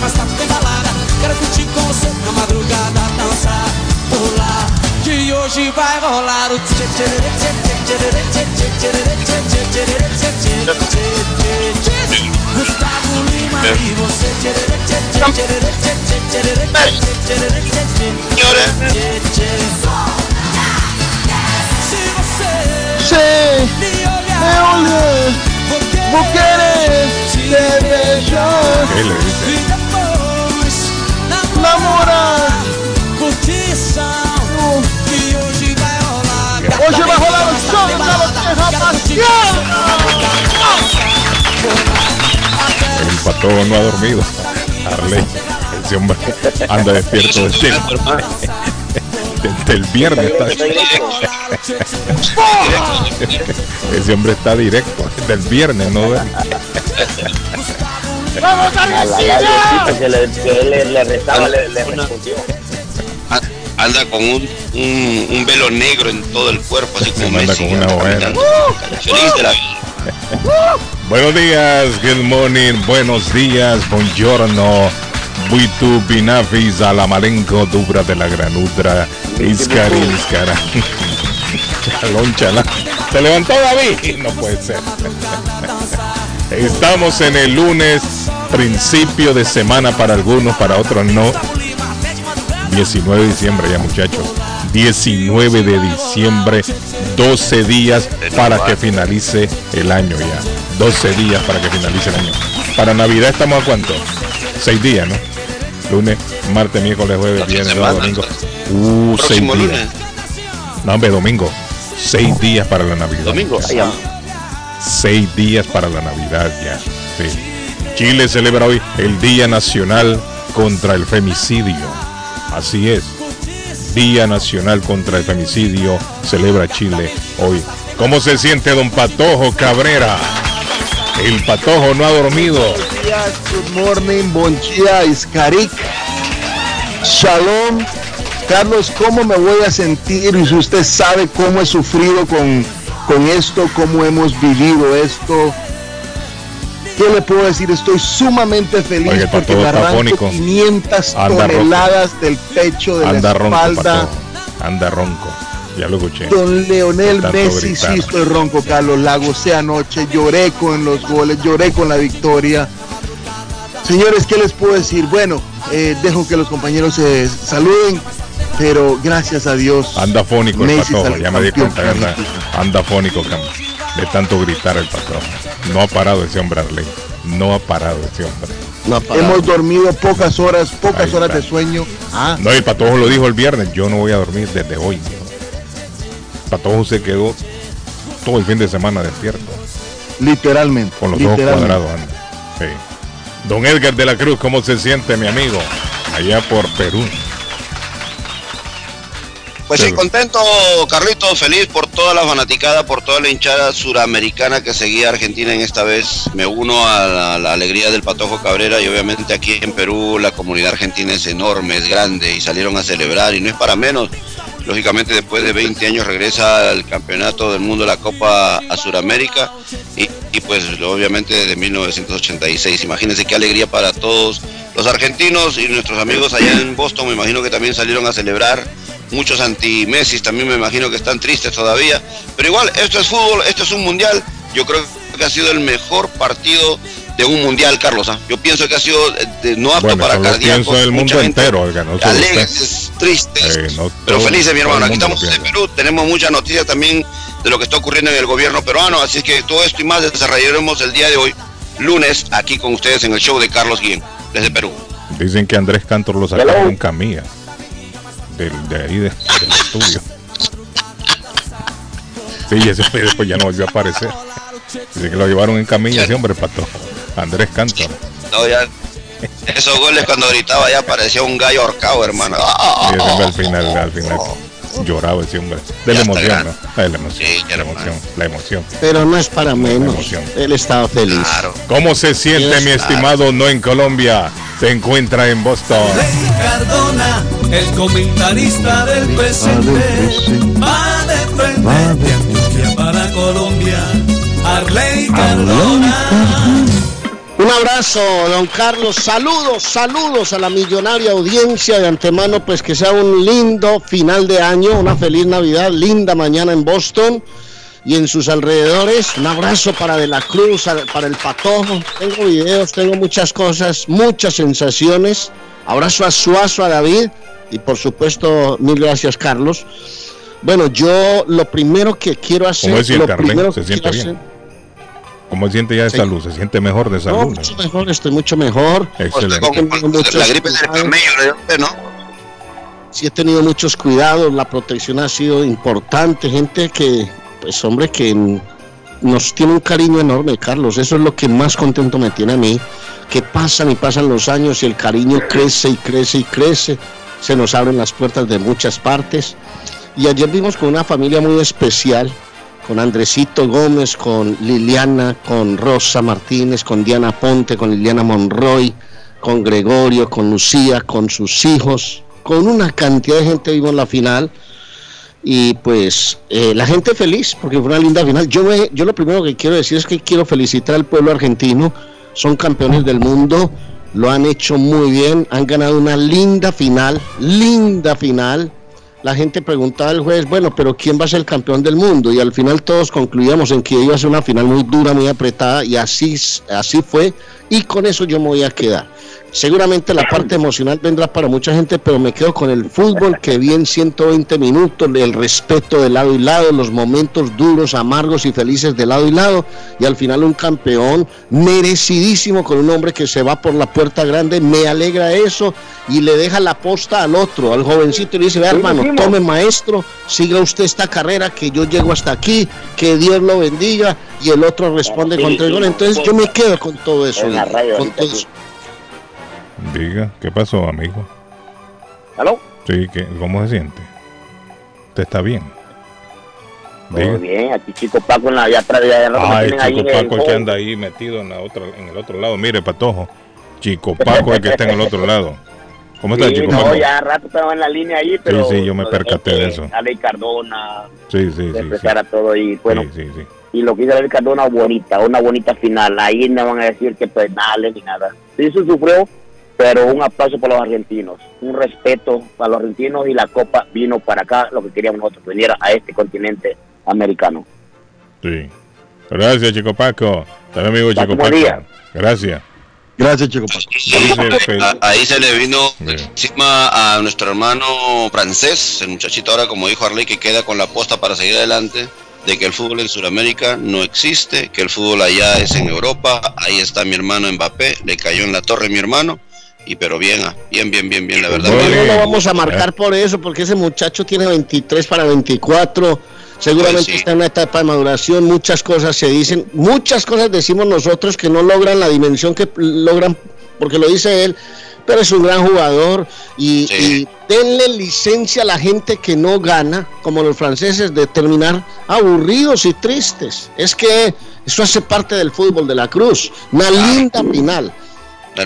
Mais tarde, tem balada. Quero curtir com você na madrugada, dançar, pular. Que hoje vai rolar o tchê tchê tchê tchê tchê tchê tchê tchê tchê tchê tchê Gustavo Lima e você tchê tchê tchê tchê tchê tchê Se você me olhar, vou querer te beijar namorar, curtição que hoje vai rolar. Hoje vai rolar o show do Galo El patojo no ha dormido. Arley, ese hombre anda despierto desde el, desde el viernes. está- ese hombre está directo desde el viernes, ¿no? ¡Vamos A la Argentina! labrecita que le, que le, le restaba, le, le respondió. A- anda con un, un, un velo negro en todo el cuerpo, así como Anda Messi, con una anda hoguera. caminando. Feliz de la vida. Buenos días, good morning, buenos días, buongiorno, buitu binafis a la malenco dubra de la granudra, iscari, iscara. Chalón, chalán. Se levantó David, no puede ser. Estamos en el lunes, principio de semana para algunos, para otros no. 19 de diciembre ya muchachos. 19 de diciembre, 12 días para que finalice el año ya. 12 días para que finalice el año. Para Navidad estamos a cuánto? 6 días, ¿no? Lunes, martes, miércoles, jueves, viernes, semana, sábado, domingo. Uh, 6 Próximo días. lunes, No, hombre, domingo. 6 días para la Navidad. domingo. Ay, am- seis días para la Navidad ya. Sí. Chile celebra hoy el Día Nacional contra el Femicidio. Así es. Día Nacional contra el Femicidio celebra Chile hoy. ¿Cómo se siente don Patojo Cabrera? El Patojo no ha dormido. Buenos días, good morning, bon día, Iskarik, Shalom. Carlos, ¿cómo me voy a sentir? Y si usted sabe cómo he sufrido con, con esto, cómo hemos vivido esto. ¿Qué le puedo decir? Estoy sumamente feliz el porque me arranco fónico. 500 Anda ronco. toneladas del pecho, de Anda la espalda. Anda ronco. Ya lo escuché. Don Leonel Messi, gritar. sí estoy ronco, Carlos. La gocé anoche, lloré con los goles, lloré con la victoria. Señores, ¿qué les puedo decir? Bueno, eh, dejo que los compañeros se saluden, pero gracias a Dios. Anda fónico el Messi Patojo. Ya me di cuenta anda, anda fónico de tanto gritar el Patojo. No ha parado ese hombre Arley. No ha parado ese hombre. Hemos dormido pocas horas, pocas horas de sueño. Ah, No, el Patojo lo dijo el viernes, yo no voy a dormir desde hoy. dijo. Patojo se quedó todo el fin de semana despierto, literalmente. con los ojos literalmente. cuadrados. anda. Sí. Don Edgar de la Cruz, ¿cómo se siente mi amigo? Allá por Perú. Pues sí, contento, Carlito, feliz por toda la fanaticada, por toda la hinchada suramericana que seguía Argentina en esta vez. Me uno a la, la alegría del Patojo Cabrera y obviamente aquí en Perú la comunidad argentina es enorme, es grande y salieron a celebrar y no es para menos. Lógicamente después de 20 años regresa al campeonato del mundo, la Copa a Sudamérica y, y pues obviamente desde 1986. Imagínense qué alegría para todos los argentinos y nuestros amigos allá en Boston, me imagino que también salieron a celebrar. Muchos anti-Messi también me imagino que están tristes todavía. Pero igual, esto es fútbol, esto es un mundial. Yo creo que ha sido el mejor partido de un mundial, Carlos. ¿ah? Yo pienso que ha sido de- no apto Bueno, para cardíacos. pienso del mundo entero, oiga, no solo alegre, usted. es- tristes, Eh, no pero felices, mi hermano. Aquí estamos en. Perú, tenemos muchas noticias también de lo que está ocurriendo en el gobierno peruano, así que todo esto y más desarrollaremos el día de hoy, lunes, aquí con ustedes en el show de Carlos Guillén, desde Perú. Dicen que Andrés Cantor lo sacaron en camilla. Del, de ahí, de- del estudio. Sí, ese hombre después ya no volvió a aparecer. Dice que lo llevaron en camilla ese hombre, pato. Andrés Cantor. No, ya, esos goles cuando gritaba ya parecía un gallo ahorcado, hermano. Final, al final lloraba ese hombre. De la emoción, ¿no? grande. Ah, de la emoción. Sí, la emoción, la emoción. Pero no es para menos. emoción. Él estaba feliz. Claro. ¿Cómo se siente, Dios, mi claro. estimado? No en Colombia. Se encuentra en Boston. Ley Cardona, el comentarista del presente, va de frente de Antioquia para Colombia. Arley Cardona. Un abrazo, don Carlos. Saludos, saludos a la millonaria audiencia de antemano. Pues que sea un lindo final de año, una feliz Navidad, linda mañana en Boston y en sus alrededores. Un abrazo para De la Cruz, para el Patojo. Tengo videos, tengo muchas cosas, muchas sensaciones. Abrazo a Suazo, a David y por supuesto, mil gracias, Carlos. Bueno, yo lo primero que quiero hacer. ¿Cómo siente, lo primero ¿Se siente bien? hacer- ¿Cómo se siente ya de Sí. salud? ¿Se siente mejor de No, salud? mucho mejor, estoy mucho mejor. Excelente. Con- con- Muchos la gripe del camello, ¿no? Sí he tenido muchos cuidados, la protección ha sido importante, gente que, pues hombre, que nos tiene un cariño enorme, Carlos, eso es lo que más contento me tiene a mí, que pasan y pasan los años y el cariño crece y crece y crece, se nos abren las puertas de muchas partes. Y ayer vimos con una familia muy especial, con Andresito Gómez, con Liliana, con Rosa Martínez, con Diana Ponte, con Liliana Monroy, con Gregorio, con Lucía, con sus hijos, con una cantidad de gente vimos la final y pues eh, la gente feliz porque fue una linda final. Yo, me- yo lo primero que quiero decir es que quiero felicitar al pueblo argentino, son campeones del mundo, lo han hecho muy bien, han ganado una linda final, linda final. La gente preguntaba al juez, bueno, pero ¿quién va a ser el campeón del mundo? Y al final todos concluíamos en que iba a ser una final muy dura, muy apretada, y así, así fue, y con eso yo me voy a quedar. Seguramente la parte emocional vendrá para mucha gente, pero me quedo con el fútbol que vi en 120 minutos, el respeto de lado y lado, los momentos duros, amargos y felices de lado y lado, y al final un campeón merecidísimo con un hombre que se va por la puerta grande, me alegra eso y le deja la posta al otro, al jovencito, y le dice, vea hermano, tome maestro, siga usted esta carrera que yo llego hasta aquí, que Dios lo bendiga, y el otro responde con tres goles. Entonces yo me quedo con todo eso. La radio ahorita, sí. Diga, ¿qué pasó, amigo? ¿Aló? Sí, ¿qué, ¿cómo se siente? ¿Usted está bien? Muy Diga. bien, aquí Chico Paco en la allá atrás, no Ay, ahí Chico el Paco el que anda ahí metido en, la otra, en el otro lado. Mire, Patojo. Chico Paco el que está en el otro lado. ¿Cómo está, Sí, Chico no, Paco? ya rato estaba en la línea ahí, pero... sí, yo me percaté de eso. Ale Cardona, Sí, sí, sí. empezar sí. a todo y bueno, Sí, sí, sí. Y lo que hizo Ale Cardona bonita, una bonita final, ahí no van a decir que penales ni nada. Sí se sufrió, pero un aplauso para los argentinos, un respeto para los argentinos y la copa vino para acá, lo que queríamos nosotros, que viniera a este continente americano. Sí. Gracias, Chico Paco. También amigo Chico Paco. día. Gracias. Gracias, Chico Paco. Ahí se le vino Bien. encima a nuestro hermano francés, el muchachito ahora como dijo Arley que queda con la posta para seguir adelante, de que el fútbol en Sudamérica no existe, que el fútbol allá es en Europa, ahí está mi hermano Mbappé, le cayó en la torre mi hermano, y pero bien, ah, bien, bien, bien, bien, la verdad. No bien. lo vamos a marcar por eso, porque ese muchacho tiene 23 para 24. Seguramente Pues sí. está en una etapa de maduración. Muchas cosas se dicen, muchas cosas decimos nosotros que no logran la dimensión que logran, porque lo dice él. Pero es un gran jugador y, Sí. y denle licencia a la gente que no gana, como los franceses, de terminar aburridos y tristes. Es que eso hace parte del fútbol de la Cruz. Una linda final.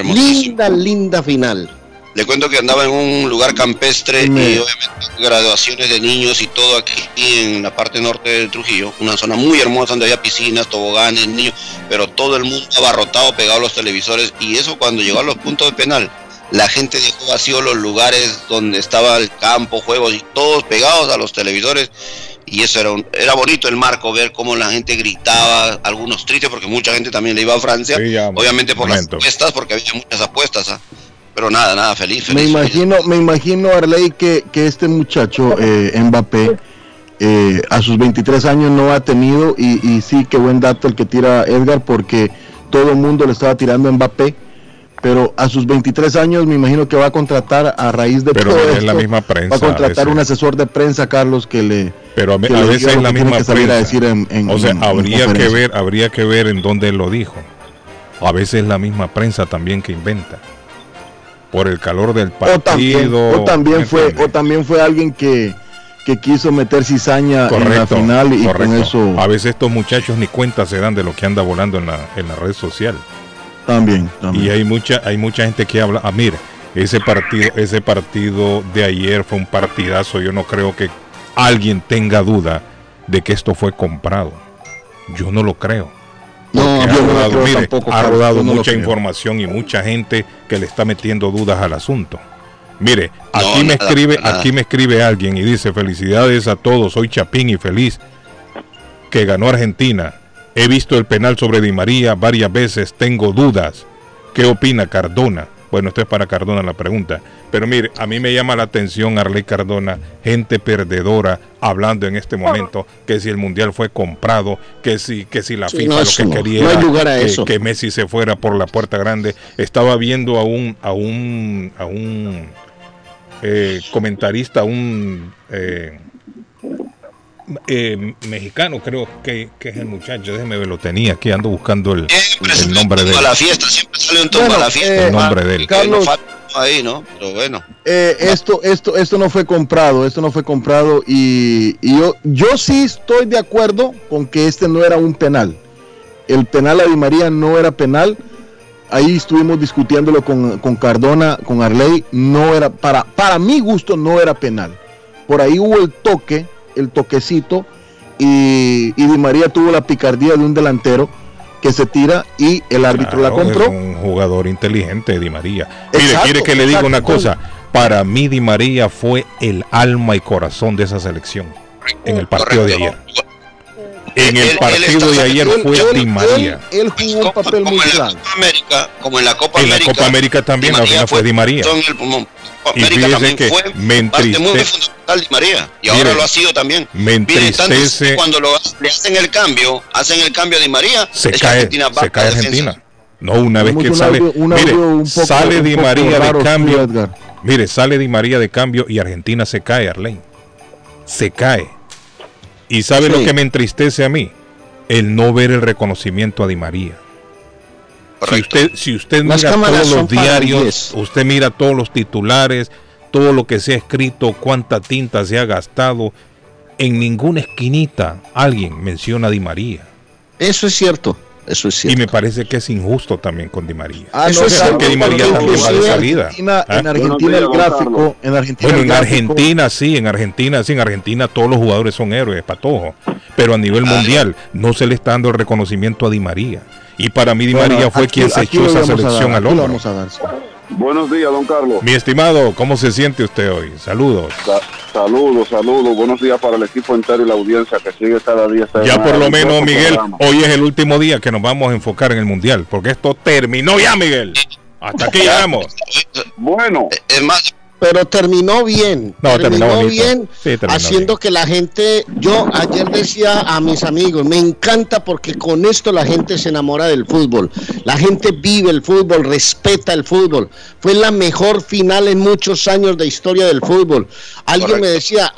Linda, linda final. Le cuento que andaba en un lugar campestre Me- y obviamente graduaciones de niños y todo aquí en la parte norte de Trujillo, una zona muy hermosa donde había piscinas, toboganes, niños, pero todo el mundo abarrotado, pegado a los televisores y eso cuando llegó a los puntos de penal, la gente dejó vacío los lugares donde estaba el campo, juegos y todos pegados a los televisores y eso era, un- era bonito el marco, ver cómo la gente gritaba, algunos tristes porque mucha gente también le iba a Francia, Sí, ya, obviamente por momento. las apuestas, porque había muchas apuestas. ¿ah? Pero nada, nada, feliz, Me feliz. imagino, me imagino Arley que, que este muchacho eh, Mbappé eh, a sus 23 años no ha tenido y, y sí qué buen dato el que tira Edgar porque todo el mundo le estaba tirando a Mbappé, pero a sus 23 años me imagino que va a contratar a raíz de Pero todo es esto, la misma prensa, va a contratar un asesor de prensa Carlos que le Pero a, ve- que a le veces es la misma que salir a prensa. decir en- en- o sea, en- en habría que ver, habría que ver en dónde él lo dijo. A veces es la misma prensa también que inventa. Por el calor del o también, partido. o también ¿me fue entiendes? o también fue alguien que, que quiso meter cizaña en la Correcto, final y correcto. con eso A veces estos muchachos ni cuenta se dan de lo que anda volando en la, en la red social. también, también. Y hay mucha, hay mucha gente que habla, ah, mire, ese partido, ese partido de ayer fue un partidazo. Yo no creo que alguien tenga duda de que esto fue comprado. Yo no lo creo. No, ha rodado, creo mire, tampoco, ha Carlos, rodado yo no lo mucha información y mucha gente que le está metiendo dudas al asunto. Mire, No, aquí me nada, escribe, nada. aquí me escribe alguien y dice felicidades a todos, soy Chapín y feliz que ganó Argentina. He visto el penal sobre Di María varias veces, tengo dudas. ¿Qué opina Cardona? Bueno, esto es para Cardona la pregunta. Pero mire, a mí me llama la atención Arley Cardona, gente perdedora, hablando en este momento que si el mundial fue comprado, que si, que si la Sí, FIFA no, lo que no. quería No hay era lugar a que, eso. que Messi se fuera por la puerta grande. Estaba viendo a un, a un, a un eh, comentarista, un eh, eh, mexicano, creo que, que es el muchacho, déjeme ver, lo tenía aquí, ando buscando el, nombre de a él. la fiesta, siempre sale un Bueno, a la fiesta. eh, El nombre de él. Carlos, ahí, ¿no? Pero bueno. eh, esto, esto, esto no fue comprado, esto no fue comprado y, y yo, yo sí estoy de acuerdo con que este no era un penal. El penal a Di María no era penal. Ahí estuvimos discutiéndolo con, con Cardona, con Arley. No era, para, para mi gusto, no era penal. Por ahí hubo el toque, el toquecito, y, y Di María tuvo la picardía de un delantero que se tira y el árbitro la compró. Es un jugador inteligente, Di María. Mire, Exacto, quiere que le diga exacto. una cosa. Para mí, Di María fue el alma y corazón de esa selección en el partido de ayer. En el él partido está- de ayer Él- fue Di María. Él, él jugó un Como- papel como muy en la claro. Copa América, como en la Copa En la América. Copa América también, Di al final fue Di María. Y América fíjese también que fue me parte muy entristece- fundamental Di María. Y ahora lo ha sido también. me entristece- que cuando lo, le hacen el cambio, hacen el cambio a Di María, se cae, Argentina va se a cae. Argentina. No, una vez que un sale, mire, audio un poco- sale Di María de cambio, mire, sale Di María de cambio y Argentina se cae, Arlene. Se cae. Y sabe lo que me entristece a mí, el no ver el reconocimiento a Di María. Si usted, si usted mira todos los diarios, 10. usted mira todos los titulares, todo lo que se ha escrito, cuánta tinta se ha gastado, en ninguna esquinita alguien menciona a Di María. Eso es cierto. Eso es Y cierto. me parece que es injusto también con Di María. Ah, Eso no, es claro, algo Di María también va de salida. Argentina- ¿Ah? En Argentina Buenos el gráfico, en Argentina Bueno, en gráfico- Argentina sí, en Argentina sí, en Argentina todos los jugadores son héroes, patojo. Pero a nivel mundial no se le está dando el reconocimiento a Di María. Y para mí Di Bueno, María fue aquí- quien se echó esa selección dar, al hombro. vamos a dar, sí. Buenos días, don Carlos. Mi estimado, ¿cómo se siente usted hoy? Saludos. Sa- saludos, saludos. Buenos días para el equipo entero y la audiencia que sigue cada día. Ya por lo menos, Miguel, programa. hoy es el último día que nos vamos a enfocar en el Mundial, porque esto terminó ya, Miguel. Hasta aquí llegamos. Bueno, Es más, Pero terminó bien. No, terminó bien, Sí, terminó haciendo bien. que la gente. Yo ayer decía a mis amigos, me encanta porque con esto la gente se enamora del fútbol. La gente vive el fútbol, respeta el fútbol. Fue la mejor final en muchos años de historia del fútbol. Alguien me decía,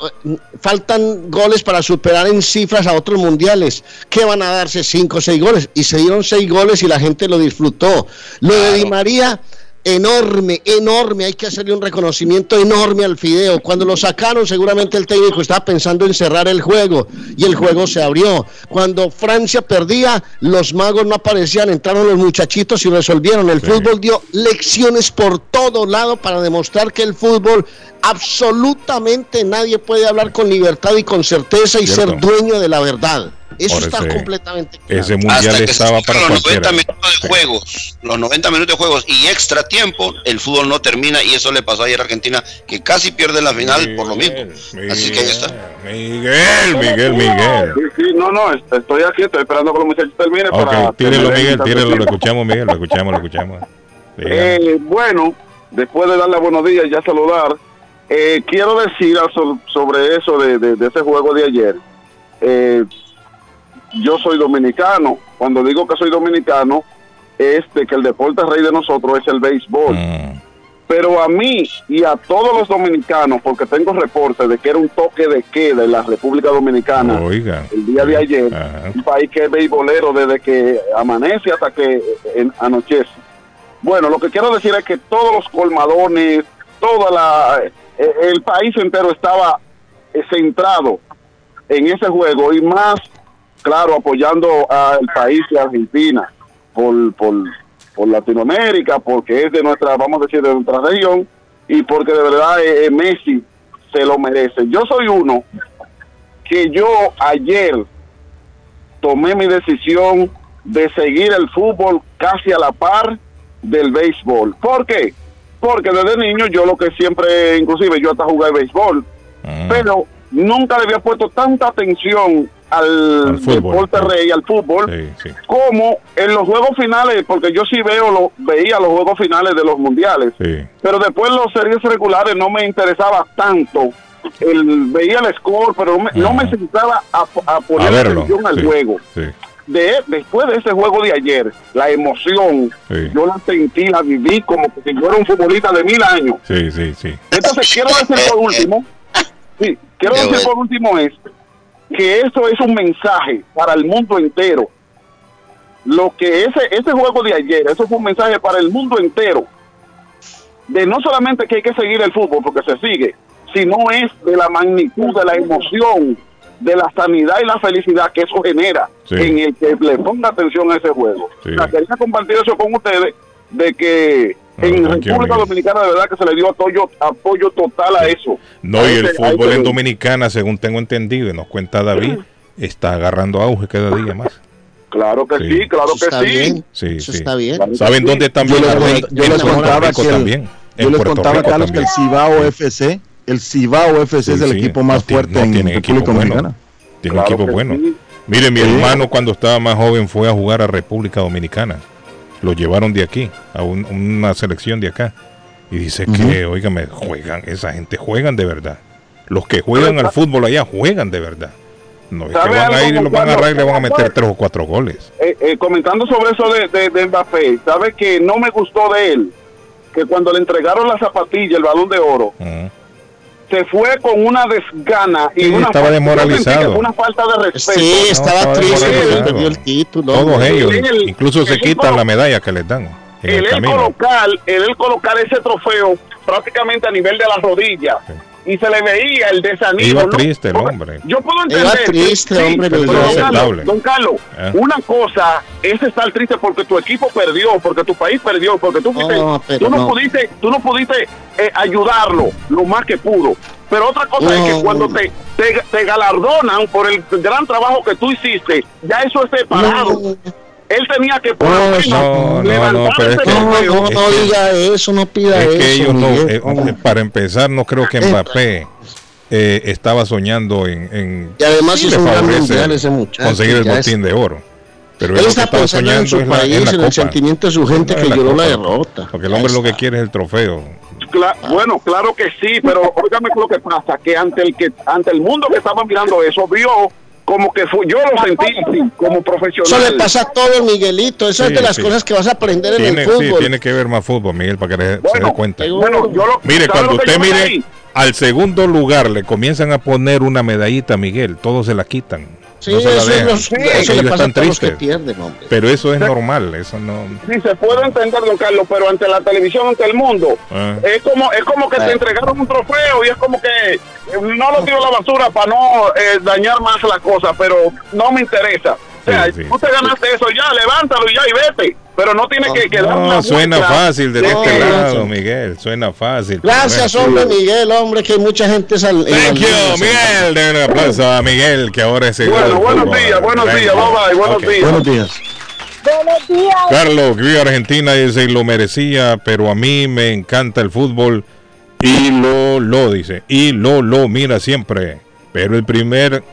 faltan goles para superar en cifras a otros mundiales. ¿Qué van a darse? Cinco o seis goles. Y se dieron seis goles y la gente lo disfrutó. Lo de Di María enorme, enorme. Hay que hacerle un reconocimiento enorme al Fideo. Cuando lo sacaron, seguramente el técnico estaba pensando en cerrar el juego y el juego se abrió. Cuando Francia perdía, los magos no aparecían, entraron los muchachitos y resolvieron. El Sí. fútbol dio lecciones por todo lado para demostrar que el fútbol absolutamente nadie puede hablar con libertad y con certeza y Cierto. ser dueño de la verdad. Eso está ese- completamente claro. Ese Mundial hasta que se estaba para los 90 cualquiera. minutos de Sí. juegos, los 90 minutos de juegos y extra tiempo, el fútbol no termina y eso le pasó ayer a Argentina, que casi pierde la final por lo mismo. Miguel, Así que ahí está. Miguel, Miguel, Miguel. sí, sí, no, no, est- estoy aquí, estoy esperando que los muchachos terminen para... Terminar Miguel, esta tírelo, lo escuchamos, Miguel, lo escuchamos, lo escuchamos. Eh, bueno, después de darle buenos días y ya saludar, eh, quiero decir sobre eso de, de- de ese juego de ayer. Eh, yo soy dominicano. Cuando digo que soy dominicano, es de que el deporte rey de nosotros es el béisbol. Mm, Pero a mí y a todos los dominicanos, porque tengo reportes de que era un toque de queda en la República Dominicana Oiga. el día de ayer, Ajá. un país que es beisbolero desde que amanece hasta que eh, anochece. Bueno, lo que quiero decir es que todos los colmadones, toda la eh, el país entero estaba eh, centrado en ese juego y más, claro, apoyando al país de Argentina por, por, por Latinoamérica, porque es de nuestra, vamos a decir, de nuestra región y porque de verdad eh, eh, Messi se lo merece. Yo soy uno que yo ayer tomé mi decisión de seguir el fútbol casi a la par del béisbol. ¿Por qué? Porque desde niño yo lo que siempre, inclusive yo hasta jugué béisbol, Mm, pero nunca le había puesto tanta atención al, Al fútbol, deporte sí. rey, al fútbol, sí, sí. como en los juegos finales, porque yo sí veo lo, veía los juegos finales de los mundiales, Sí. pero después los series regulares no me interesaba tanto. El, veía el score, pero no me, no me sentaba a, a poner A verlo. atención al sí, juego. Sí. De, después de ese juego de ayer, la emoción, Sí. yo la sentí, la viví como que yo era un futbolista de mil años. Sí, sí, sí. Entonces, quiero decir por último, sí, quiero decir por último es que eso es un mensaje para el mundo entero. Lo que ese, ese juego de ayer, eso fue un mensaje para el mundo entero. De no solamente que hay que seguir el fútbol, porque se sigue, sino es de la magnitud, de la emoción, de la sanidad y la felicidad que eso genera Sí. en el que le ponga atención a ese juego. Sí. O sea, quería compartir eso con ustedes, de que en República. Dominicana de verdad que se le dio apoyo, apoyo total a eso. No, A y el ese- fútbol en Dominicana, según tengo entendido, y nos cuenta David, está agarrando auge cada día más. Claro que Sí. sí, claro Eso que está sí. bien. Sí, Eso sí. está bien. ¿Saben dónde también? Yo les, yo les contaba Rico que el- también. yo les contaba, Rico Carlos, que el. Cibao FC, el Cibao FC es el sí, equipo más fuerte no en equipo República bueno. Dominicana. Tiene un equipo bueno. Mire, mi hermano cuando estaba más joven fue a jugar a República Dominicana. Lo llevaron de aquí, a un- una selección de acá. Y dice que, oígame, juegan, esa gente juegan de verdad. Los que juegan al fútbol allá juegan de verdad. No es que ¿Sabe van a ir y los van a agarrar y le van a meter tres o cuatro goles. Eh, eh, comentando sobre eso de, de, de Mbappé, ¿sabe que no me gustó de él? Que cuando le entregaron la zapatilla, el balón de oro. Se fue con una desgana y Sí, una estaba desmoralizado. una falta de respeto. Sí, estaba estaba triste perdió el título. Todos ellos, el- incluso se el quitan la medalla que les dan en el el colocar, el él colocar ese trofeo prácticamente a nivel de la rodilla y se le veía el desánimo. Iba ¿no? triste el hombre. Yo puedo Iba entender. triste, sí, hombre, pero pero don, es Carlos, aceptable. don Carlos, ¿Eh? una cosa es estar triste porque tu equipo perdió, porque tu país perdió, porque tú, fuiste- No, tú no, no. pudiste, tú no pudiste eh, ayudarlo lo más que pudo. Pero otra cosa es que cuando te, te, te galardonan por el gran trabajo que tú hiciste, ya eso es separado. Él tenía que por lo No, menos no, no, levantar no, pero es que- no, no, Es diga eso, no pida Es eso. que ellos no, eh, hombre. para empezar, no creo que Mbappé eh, estaba soñando en, en Y además sí favorece mundial ese muchacho, conseguir el ya es- botín de oro. Pero Él está pensando soñando en su es la, país, en la en el sentimiento de su gente No, que la lloró la copa. derrota. Porque el hombre lo que quiere es el trofeo. Cla- Bueno, claro que sí, pero óigame lo que pasa, que ante el que ante el mundo que estaba mirando eso, vio como que fue, yo lo sentí así, como profesional. Eso le pasa a todo, Miguelito. Eso Sí, es de las sí. cosas que vas a aprender en el sí, fútbol. tiene que ver más fútbol, Miguel, para que le- se Bueno, dé cuenta. Bueno, yo lo, Mire, ¿sabe cuando usted mire al segundo lugar le comienzan a poner una medallita, Miguel, todos se la quitan. Sí, no se la eso, dejan. le pasa están que tristes. pierden. Pero eso es normal, eso no. Sí, se puede entender, don Carlos, pero ante la televisión, ante el mundo, Ah. es como es como que te entregaron un trofeo y es como que eh, no lo tiro a la basura para no eh, dañar más la cosa, pero no me interesa. O sea, Sí, tú te ganaste eso ya, levántalo y ya y vete, pero no tiene que quedar una No, suena muestra fácil de de este lado, Miguel. Suena fácil. Gracias, hombre, Miguel, hombre, que hay mucha gente sal- Thank you, Miguel. Den un aplauso a Miguel, que ahora es el Bueno, buenos días, buenos días, bye bye, buenos días. Buenos días. Buenos días. Carlos, que vive Argentina, dice, y lo merecía, pero a mí me encanta el fútbol. Y lo, lo, dice, y lo, lo mira siempre. Pero el primer,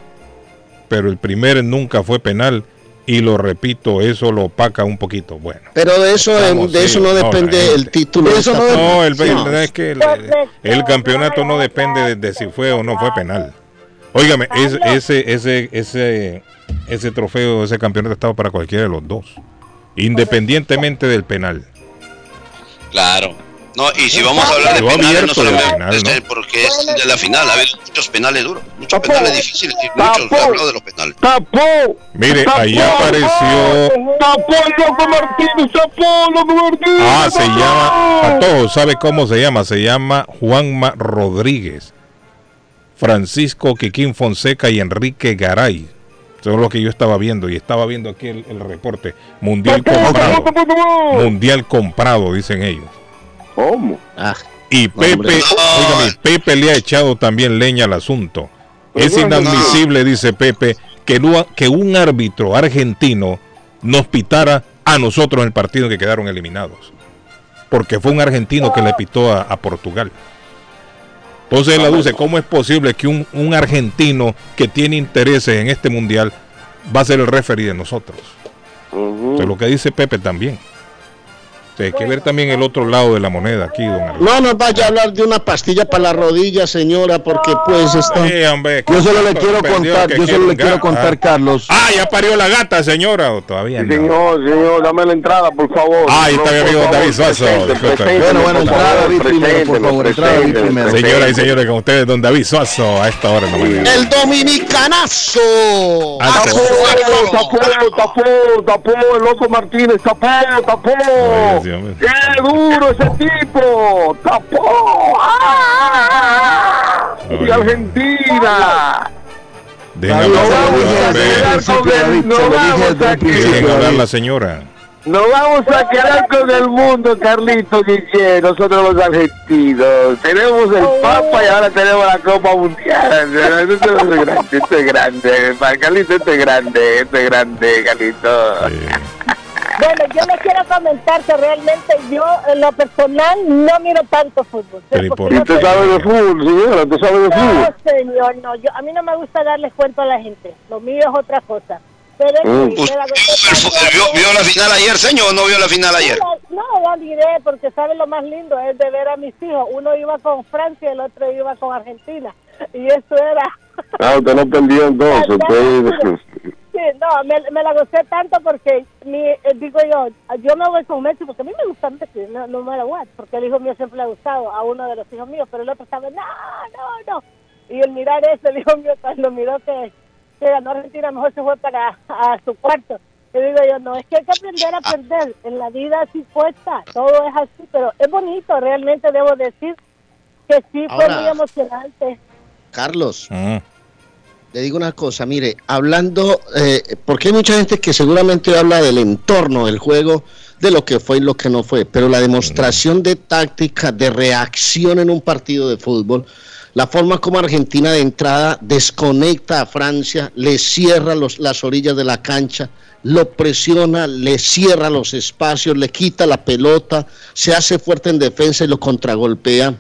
pero el primer nunca fue penal y lo repito, eso lo opaca un poquito. Bueno. Pero de eso, Estamos, de eso no no, depende gente. el título. de Eso esta- no No, el, No. es que el, el campeonato no depende de, de si fue o no fue penal. Óigame, es- ese, ese, ese, ese trofeo, ese campeonato estaba para cualquiera de los dos, independientemente del penal. Claro. No, y si vamos a hablar de penales, no solamente porque es de la final, ha habido muchos penales duros, muchos Tapó. penales difíciles, y muchos hablado de los penales. ¡Tapó! Mire, ¡Tapó! ahí apareció. ¡Tapó loco Martínez! ¡Tapó loco Martínez! Ah, se llama. Patojo, ¿sabe cómo se llama? Se llama Juanma Rodríguez, Francisco Quiquín Fonseca y Enrique Garay. Eso es lo que yo estaba viendo y estaba viendo aquí el, el reporte. Mundial comprado. Mundial comprado, dicen ellos. ¿Cómo? Ah, Y. Pepe, No. Pepe le ha echado también leña al asunto. Es Pero inadmisible, dice Pepe, que, no- que un árbitro argentino nos pitara a nosotros en el partido que quedaron eliminados. Porque fue un argentino que le pitó a, a Portugal. Entonces él aduce, ¿cómo es posible que un, un argentino que tiene intereses en este mundial va a ser el referee de nosotros? Es lo que dice Pepe también. Sea, hay que ver también el otro lado de la moneda aquí, don Alberto. no nos vaya a hablar de una pastilla para la rodilla, señora, porque pues está. Sí, hombre, Yo solo le ¿cuánto quiero contar, yo solo le quiero contar, Ah. Carlos. Ah, ya parió la gata, señora, o todavía Sí, no. señor, señor, dame la entrada, por favor. Ah, ahí está mi amigo David Suazo. Bueno, bueno, entrada David primero, por favor, entrada David primero. Señoras y señores, con ustedes, don David Suazo, a esta hora no digan. El dominicanazo. Ah, Tapó, tapó, tapó, tapó, el loco Martínez, tapó, tapó. ¡Qué duro ese tipo! ¡Tapó! ¡Ah! Y. Argentina. Dejen hablar, No vamos aquí. dejen hablar la señora. Nos vamos a quedar con el mundo, Carlitos Guille, nosotros los argentinos. Tenemos el Papa y ahora tenemos la Copa Mundial. Esto es grande, esto es grande. Para Carlitos, esto es grande, esto es grande, Carlitos. Eh, Bueno, yo le quiero comentar que realmente yo, en lo personal, no miro tanto fútbol. Pero ¿y por yo ¿Y usted soy- sabe de fútbol, señora? ¿Usted sabe de No, fútbol? señor, no. Yo, a mí no me gusta darles cuento a la gente. Lo mío es otra cosa. Pero es Mm. que ¿Usted me la vio, vio- la final ayer, señor, o no vio la final ayer? No, la diré porque sabe lo más lindo es de ver a mis hijos. Uno iba con Francia y el otro iba con Argentina. Y eso era... Ah, usted no perdió entonces. Sí, no, me, me la gocé tanto porque, mi, eh, digo yo, yo me voy con Messi porque a mí me gusta Messi, no, no me lo voy, porque el hijo mío siempre le ha gustado, a uno de los hijos míos, pero el otro estaba, no, no, no. Y el mirar eso, el hijo mío cuando miró que, que ganó Argentina, mejor se fue para a su cuarto. Y digo yo, no, es que hay que aprender a aprender. En la vida así cuesta, todo es así, pero es bonito, realmente debo decir que sí fue Ahora- muy emocionante. Carlos, mm, le digo una cosa, mire, hablando, eh, porque hay mucha gente que seguramente habla del entorno del juego, de lo que fue y lo que no fue, pero la demostración de táctica, de reacción en un partido de fútbol, la forma como Argentina de entrada desconecta a Francia, le cierra las orillas de la cancha, lo presiona, le cierra los espacios, le quita la pelota, se hace fuerte en defensa y lo contragolpea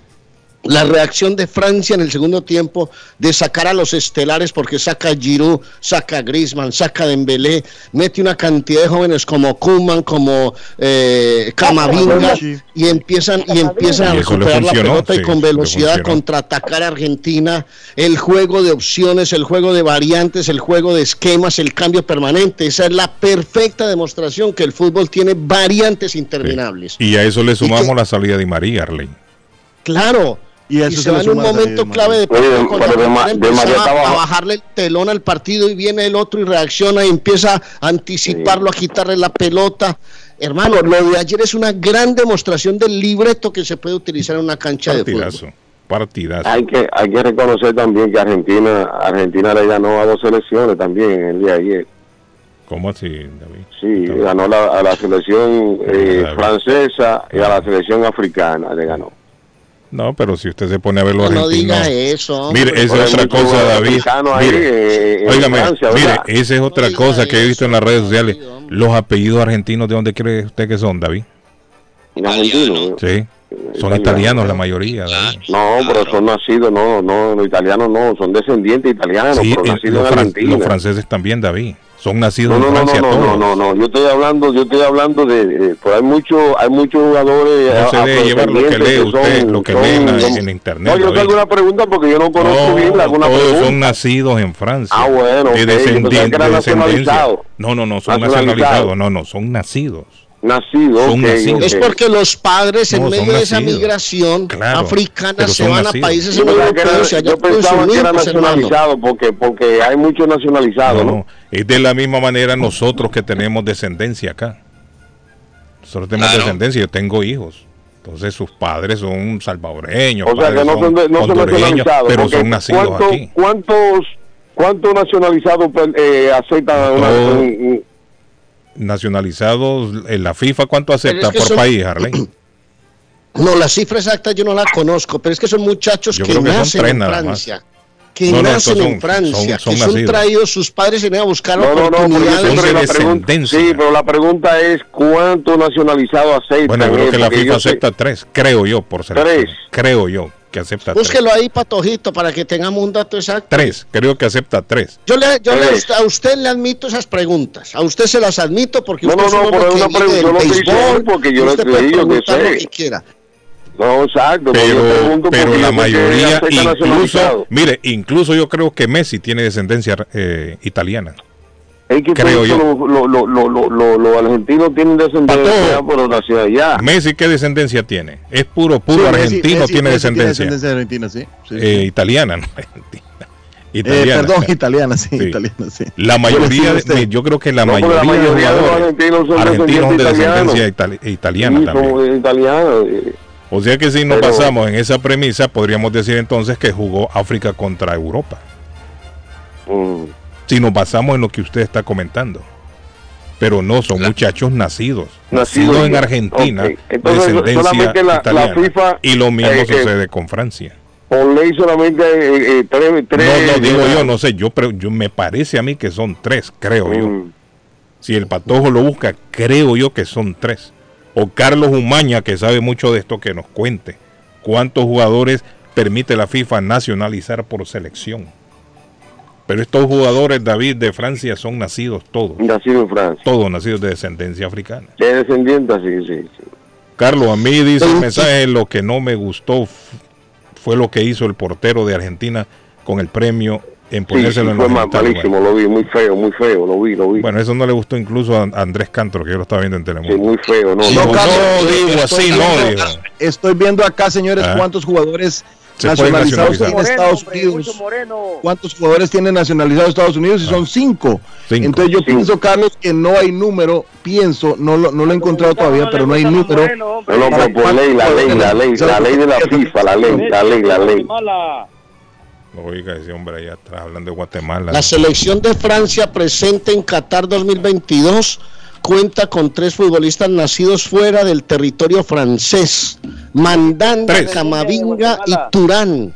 la reacción de Francia en el segundo tiempo de sacar a los estelares porque saca a Giroud, saca a Griezmann, saca a Dembélé, mete una cantidad de jóvenes como Koeman, como eh, Camavinga Sí. y empiezan y empiezan a recuperar la pelota y con velocidad contraatacar a Argentina, el juego de opciones, el juego de variantes, el juego de esquemas, el cambio permanente, esa es la perfecta demostración que el fútbol tiene variantes sí. interminables. Y a eso le sumamos que- la salida de María, Arley. Claro. Y Y, eso se se va en un momento clave de Oye, partido cuando pero de Ma- de a, bajarle el telón al partido y viene el otro y reacciona y empieza a anticiparlo, a quitarle la pelota. Hermano, lo de ayer es una gran demostración del libreto que se puede utilizar en una cancha de Partidazo. fútbol. Partidazo. Hay que, hay que reconocer también que Argentina, Argentina le ganó a dos selecciones también el día de ayer. ¿Cómo así, David? Sí, ganó la, a la selección eh, francesa y a la selección africana le ganó. No, pero si usted se pone a ver los No, no argentinos. diga eso. hombre. Mire, esa es otra cosa, David. Mire, eh, Francia, mire, esa es otra cosa que he visto en las redes sociales. Los apellidos argentinos, ¿de dónde cree usted que son, David? Argentino. Sí, son italianos la mayoría. David. No, pero son nacidos, no, no, los italianos no, son descendientes italianos, Sí, pero eh, nacidos los, en fran- Argentina. los franceses también, David. Son nacidos No, en no, no, Francia no, no, todos. no, no, yo estoy hablando, yo estoy hablando de, de- pues hay muchos, hay muchos jugadores. No se debe llevar lo que lee usted, son- lo que lee en, en internet. No, yo tengo una pregunta porque yo no conozco No, bien alguna todos pregunta. son nacidos en Francia. Ah, bueno, de, ok, yo descendi- pensaba que era de descendencia. No, no, no, son Nacionalizado. nacionalizados. No, no, son nacidos. Nacido. Es porque los padres en No, medio de esa migración Claro, africana se van nacidos. a países Yo era, europeos y allá yo pensaba que era hermano. nacionalizado porque, porque hay muchos nacionalizados, No, ¿no? no, es de la misma manera nosotros que tenemos descendencia acá. Nosotros tenemos Claro. descendencia, yo tengo hijos. Entonces sus padres son salvadoreños, O sea que no son, de- no son nacionalizados. pero son nacidos ¿cuánto- aquí. ¿Cuántos, cuántos nacionalizados pues, eh, aceptan una, Todo- un- un- Nacionalizados, en la FIFA, ¿cuánto acepta Pero es que por son- país, Harley? No, la cifra exacta yo no la conozco, pero es que son muchachos Yo que creo que son nacen tres en más. Francia. Que No, no, nacen son- en Francia, son- son que son nacidos. traídos, sus padres se a buscar No, no, no, oportunidades. Son de la pregunta, descendencia. sí, pero la pregunta es ¿cuántos nacionalizados aceptan? Bueno, creo que la FIFA sé- acepta tres, creo yo, por selección. Tres. Creo yo que acepta tres. Búsquelo ahí, Patojito, para que tengamos un dato exacto. Tres, creo que acepta tres. Yo, le, yo le- Tres. a usted le admito esas preguntas. A usted se las admito porque No, usted no, es un no, que una vive pregunta, del yo lo béisbol, porque yo usted le puede digo que preguntar lo sé. que quiera. No, exacto. pero yo Pero, pregunto pero porque la yo sé mayoría, incluso, mire, incluso yo creo que Messi tiene descendencia eh, italiana. Es que creo yo. Los lo, lo, lo, lo, lo- los argentinos tienen descendencia por nacionalidad. Messi, ¿qué descendencia tiene? Es puro, puro Sí, argentino, Messi- tiene Messi descendencia. descendencia argentina, sí. sí. Eh, italiana, no argentina. Eh, perdón, italiana, sí, Sí. italiana, sí. La mayoría, de, de- yo creo que la No, mayoría, la mayoría de de los argentinos son argentinos de descendencia itali- italiana Sí, también. eh. O sea que si nos Pero- basamos en esa premisa, podríamos decir entonces que jugó África contra Europa. Mm. Si nos basamos en lo que usted está comentando. Pero no, son muchachos nacidos. Nacidos Nacidos en. Argentina. Entonces, descendencia solamente la- la italiana. FIFA, y lo mismo eh, eh, sucede con Francia. Por ley solamente eh, tres, tres. No, no, digo yo, no sé, yo, yo me parece a mí que son tres, creo yo. Mm. Si el patojo lo busca, creo yo que son tres. O Carlos Umaña, que sabe mucho de esto, que nos cuente cuántos jugadores permite la FIFA nacionalizar por selección. Pero estos jugadores, David, de Francia son nacidos todos, Nacido en Francia. todos nacidos de descendencia africana. De descendientes, sí, sí. sí. Carlos, a mí dice el mensaje, lo que no me gustó fue lo que hizo el portero de Argentina con el premio en Sí, ponérselo sí, en fue los genitales. malísimo, lo vi, muy feo, muy feo, lo vi, lo vi. Bueno, eso no le gustó incluso a Andrés Cantro, que yo lo estaba viendo en sí, Telemundo. muy feo, no, Dijo, no. Carlos, no, digo así, no. Estoy viendo acá, señores, Ah. cuántos jugadores Se nacionalizados en Estados Unidos. ¿Cuántos jugadores tienen nacionalizados Estados Unidos? Y son cinco. Cinco. Entonces yo Cinco. pienso, Carlos, que no hay número, pienso, no lo, no lo he encontrado todavía, pero no hay número. No, no, pero por ley, la ley, la ley, la ley de la FIFA, la ley, la ley, la ley. Oiga, ese hombre allá atrás hablando de Guatemala. La selección de Francia presente en Qatar 2022 cuenta con tres futbolistas nacidos fuera del territorio francés. Mandanda, Tres. Camavinga y Turán.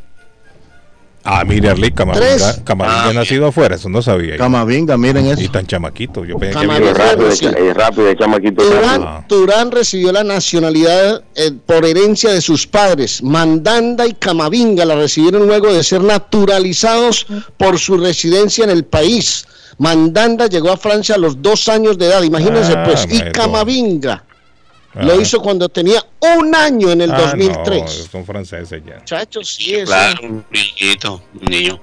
Ah, mire, Arley, Camavinga. Camavinga Ah, nacido afuera, eso no sabía. yo. Camavinga, miren Y eso. tan chamaquito, yo pensé Camavinga. rápido, Sí. es rápido, el chamaquito. Turán, rápido. Turán recibió la nacionalidad eh, por herencia de sus padres. Mandanda y Camavinga la recibieron luego de ser naturalizados por su residencia en el país. Mandanda llegó a Francia a los dos años de edad, imagínense Ah, pues. Y. Camavinga Ah. lo hizo cuando tenía un año en el Ah, 2003. no, son franceses ya. Muchachos, sí, eso. Claro, un niñito, un niño.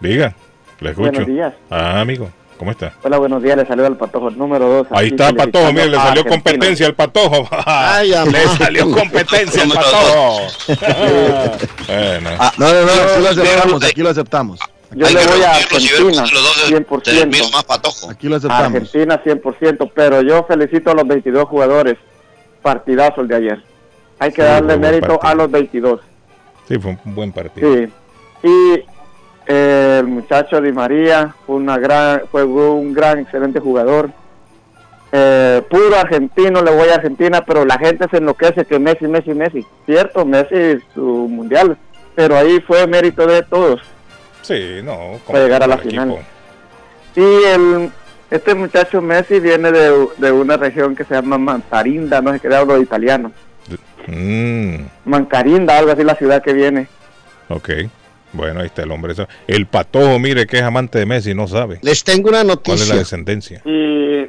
Diga, le escucho. Buenos días. Ah, amigo, ¿cómo está? Hola, buenos días. Le saluda el patojo número 2. Ahí está el patojo, mire, le salió competencia al patojo. Ay, le salió competencia al patojo. bueno, Ah, no, no, no, aquí lo aceptamos, aquí lo aceptamos. Yo Hay le voy a Argentina, los dos es- del 100%. mismo más patojo. Aquí lo aceptamos. Argentina 100%, pero yo felicito a los 22 jugadores. Partidazo el de ayer. Hay que Sí, darle mérito a los 22. sí, fue un buen partido. Sí. Y eh, el muchacho Di María fue, una gran, fue un gran, excelente jugador. Eh, puro argentino, le voy a Argentina, pero la gente se enloquece que Messi, Messi, Messi. Cierto, Messi su mundial, pero ahí fue mérito de todos. Sí, no. Para llegar a la equipo. final. Y el, este muchacho Messi viene de, de una región que se llama Mantarinda, no sé qué hablo de italiano. Mm, Mancarinda, algo así la ciudad que viene. ok. Bueno, ahí está el hombre. El patojo, mire que es amante de Messi, no sabe. Les tengo una ¿Cuál es la noticia. descendencia? Y,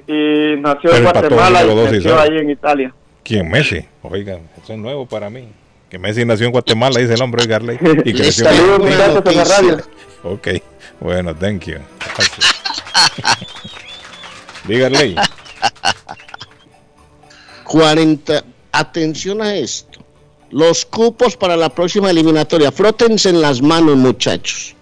y nació Pero en Patojo Guatemala y sí sabe. ahí en Italia. ¿Quién? Messi. Oiga, eso es nuevo para mí. Que Messi nació en Guatemala, dice el hombre de Garley. Y creció en una muchachos, en la radio. Ok, bueno, thank you. Dígale. 40. Atención a esto. Los cupos para la próxima eliminatoria. Frótense en las manos, muchachos.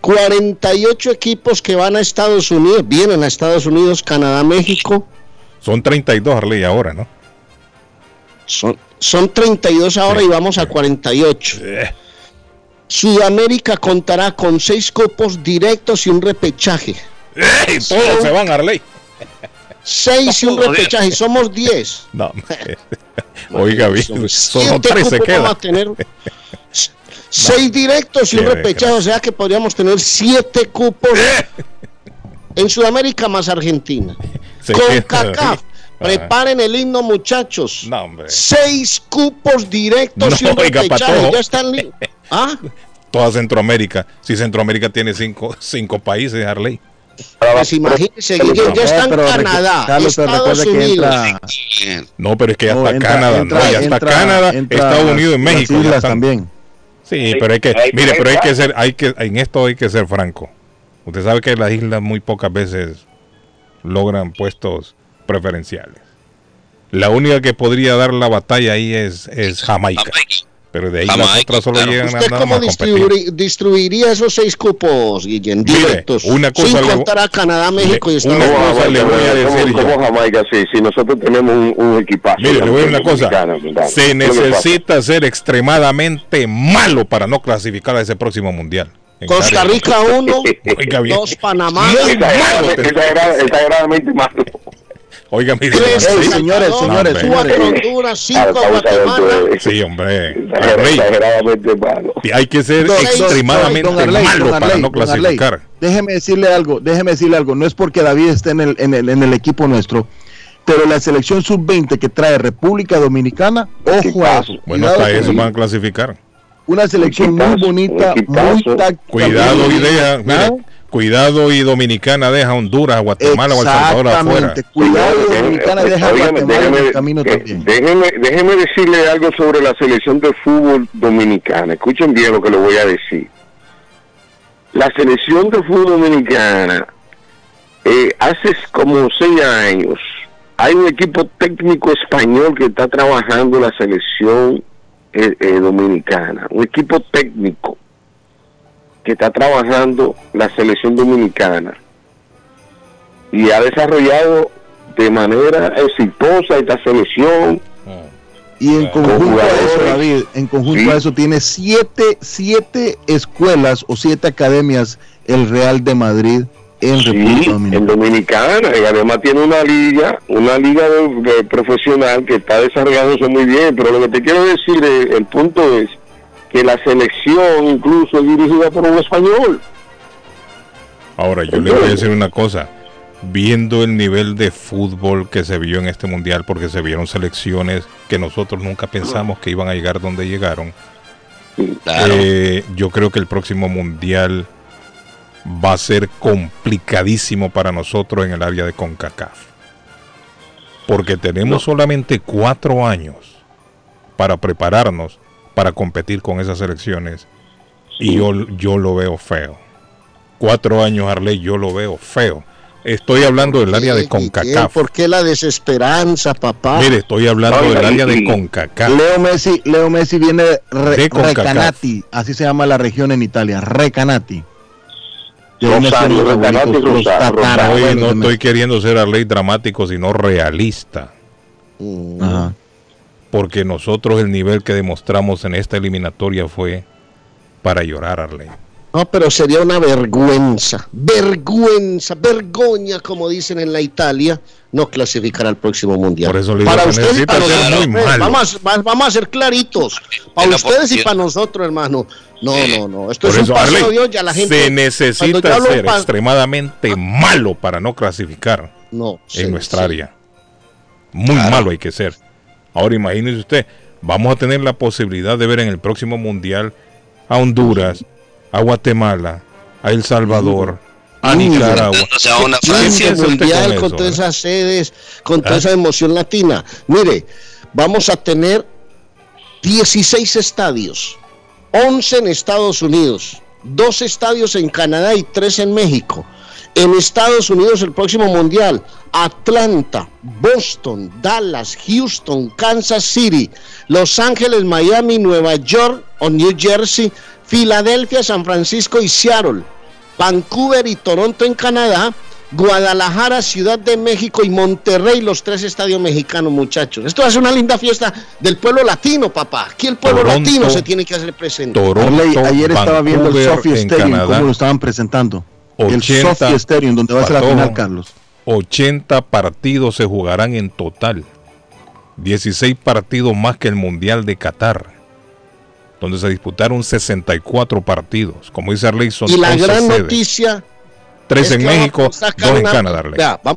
48 equipos que van a Estados Unidos, vienen a Estados Unidos, Canadá, México. Son 32 Harley ahora, ¿no? Son, son 32 ahora y vamos a 48. Eh, Sudamérica contará con 6 cupos directos y un repechaje. ¡Ey! Todos se van Harley. 6 y un repechaje. Somos 10. No. Oiga, bien, solo 13 cupos quedan. a. Seis directos y un repechaje, o sea que podríamos tener siete cupos en Sudamérica más Argentina. Se Con CACAF, preparen el himno, muchachos. No, hombre. Seis cupos directos y No, un oiga. Ya están. li- ¿Ah? Toda Centroamérica. Si Centroamérica tiene cinco, cinco países, Harley. Pues imagínense, Guille, ya están pero recu- Canadá, Carlos, Estados Unidos. entra- No, pero es que ya No, está entra- Canadá, entra- no, ya está entra- Canadá, entra Estados Unidos y las México. ya islas también. Sí, pero hay que, mire, pero hay que ser, hay que, en esto hay que ser franco. Usted sabe que las islas muy pocas veces logran puestos preferenciales. La única que podría dar la batalla ahí es, es Jamaica. Pero de ahí las Jamaica, otras solo claro. llegan a ¿Usted nada cómo más a competir. distribuir- distribuiría esos seis cupos, Guillén? Mire, Directos. una cosa sin le- contar a Canadá, México y le- Estados una Unidos. cosa le voy a decir yo. como Jamaica, sí, sí, nosotros tenemos un, un equipazo. Mire, le voy a decir una cosa. Se necesita ser extremadamente malo para no clasificar a ese próximo mundial. Costa Rica 1, Oiga bien. 2 Panamá, Muy malo. Exageradamente- exagerad- Exageradamente malo. Oiga, mire. tres El señores, señores, cuatro. Honduras, cinco Guatemala. Sí, hombre. Exageradamente malo. hay que ser Don- extremadamente don Arley, malo don para no don Arley, clasificar. Déjeme decirle algo, déjeme decirle algo. No es porque David esté en el, en el, en el equipo nuestro, pero la selección sub-20 que trae República Dominicana, ojo a eso. Bueno, hasta eso van a clasificar. Una selección muy bonita, muy táctica. Cuidado mire, ¿Ah? Cuidado y Dominicana deja a Honduras, a Guatemala o El Salvador afuera. Exactamente. Cuidado y Dominicana deja a Guatemala en déjeme- el camino eh, también. Déjeme, déjeme decirle algo sobre la selección de fútbol dominicana. Escuchen bien lo que le voy a decir. La selección de fútbol dominicana, eh, hace como seis años, hay un equipo técnico español que está trabajando la selección eh, eh, dominicana. Un equipo técnico que está trabajando la selección dominicana y ha desarrollado de manera exitosa esta selección. Y en Con conjunto a eso. David, en conjunto Sí. a eso tiene siete, siete escuelas o siete academias el Real de Madrid en Sí, República Dominicana. en Dominicana y además tiene una liga, una liga de, de profesional que está desarrollándose muy bien, pero lo que te quiero decir, eh, el punto es que la selección incluso es dirigida por un español. Ahora, yo le voy a decir una cosa. Viendo el nivel de fútbol que se vio en este mundial, porque se vieron selecciones que nosotros nunca pensamos que iban a llegar donde llegaron, Claro. eh, yo creo que el próximo mundial va a ser complicadísimo para nosotros en el área de CONCACAF. Porque tenemos solamente cuatro años para prepararnos para competir con esas selecciones. Y yo, yo lo veo feo. Cuatro años, Arley, yo lo veo feo. Estoy hablando del área de CONCACAF. ¿Por qué la desesperanza, papá? Mire, estoy hablando Oiga, del área de CONCACAF. Leo Messi, Leo Messi viene de Re- De CONCACAF. Recanati, así se llama la región en Italia, Recanati. Rosario, Recanati, Rosario, tatarabuelos Rosario. Hoy no estoy queriendo ser Arley dramático, sino realista. Mm. Ajá. Porque nosotros el nivel que demostramos en esta eliminatoria fue para llorar, Arley. No, pero sería una vergüenza, vergüenza, vergoña, como dicen en la Italia, no clasificar al próximo mundial. Por eso le digo para que ustedes para ser nosotros, muy pues, malo. vamos, a- va- vamos a ser claritos. Para ustedes y para nosotros, hermano. No, no, no. Esto Por es eso, un paso Arley, de Dios, ya la gente. se necesita ser pa- extremadamente malo para no clasificar No, sí, en nuestra sí. área. Muy malo hay que ser. Ahora imagínese usted, vamos a tener la posibilidad de ver en el próximo mundial a Honduras, a Guatemala, a El Salvador, a Nicaragua. O sea, una Francia. mundial con todas eh? esas sedes, con toda ¿Ah? esa emoción latina. Mire, vamos a tener 16 estadios, 11 en Estados Unidos, dos estadios en Canadá y tres en México. En Estados Unidos el próximo mundial, Atlanta, Boston, Dallas, Houston, Kansas City, Los Ángeles, Miami, Nueva York o New Jersey, Filadelfia, San Francisco y Seattle. Vancouver y Toronto en Canadá, Guadalajara, Ciudad de México y Monterrey, los tres estadios mexicanos, muchachos. Esto va a ser una linda fiesta del pueblo latino, papá. Aquí el pueblo Toronto, latino se tiene que hacer presente. Toronto, Arley, ayer estaba viendo el Sophie Stadium, Canadá. cómo lo estaban presentando. 80 el Sophie Stadium, donde va a ser la final, Carlos. 80 partidos se jugarán en total. 16 partidos más que el Mundial de Qatar, donde se disputaron 64 partidos. Como dice Arley, son Y la 11 gran sedes. noticia. Tres es en vamos México, dos en Canadá, Arley. Vea, va-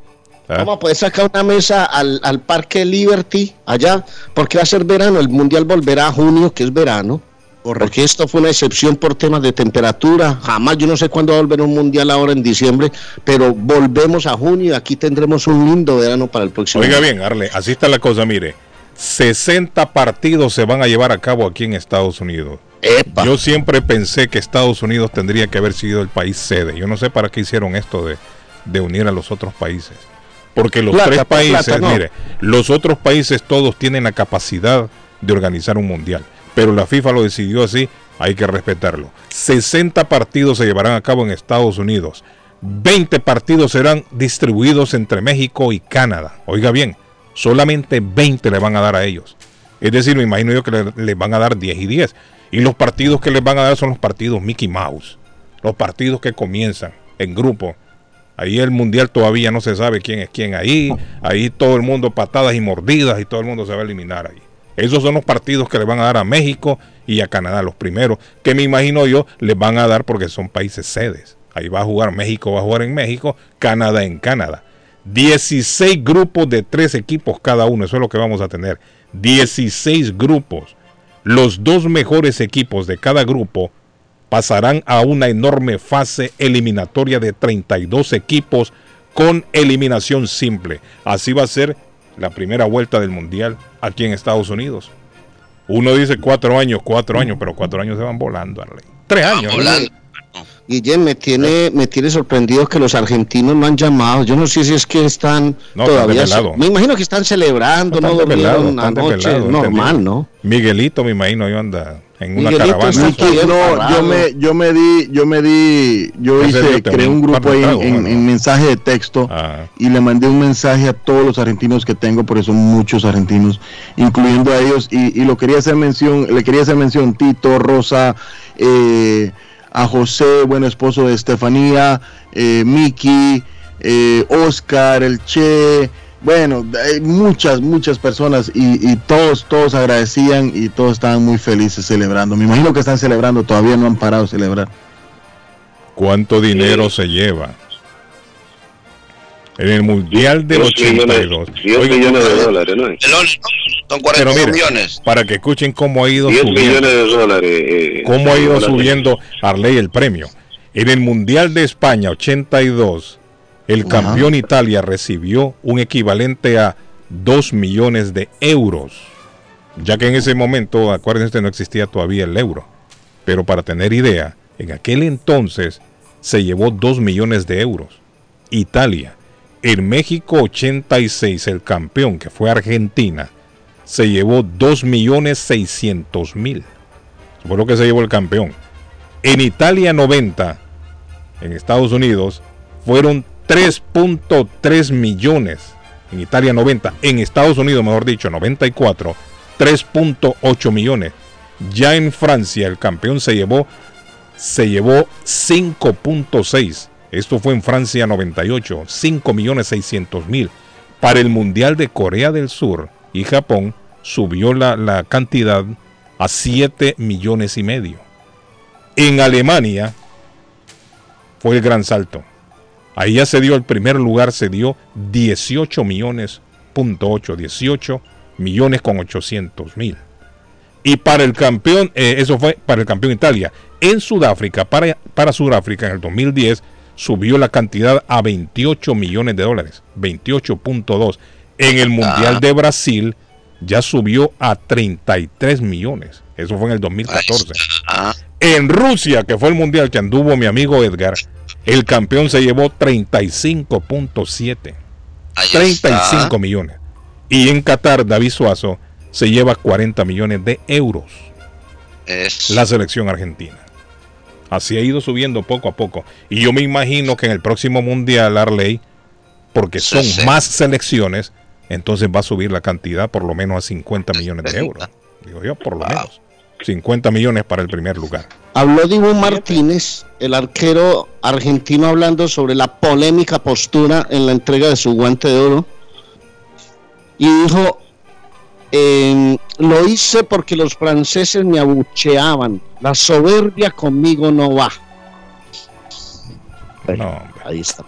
¿Ah? Vamos a poder sacar una mesa al, al Parque Liberty allá, porque va a ser verano. El mundial volverá a junio, que es verano. Porque esto fue una excepción por temas de temperatura. Jamás, yo no sé cuándo va a volver un mundial ahora en diciembre, pero volvemos a junio y aquí tendremos un lindo verano para el próximo Oiga año. bien, Arle, así está la cosa, mire. 60 partidos se van a llevar a cabo aquí en Estados Unidos. Epa. Yo siempre pensé que Estados Unidos tendría que haber sido el país sede. Yo no sé para qué hicieron esto de, de unir a los otros países. Porque los Plata, tres por países, plata, no. mire, los otros países todos tienen la capacidad de organizar un mundial. Pero la FIFA lo decidió así, hay que respetarlo. 60 partidos se llevarán a cabo en Estados Unidos. 20 partidos serán distribuidos entre México y Canadá. Oiga bien, solamente 20 le van a dar a ellos. Es decir, me imagino yo que le, van a dar 10 y 10. Y los partidos que les van a dar son los partidos Mickey Mouse. Los partidos que comienzan en grupo. Ahí el mundial todavía no se sabe quién es quién ahí. Ahí todo el mundo patadas y mordidas y todo el mundo se va a eliminar ahí. Esos son los partidos que le van a dar a México y a Canadá, los primeros, que me imagino yo les van a dar porque son países sedes. Ahí va a jugar México, va a jugar en México, Canadá en Canadá. 16 grupos de tres equipos cada uno, eso es lo que vamos a tener. 16 grupos. Los dos mejores equipos de cada grupo pasarán a una enorme fase eliminatoria de 32 equipos con eliminación simple. Así va a ser la primera vuelta del Mundial aquí en Estados Unidos. Uno dice cuatro años, cuatro años, pero cuatro años se van volando, Arley. Tres años. volando. Guillén, me tiene, me tiene sorprendido que los argentinos no han llamado. Yo no sé si es que están No, están todavía. desvelados. me imagino que están celebrando, no, Están durmieron desvelados, están anoche. desvelados, normal. ¿no? Miguelito, me imagino, yo anda en una Miguelito caravana. aquí bien no, yo me, yo me di, yo me di, yo hice, creé un grupo ahí en, tragos, en- bueno. en mensaje de texto Ah, y le mandé un mensaje a todos los argentinos que tengo, porque son muchos argentinos, incluyendo a ellos, y, y lo quería hacer mención, le quería hacer mención Tito, Rosa, eh, a José, buen esposo de Estefanía, eh, Miki, eh, Oscar, el Che, bueno, hay muchas, muchas personas y, y todos, todos agradecían y todos estaban muy felices celebrando. Me imagino que están celebrando, todavía no han parado de celebrar. ¿Cuánto dinero se lleva? En el Mundial del 82. 10 Oiga, millones de dólares, ¿no? Son Pero 42 mire, millones. para que escuchen cómo ha ido 10 subiendo. millones de dólares. eh, cómo ha ido dólares. subiendo Arley el premio. En el Mundial de España 82, el Ajá. campeón Italia recibió un equivalente a 2 millones de euros. Ya que en ese momento, acuérdense, no existía todavía el euro. Pero para tener idea, en aquel entonces se llevó 2 millones de euros. Italia. En México 86, el campeón, que fue Argentina, se llevó 2 millones 600 mil. Fue lo que se llevó el campeón. En Italia 90, en Estados Unidos, fueron 3.3 millones. En Italia 90, en Estados Unidos, mejor dicho, 94, 3.8 millones. Ya en Francia, el campeón se llevó, se llevó 5.6. Esto fue en Francia 98, 5 millones 600 mil. Para el Mundial de Corea del Sur y Japón, subió la, la cantidad a 7 millones y medio. En Alemania fue el gran salto. Ahí ya se dio el primer lugar, se dio 18 millones, punto 8, 18 millones con 800 mil. Y para el campeón, eh, eso fue para el campeón Italia. En Sudáfrica, para, para Sudáfrica en el 2010, subió la cantidad a 28 millones de dólares, 28.2. En el Mundial Ah. de Brasil ya subió a 33 millones. Eso fue en el 2014. Ah, En Rusia, que fue el mundial que anduvo mi amigo Edgar, el campeón se llevó 35.7. ahí 35 está. millones. Y en Qatar, David Suazo se lleva 40 millones de euros. Es- La selección argentina. Así ha ido subiendo poco a poco. Y yo me imagino que en el próximo mundial, Arley, porque son sí. más selecciones, entonces va a subir la cantidad por lo menos a 50 millones de euros. Digo yo, por lo menos. 50 millones para el primer lugar. Habló Dibu Martínez, el arquero argentino, hablando sobre la polémica postura en la entrega de su guante de oro. Y dijo, em, lo hice porque los franceses me abucheaban. La soberbia conmigo no va. No. Ahí está.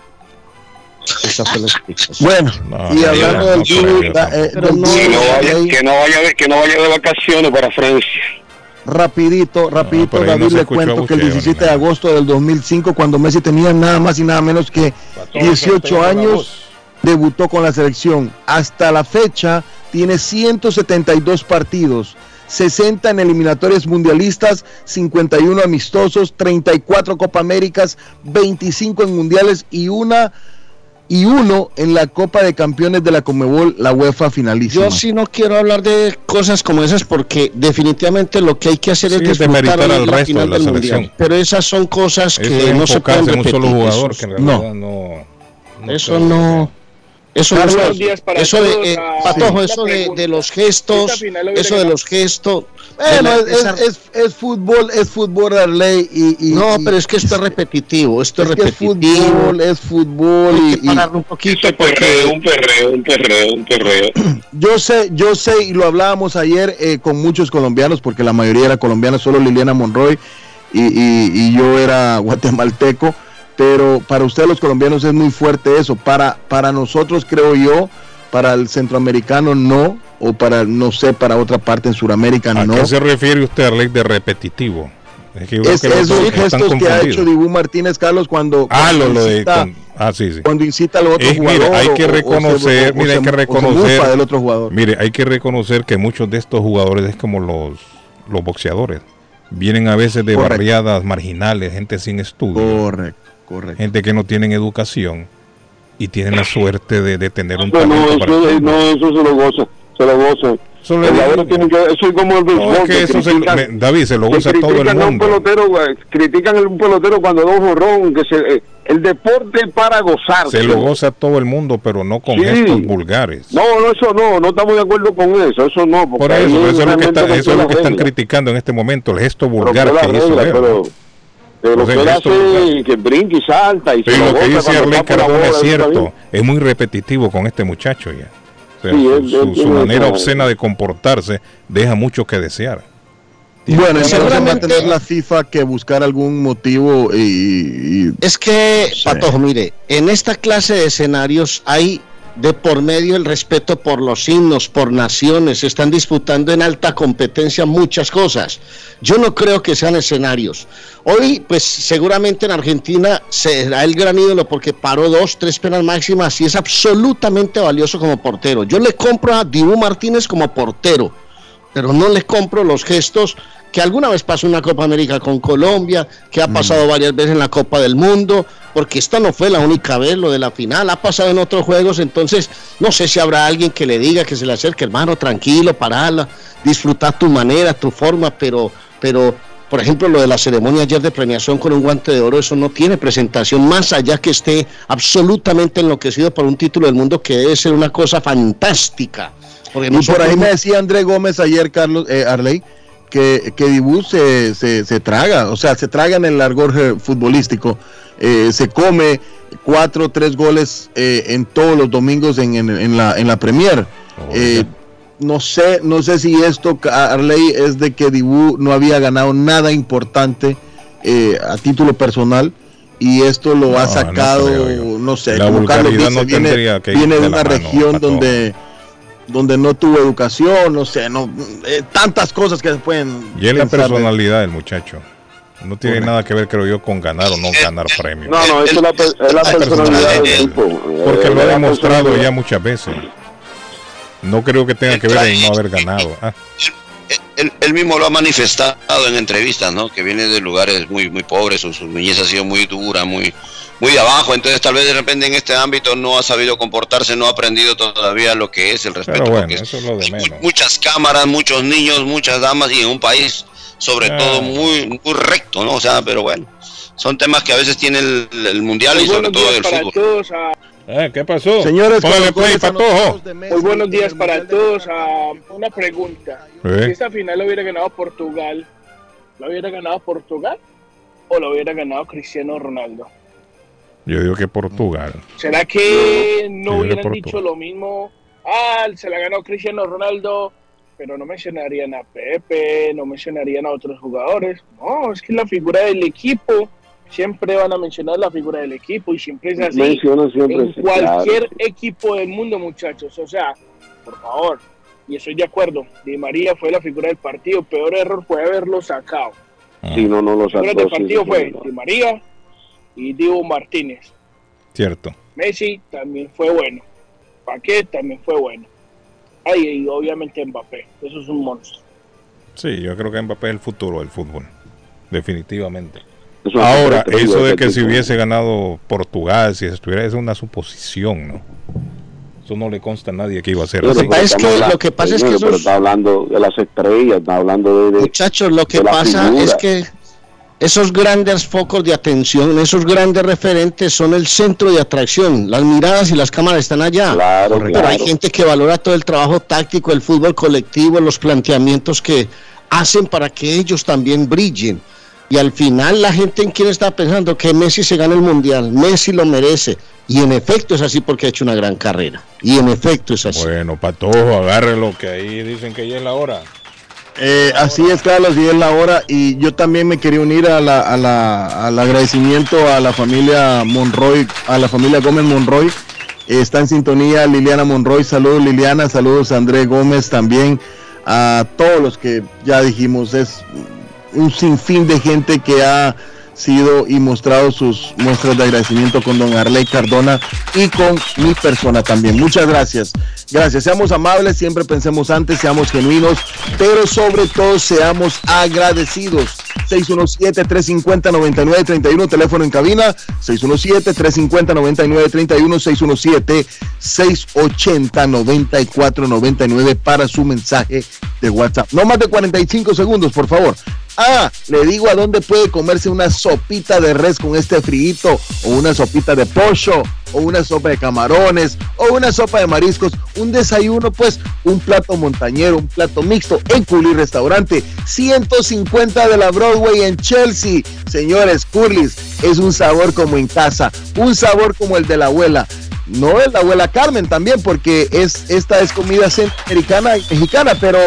Esa fue la explicación. Bueno, No, y hablando no, del eh, Que no vaya, que no vaya de vacaciones para Francia. Rapidito, rapidito, no David, le cuento que el abucheo ni 17 de agosto del 2005, cuando Messi tenía nada más y nada menos que 18 años, debutó con la selección. Hasta la fecha tiene 172 partidos, 60 en eliminatorias mundialistas, 51 amistosos, 34 Copa Américas, 25 en mundiales y una y uno en la Copa de Campeones de la Conmebol, la UEFA finalísima. Yo sí no quiero hablar de cosas como esas porque definitivamente lo que hay que hacer Sí, es es disfrutar demeritar la al resto final de la del mundial. selección. Pero esas son cosas que es no se pueden enfocarse en un repetir. solo jugador Eso- que en no. realidad no. no Eso no. Eso, Carlos, no- días para eso de, eh, Patojo, sí. eso de, los gestos, eso de los gestos. Bueno, la- es, esa- es, es fútbol, es fútbol Arley y, y no, y- pero es que esto es repetitivo, esto es, es que es fútbol, es fútbol y, y un poquito Un perreo, un perreo, un perreo, un perreo. yo sé, yo sé y lo hablábamos ayer eh, con muchos colombianos porque la mayoría era colombiana, solo Liliana Monroy y, y- y yo era guatemalteco, pero para ustedes los colombianos es muy fuerte eso, para para nosotros creo yo, para el centroamericano no o para no sé para otra parte en Sudamérica ¿A no. qué se refiere usted, Arley, de repetitivo? Es que Es que esos gestos que ha hecho Dibu Martínez Carlos cuando, Ah, cuando lo, lo de. incita- con- ah, sí, sí. cuando incita al otro Es, jugador. mire, hay que o- o se- reconocer, o mire, hay que reconocer, mufa del otro jugador. mire, hay que reconocer que muchos de estos jugadores es como los, los boxeadores. Vienen a veces de Correcto. barriadas marginales, gente sin estudio, Correcto, correcto. gente que no tienen educación y tienen la suerte de, de tener un No, no, talento el eso, no, eso se lo goza, se lo goza. Eso le El digo. jugador tiene que- eso es como el No, es béisbol, que que eso se- critican- me- David, se lo goza todo el a un mundo. pelotero, güey, critican a un pelotero cuando da un jorrón, que se, eh, el deporte es para gozar. Se lo goza todo el mundo, pero no con Sí. gestos vulgares. No, no, eso no, no estamos de acuerdo con eso, eso no. Por eso, eso es lo que, está- eso es lo que están criticando en este momento, el gesto vulgar que hizo él. pero, pero O sea, que él hace que brinca y salta y Sí, se lo que goza dice Arley Cardona es cierto, es muy repetitivo con este muchacho ya. O sea, Sí, su, él- su- él su tiene manera obscena de comportarse deja mucho que desear. Bueno, entonces va a Seguramente- tener la FIFA que buscar algún motivo y, y- Es que, Sí. Patojo, mire, en esta clase de escenarios hay de por medio el respeto por los himnos, por naciones, están disputando en alta competencia muchas cosas. Yo no creo que sean escenarios. Hoy, pues seguramente en Argentina será el gran ídolo porque paró dos, tres penas máximas y es absolutamente valioso como portero. Yo le compro a Dibu Martínez como portero pero no le compro los gestos que alguna vez pasó una Copa América con Colombia, que ha pasado varias veces en la Copa del Mundo, porque esta no fue la única vez, lo de la final, ha pasado en otros juegos, entonces no sé si habrá alguien que le diga, que se le acerque, hermano, tranquilo, parala, disfrutar tu manera, tu forma, pero, pero, por ejemplo, lo de la ceremonia ayer de premiación con un guante de oro, eso no tiene presentación, más allá que esté absolutamente enloquecido por un título del mundo que debe ser una cosa fantástica. Porque y por ahí me decía André Gómez ayer, Carlos eh, Arley, que, que Dibu se, se, se traga, o sea, se traga en el largor eh, futbolístico, eh, se come cuatro, tres goles eh, en todos los domingos en, en, en la, en la Premier. Eh, no sé, no sé si esto, Arley, es de que Dibu no había ganado nada importante a título personal y esto lo No, ha no sacado, creo no, sé, La como Carlos dice, no viene, viene de una región donde donde no tuvo educación, no sé, no eh, tantas cosas que se pueden Y es la personalidad del muchacho. No tiene nada que ver, creo yo, con ganar o no ganar premios. No, no, eso es la, per- es la personalidad del tipo. Porque Eh, lo ha demostrado ya muchas veces. No creo que tenga que ver en no haber ganado. Ah, Él, él mismo lo ha manifestado en entrevistas, ¿no? Que viene de lugares muy muy pobres, su, su niñez ha sido muy dura, muy muy abajo, entonces tal vez de repente en este ámbito no ha sabido comportarse, no ha aprendido todavía lo que es el respeto. pero bueno, eso es lo de menos. muchas cámaras, muchos niños, muchas damas y en un país sobre Ah. todo muy muy recto, ¿no? O sea, pero bueno, son temas que a veces tiene el, el mundial y sobre todo el fútbol. Eh, ¿Qué pasó? Señores, Póngale play, patojo. Muy buenos en días para todos. Una pregunta. Eh. Si esta final lo hubiera ganado Portugal, ¿lo hubiera ganado Portugal o lo hubiera ganado Cristiano Ronaldo? Yo digo que Portugal. ¿Será que no hubieran Portugal. dicho lo mismo? Ah, se la ganó Cristiano Ronaldo, pero no mencionarían a Pepe, no mencionarían a otros jugadores. No, es que la figura del equipo, siempre van a mencionar la figura del equipo y siempre es así. Siempre en cualquier claro. equipo del mundo, muchachos. O sea, por favor, y estoy de acuerdo, Di María fue la figura del partido, peor error fue haberlo sacado. Sí, no, no lo La figura sacó. del sí, partido sí, fue no. Di María y Diego Martínez. Cierto. Messi también fue bueno. Paquet también fue bueno. Ay, y obviamente Mbappé. Eso es un monstruo. Sí, yo creo que Mbappé es el futuro del fútbol. Definitivamente. Ahora, eso de que si hubiese ganado Portugal, si estuviera, es una suposición, ¿no? Eso no le consta a nadie que iba a ser Pero así. que pasa es estamos que- hablando- lo que pasa es que pero esos- está hablando de las estrellas, está hablando de, de- Muchachos, lo que pasa figura. es que esos grandes focos de atención, esos grandes referentes son el centro de atracción. Las miradas y las cámaras están allá. Claro, Pero claro. hay gente que valora todo el trabajo táctico, el fútbol colectivo, los planteamientos que hacen para que ellos también brillen. Y al final la gente en quien está pensando que Messi se gana el mundial, Messi lo merece. Y en efecto es así porque ha hecho una gran carrera. Y en efecto es así. Bueno, Patojo, agárrelo, que ahí dicen que ya es la hora. Eh, así es, Carlos, y es la hora. Y yo también me quería unir a la, a la- al agradecimiento a la familia Monroy, a la familia Gómez Monroy. Está en sintonía Liliana Monroy. Saludos, Liliana. Saludos, André Gómez también. A todos los que ya dijimos, es un sinfín de gente que ha sido y mostrado sus muestras de agradecimiento con don Arley Cardona y con mi persona también. Muchas gracias. Gracias. Seamos amables, siempre pensemos antes, seamos genuinos, pero sobre todo seamos agradecidos. 617-350-9931, teléfono en cabina, 617-350-9931, 617-680-9499 para su mensaje de WhatsApp. No más de 45 segundos, por favor. Ah, le digo a dónde puede comerse una sopita de res con este frito, o una sopita de pollo, o una sopa de camarones, o una sopa de mariscos, un desayuno, pues un plato montañero, un plato mixto en Curly Restaurante, 150 de la Broadway en Chelsea. Señores, Curly's es un sabor como en casa, un sabor como el de la abuela. No es la abuela Carmen también, porque es, esta es comida centroamericana y mexicana, pero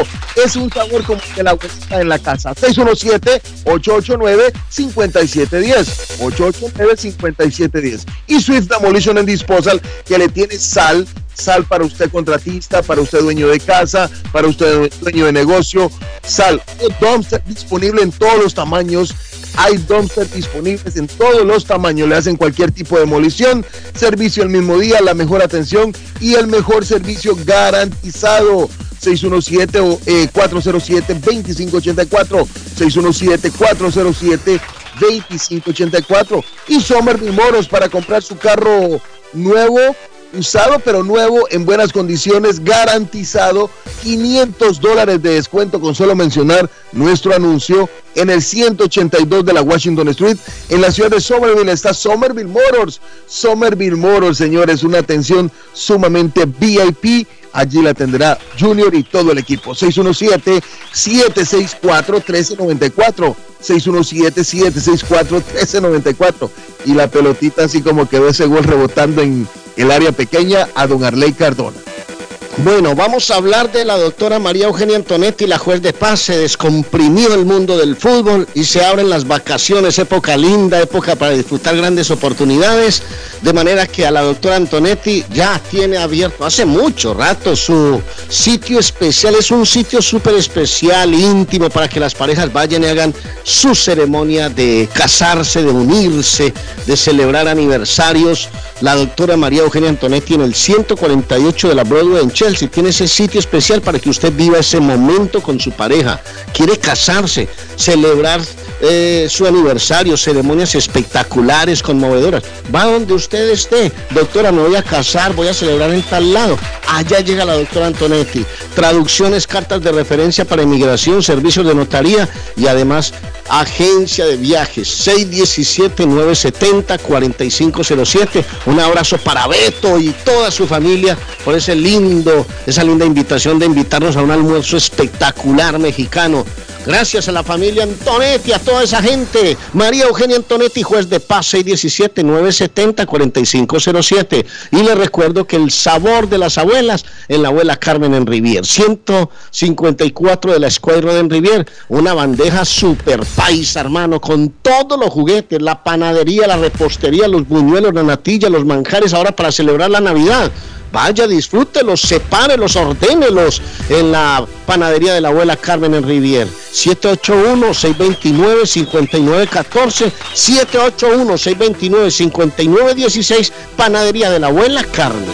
es un sabor como de la abuelita en la casa. 617-889-5710. 889-5710. Y Swift Demolition and Disposal, que le tiene sal, sal para usted contratista, para usted dueño de casa, para usted dueño de negocio, sal. Dumpster disponible en todos los tamaños. Hay dumpster disponibles en todos los tamaños. Le hacen cualquier tipo de demolición. Servicio el mismo día, la mejor atención y el mejor servicio garantizado. 617-407-2584. 617-407-2584. Y Somerville Moros para comprar su carro nuevo usado pero nuevo en buenas condiciones, garantizado 500 dólares de descuento con solo mencionar nuestro anuncio en el 182 de la Washington Street. En la ciudad de Somerville está Somerville Motors. Somerville Motors, señores, una atención sumamente VIP. Allí la tendrá Junior y todo el equipo. 617-764-1394. 617-764-1394. Y la pelotita así como quedó ese gol rebotando en el área pequeña a don Arley Cardona. Bueno, vamos a hablar de la doctora María Eugenia Antonetti, la juez de paz. Se descomprimió el mundo del fútbol y se abren las vacaciones, época linda, época para disfrutar grandes oportunidades. De manera que a la doctora Antonetti ya tiene abierto hace mucho rato su sitio especial. Es un sitio súper especial, íntimo, para que las parejas vayan y hagan su ceremonia de casarse, de unirse, de celebrar aniversarios. La doctora María Eugenia Antonetti en el 148 de la Broadway en Chelsea tiene ese sitio especial para que usted viva ese momento con su pareja. Quiere casarse, celebrar eh, su aniversario, ceremonias espectaculares, conmovedoras. Va donde usted esté. Doctora, me voy a casar, voy a celebrar en tal lado. Allá llega la doctora Antonetti. Traducciones, cartas de referencia para inmigración, servicios de notaría y además agencia de viajes. 617-970-4507. Un abrazo para Beto y toda su familia por ese lindo, esa linda invitación de invitarnos a un almuerzo espectacular mexicano. Gracias a la familia Antonetti, toda esa gente. María Eugenia Antonetti, juez de paz 617-970-4507. Y le recuerdo que el sabor de las abuelas en la abuela Carmen en Rivier. 154 de la Escuadra en Rivier. Una bandeja super paisa, hermano, con todos los juguetes, la panadería, la repostería, los buñuelos, la natilla, los manjares, ahora para celebrar la Navidad. Vaya, disfrútelos, sepárelos, ordénelos en la panadería de la abuela Carmen en Rivier. 781-629-5914, 781-629-5916, panadería de la abuela Carmen.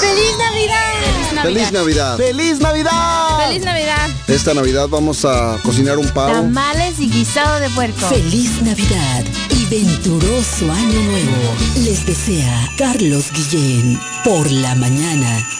¡Feliz Navidad! ¡Feliz Navidad! ¡Feliz Navidad! ¡Feliz Navidad! Esta Navidad vamos a cocinar un pavo. Tamales y guisado de puerco. Feliz Navidad y venturoso Año Nuevo. Les desea Carlos Guillén por la mañana.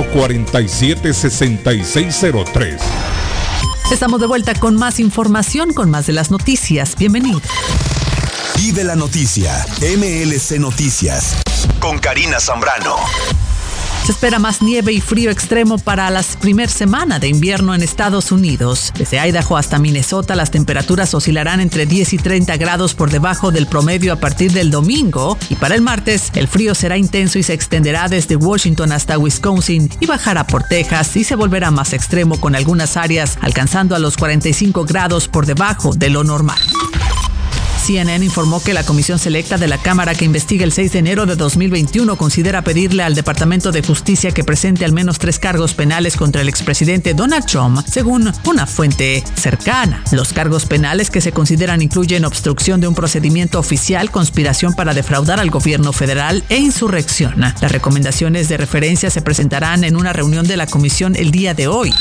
6603 Estamos de vuelta con más información, con más de las noticias. Bienvenido. Vive la noticia, MLC Noticias, con Karina Zambrano. Se espera más nieve y frío extremo para las primer semana de invierno en Estados Unidos. Desde Idaho hasta Minnesota las temperaturas oscilarán entre 10 y 30 grados por debajo del promedio a partir del domingo y para el martes el frío será intenso y se extenderá desde Washington hasta Wisconsin y bajará por Texas y se volverá más extremo con algunas áreas alcanzando a los 45 grados por debajo de lo normal. CNN informó que la comisión selecta de la Cámara que investiga el 6 de enero de 2021 considera pedirle al Departamento de Justicia que presente al menos tres cargos penales contra el expresidente Donald Trump, según una fuente cercana. Los cargos penales que se consideran incluyen obstrucción de un procedimiento oficial, conspiración para defraudar al gobierno federal e insurrección. Las recomendaciones de referencia se presentarán en una reunión de la comisión el día de hoy.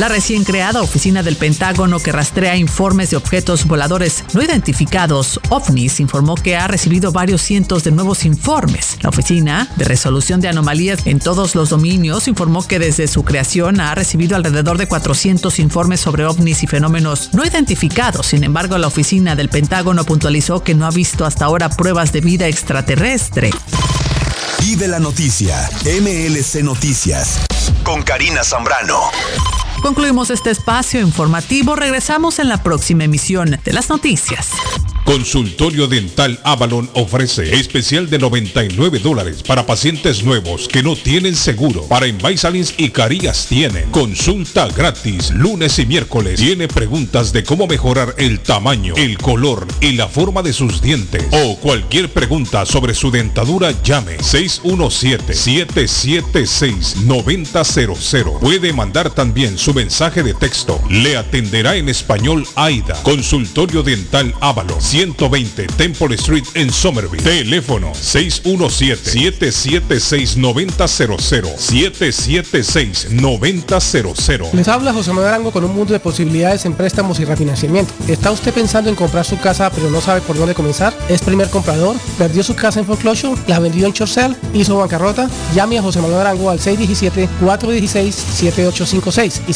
La recién creada Oficina del Pentágono que rastrea informes de objetos voladores no identificados, OVNIs, informó que ha recibido varios cientos de nuevos informes. La Oficina de Resolución de Anomalías en todos los dominios informó que desde su creación ha recibido alrededor de 400 informes sobre ovnis y fenómenos no identificados. Sin embargo, la Oficina del Pentágono puntualizó que no ha visto hasta ahora pruebas de vida extraterrestre. Vive la noticia, MLC Noticias, con Karina Zambrano. Concluimos este espacio informativo. Regresamos en la próxima emisión de las noticias. Consultorio Dental Avalon ofrece especial de 99 dólares para pacientes nuevos que no tienen seguro. Para Invisalins y Carías tienen consulta gratis lunes y miércoles. Tiene preguntas de cómo mejorar el tamaño, el color y la forma de sus dientes. O cualquier pregunta sobre su dentadura, llame 617-776-9000. Puede mandar también su mensaje de texto. Le atenderá en español AIDA. Consultorio Dental Avalon 120 Temple Street en Somerville. Teléfono 617-776-9000. 776-9000. Les habla José Manuel Arango con un mundo de posibilidades en préstamos y refinanciamiento. ¿Está usted pensando en comprar su casa pero no sabe por dónde comenzar? ¿Es primer comprador? ¿Perdió su casa en foreclosure? ¿La vendió en Chorcel? ¿Hizo bancarrota? Llame a José Manuel Arango al 617-416-7856 y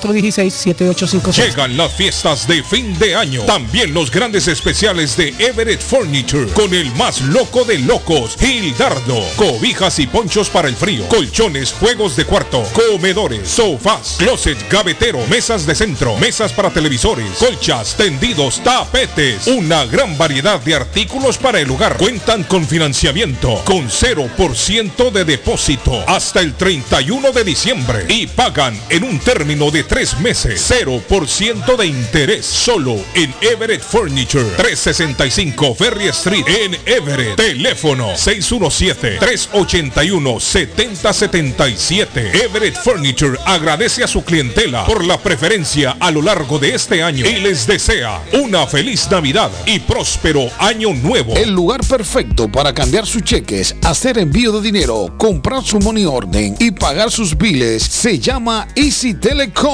617-416-7856. Llegan las fiestas de fin de año. También los grandes especiales de Everett Furniture con el más loco de locos, Gildardo. Cobijas y ponchos para el frío, colchones, juegos de cuarto, comedores, sofás, closet, gavetero, mesas de centro, mesas para televisores, colchas, tendidos, tapetes. Una gran variedad de artículos para el hogar. Cuentan con financiamiento con 0% de depósito hasta el 31 de diciembre y pagan en un término de tres meses 0% de interés solo en Everett Furniture 365 Ferry Street en Everett. Teléfono 617-381-7077. Everett Furniture agradece a su clientela por la preferencia a lo largo de este año y les desea una feliz Navidad y próspero año nuevo. El lugar perfecto para cambiar sus cheques, hacer envío de dinero, comprar su money orden y pagar sus biles se llama Easy Telecom.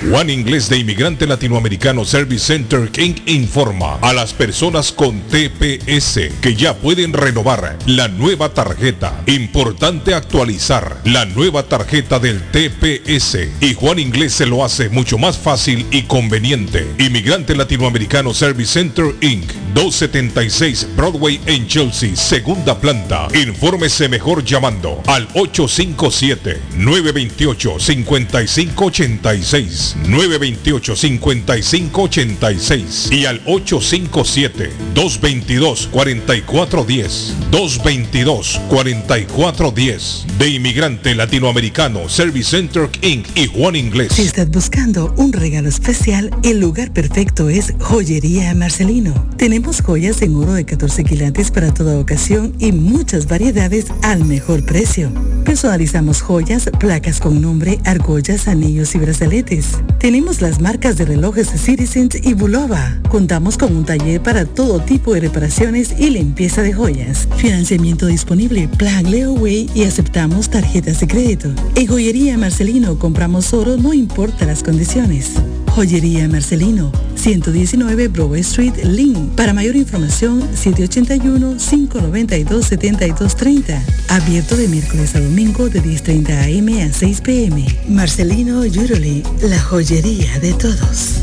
Juan Inglés de Inmigrante Latinoamericano Service Center King informa a las personas con TPS que ya pueden renovar la nueva tarjeta. Importante actualizar la nueva tarjeta del TPS y Juan Inglés se lo hace mucho más fácil y conveniente. Inmigrante Latinoamericano Service Center Inc. 276 Broadway en Chelsea, segunda planta. Infórmese mejor llamando al 857 928 5586 928-5586 y al 857-222-4410. 222-4410 de Inmigrante Latinoamericano Service Center Inc. y Juan Inglés. Si estás buscando un regalo especial, el lugar perfecto es Joyería Marcelino. Tenemos joyas en oro de 14 quilates para toda ocasión y muchas variedades al mejor precio. Personalizamos joyas, placas con nombre, argollas, anillos y brazaletes. Tenemos las marcas de relojes Citizens y Bulova. Contamos con un taller para todo tipo de reparaciones y limpieza de joyas. Financiamiento disponible, plan Leeway y aceptamos tarjetas de crédito. En Joyería Marcelino compramos oro, no importa las condiciones. Joyería Marcelino, 119 Broadway Street, Lynn. Para mayor información, 781-592-7230. Abierto de miércoles a domingo de 10.30 am a 6 pm. Marcelino Jewelry, la joyería de todos.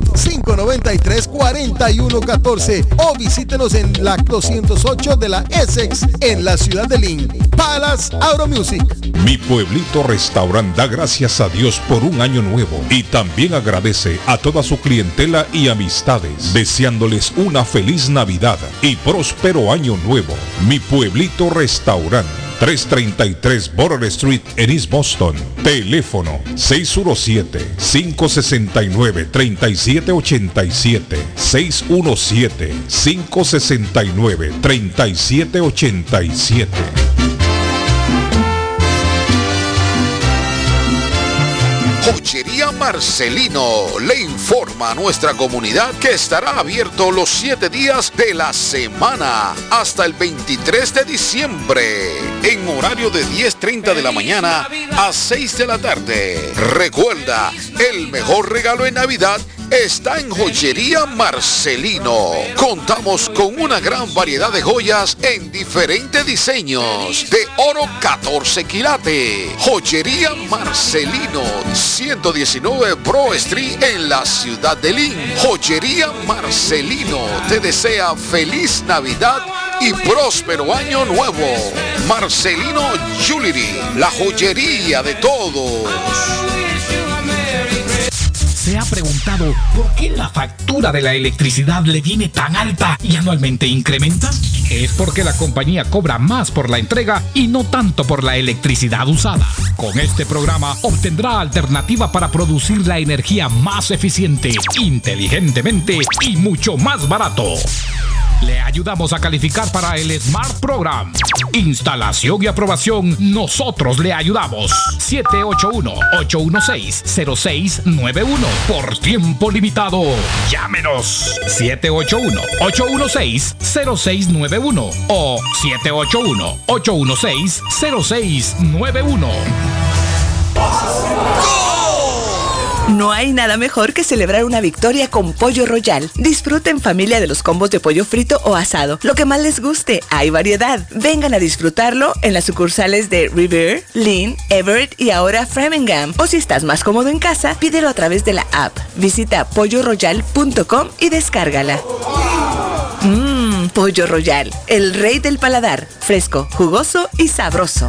593-4114 o visítenos en la 208 de la Essex en la ciudad de Lynn. Palace Auto Music. Mi pueblito restaurant da gracias a Dios por un año nuevo y también agradece a toda su clientela y amistades, deseándoles una feliz Navidad y próspero año nuevo. Mi pueblito restaurant. 333 Border Street en East Boston. Teléfono 617-569-3787. 617-569-3787. Joyería Marcelino le informa a nuestra comunidad que estará abierto los siete días de la semana hasta el 23 de diciembre en horario de 10.30 de la mañana a 6 de la tarde. Recuerda, el mejor regalo en Navidad está en Joyería Marcelino. Contamos con una gran variedad de joyas en diferentes diseños de oro 14 quilate. Joyería Marcelino, 119 Pro Street en la ciudad de Lynn. Joyería Marcelino te desea feliz Navidad y próspero año nuevo. Marcelino Jewelry, la joyería de todos. ¿Se ha preguntado por qué la factura de la electricidad le viene tan alta y anualmente incrementa? Es porque la compañía cobra más por la entrega y no tanto por la electricidad usada. Con este programa obtendrá alternativa para producir la energía más eficiente, inteligentemente y mucho más barato. Le ayudamos a calificar para el Smart Program. Instalación y aprobación, nosotros le ayudamos. 781-816-0691. Por tiempo limitado. Llámenos. 781-816-0691 o 781-816-0691. No hay nada mejor que celebrar una victoria con Pollo Royal. Disfruten familia de los combos de pollo frito o asado. Lo que más les guste, hay variedad. Vengan a disfrutarlo en las sucursales de River, Lynn, Everett y ahora Framingham. O si estás más cómodo en casa, pídelo a través de la app. Visita polloroyal.com y descárgala. Mmm, Pollo Royal, el rey del paladar. Fresco, jugoso y sabroso.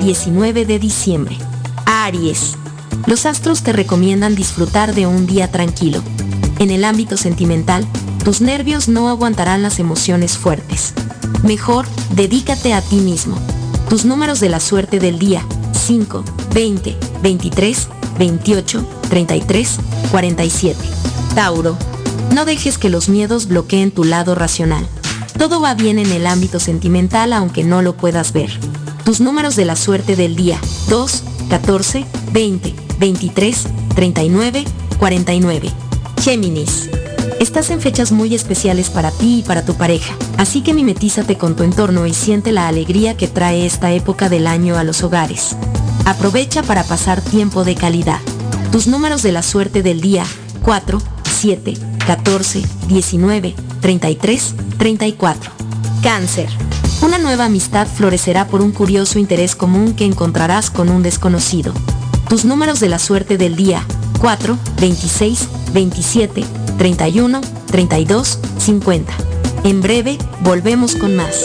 19 de diciembre. Aries. Los astros te recomiendan disfrutar de un día tranquilo. En el ámbito sentimental, tus nervios no aguantarán las emociones fuertes. Mejor, dedícate a ti mismo. Tus números de la suerte del día, 5, 20, 23, 28, 33, 47. Tauro. No dejes que los miedos bloqueen tu lado racional. Todo va bien en el ámbito sentimental aunque no lo puedas ver. Tus números de la suerte del día 2, 14, 20, 23, 39, 49. Géminis. Estás en fechas muy especiales para ti y para tu pareja, así que mimetízate con tu entorno y siente la alegría que trae esta época del año a los hogares. Aprovecha para pasar tiempo de calidad. Tus números de la suerte del día 4, 7, 14, 19, 33, 34. Cáncer. Una nueva amistad florecerá por un curioso interés común que encontrarás con un desconocido. Tus números de la suerte del día 4, 26, 27, 31, 32, 50. En breve, volvemos con más.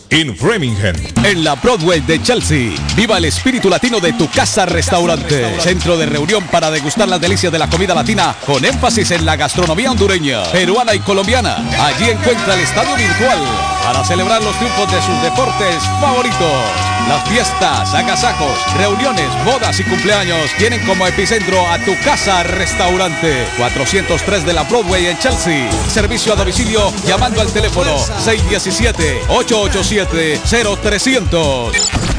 En Framingham. En la Broadway de Chelsea, viva el espíritu latino de tu casa restaurante. Centro de reunión para degustar las delicias de la comida latina con énfasis en la gastronomía hondureña, peruana y colombiana. Allí encuentra el estadio virtual para celebrar los triunfos de sus deportes favoritos. Las fiestas, agasajos, reuniones, bodas y cumpleaños tienen como epicentro a tu casa restaurante. 403 de la Broadway en Chelsea. Servicio a domicilio llamando al teléfono 617-887-0300.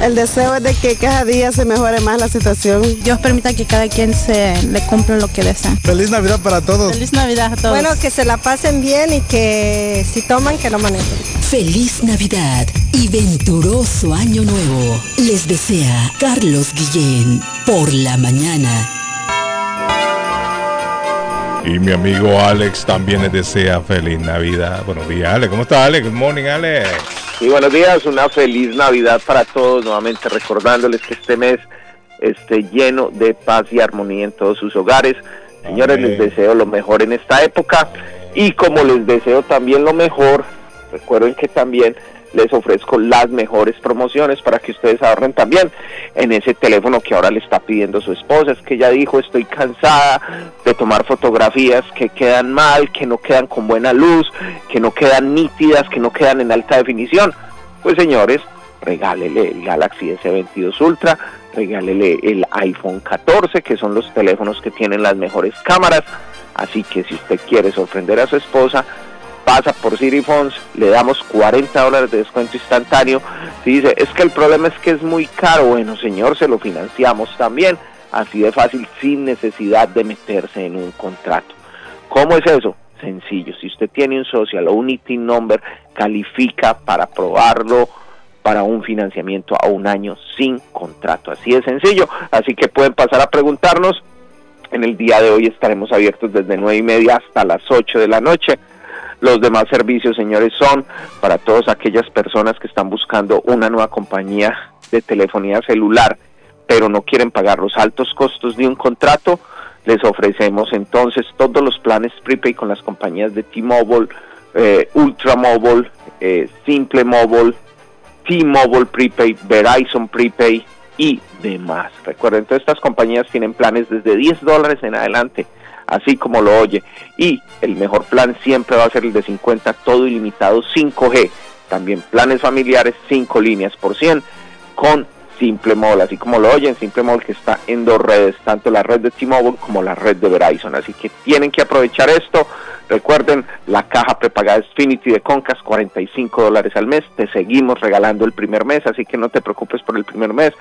El deseo es de que cada día se mejore más la situación. Dios permita que cada quien se le cumpla lo que desea. Feliz Navidad para todos. Feliz Navidad a todos. Bueno, que se la pasen bien y que si toman, que no manejen. Feliz Navidad y venturoso Año Nuevo. Les desea Carlos Guillén por la mañana. Y mi amigo Alex también les desea feliz Navidad. Buenos días, Alex. ¿Cómo está, Alex? Good morning, Alex. Y buenos días, una feliz Navidad para todos. Nuevamente recordándoles que este mes esté lleno de paz y armonía en todos sus hogares. Señores, Amén. les deseo lo mejor en esta época. Y como les deseo también lo mejor, recuerden que también les ofrezco las mejores promociones para que ustedes ahorren también en ese teléfono que ahora le está pidiendo su esposa. Es que ella dijo, estoy cansada de tomar fotografías que quedan mal, que no quedan con buena luz, que no quedan nítidas, que no quedan en alta definición. Pues señores, regálele el Galaxy S22 Ultra, regálele el iPhone 14, que son los teléfonos que tienen las mejores cámaras. Así que si usted quiere sorprender a su esposa, pasa por City Phones, le damos 40 dólares de descuento instantáneo. Si dice, es que el problema es que es muy caro, bueno señor, se lo financiamos también, así de fácil, sin necesidad de meterse en un contrato. ¿Cómo es eso? Sencillo, si usted tiene un social o un ITIN number, califica para probarlo para un financiamiento a un año sin contrato. Así de sencillo, así que pueden pasar a preguntarnos. En el día de hoy estaremos abiertos desde nueve y media hasta las 8 de la noche. Los demás servicios, señores, son para todas aquellas personas que están buscando una nueva compañía de telefonía celular, pero no quieren pagar los altos costos de un contrato. Les ofrecemos entonces todos los planes prepaid con las compañías de T-Mobile, eh, Ultramobile, eh, Simple Mobile, T-Mobile Prepaid, Verizon Prepaid y demás. Recuerden, todas estas compañías tienen planes desde 10 dólares en adelante, así como lo oye. Y el mejor plan siempre va a ser el de 50, todo ilimitado 5G. También planes familiares, 5 líneas por 100 con Simple Mobile, así como lo oyen, Simple Mobile que está en dos redes, tanto la red de T-Mobile como la red de Verizon. Así que tienen que aprovechar esto. Recuerden, la caja prepagada es Finity de Concas, 45 dólares al mes. Te seguimos regalando el primer mes, así que no te preocupes por el primer mes,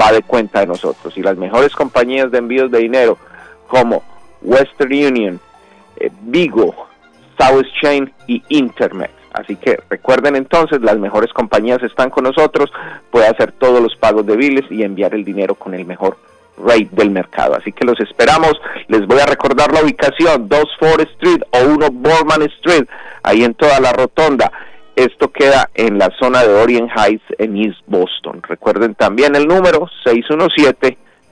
va de cuenta de nosotros. Y las mejores compañías de envíos de dinero, como Western Union, eh, Vigo, South Chain y Internet. Así que recuerden entonces, las mejores compañías están con nosotros, puede hacer todos los pagos de biles y enviar el dinero con el mejor rate del mercado. Así que los esperamos. Les voy a recordar la ubicación, 2 Forest Street o 1 Borman Street, ahí en toda la rotonda. Esto queda en la zona de Orient Heights en East Boston. Recuerden también el número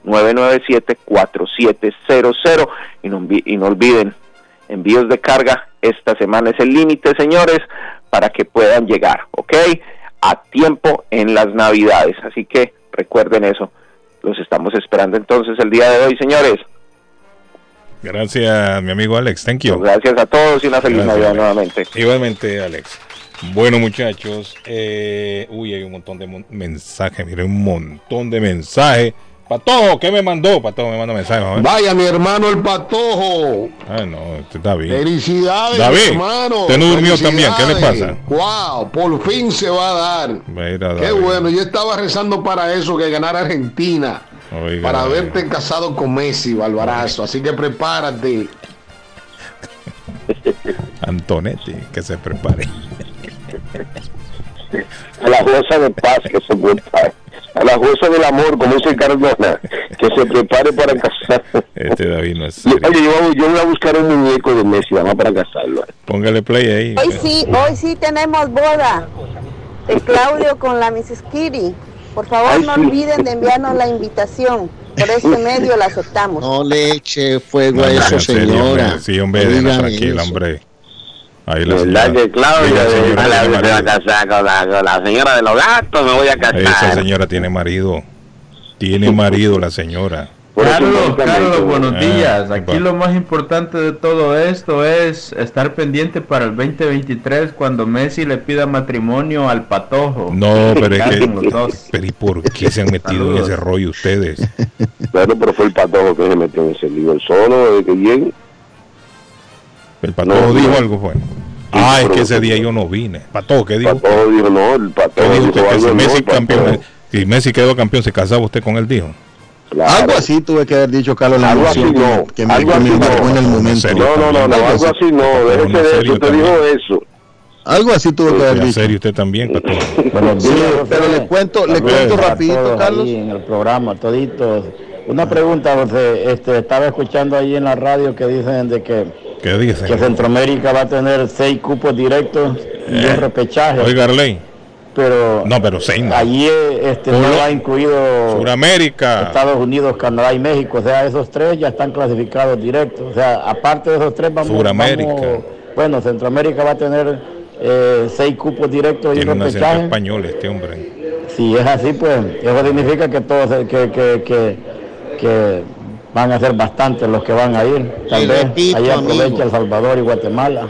617-997-4700 y no, envi- y no olviden envíos de carga. Esta semana es el límite, señores, para que puedan llegar, ¿ok? A tiempo en las navidades. Así que recuerden eso. Los estamos esperando entonces el día de hoy, señores. Gracias, mi amigo Alex. Thank you. Gracias a todos y una feliz Gracias, Navidad Alex. nuevamente. Igualmente, Alex. Bueno, muchachos. eh, uy, hay un montón de mon- mensajes. Mire, un montón de mensajes. Patojo, ¿qué me mandó? Patojo me manda ver. Vaya, mi hermano el patojo. Ah, no, este está bien. Felicidades, David, hermano. usted no durmió también, ¿qué le pasa? Wow, por fin se va a dar. Mira, Qué David. bueno, yo estaba rezando para eso, que ganara Argentina. Oiga, para David. verte casado con Messi, Balbarazo. Así que prepárate. Antonetti, que se prepare. La jueza de paz que se prepare. A la jueza del amor, como dice Cardona, que se prepare para casar. Este David no es Oye, serio. yo, voy- yo voy a buscar un muñeco de Messi, vamos para casarlo. Póngale play ahí. Hoy sí, hoy sí tenemos boda de Claudio con la Mrs. Kitty. Por favor, Ay, no sí. olviden de enviarnos la invitación. Por este medio la aceptamos. No le eche fuego No, a eso, señora. hombre. Sí, hombre, tranquila, hombre. Ahí la ¿Verdad señora. que Claudia de- la- se va a marido. casar con la, con la señora de los gatos? Me voy a Esa casar. señora tiene marido. Tiene marido la señora. Carlos, Carlos, buenos Ah, días. ¿qué Aquí lo más importante de todo esto es estar pendiente para el 2023 cuando Messi le pida matrimonio al patojo. No, pero es que. Pero ¿y por qué se han metido en ese rollo ustedes? Bueno, pero fue el patojo que se metió en ese lío. El solo, de que llegue. El patojo No, dijo no. algo, fue. Ah, es que ese día yo no vine. Patojo, ¿qué dijo? Patojo dijo, no, el ¿Qué patojo dijo dijo usted? Que si no, Messi patojo. campeón, si Messi quedó campeón, se casaba usted con él, dijo. Algo así tuve que haber dicho, Carlos, la Algo así no, que me, algo que me así embargó no. en el momento. No, no, no, no, algo así no, déjese de eso, usted dijo eso. Algo así tuve que haber dicho. serio usted también, Patojo. Sí, pero le cuento, le cuento rapidito, Carlos. en el programa, toditos. Una pregunta, José. Este, estaba escuchando ahí en la radio que dicen de que, ¿Qué dice? que Centroamérica va a tener seis cupos directos y un repechaje. Oiga, Arley. pero No, pero seis no. allí este, no ha incluido Suramérica. Estados Unidos, Canadá y México. O sea, esos tres ya están clasificados directos. O sea, aparte de esos tres, vamos. Suramérica. vamos- bueno, Centroamérica va a tener eh, seis cupos directos y Tiene un un repechaje. español este hombre. Si es así, pues eso significa que todos que, que, que, que van a ser bastantes los que van a ir. Tal Y vez repito, ahí aprovecha amigo. El Salvador y Guatemala.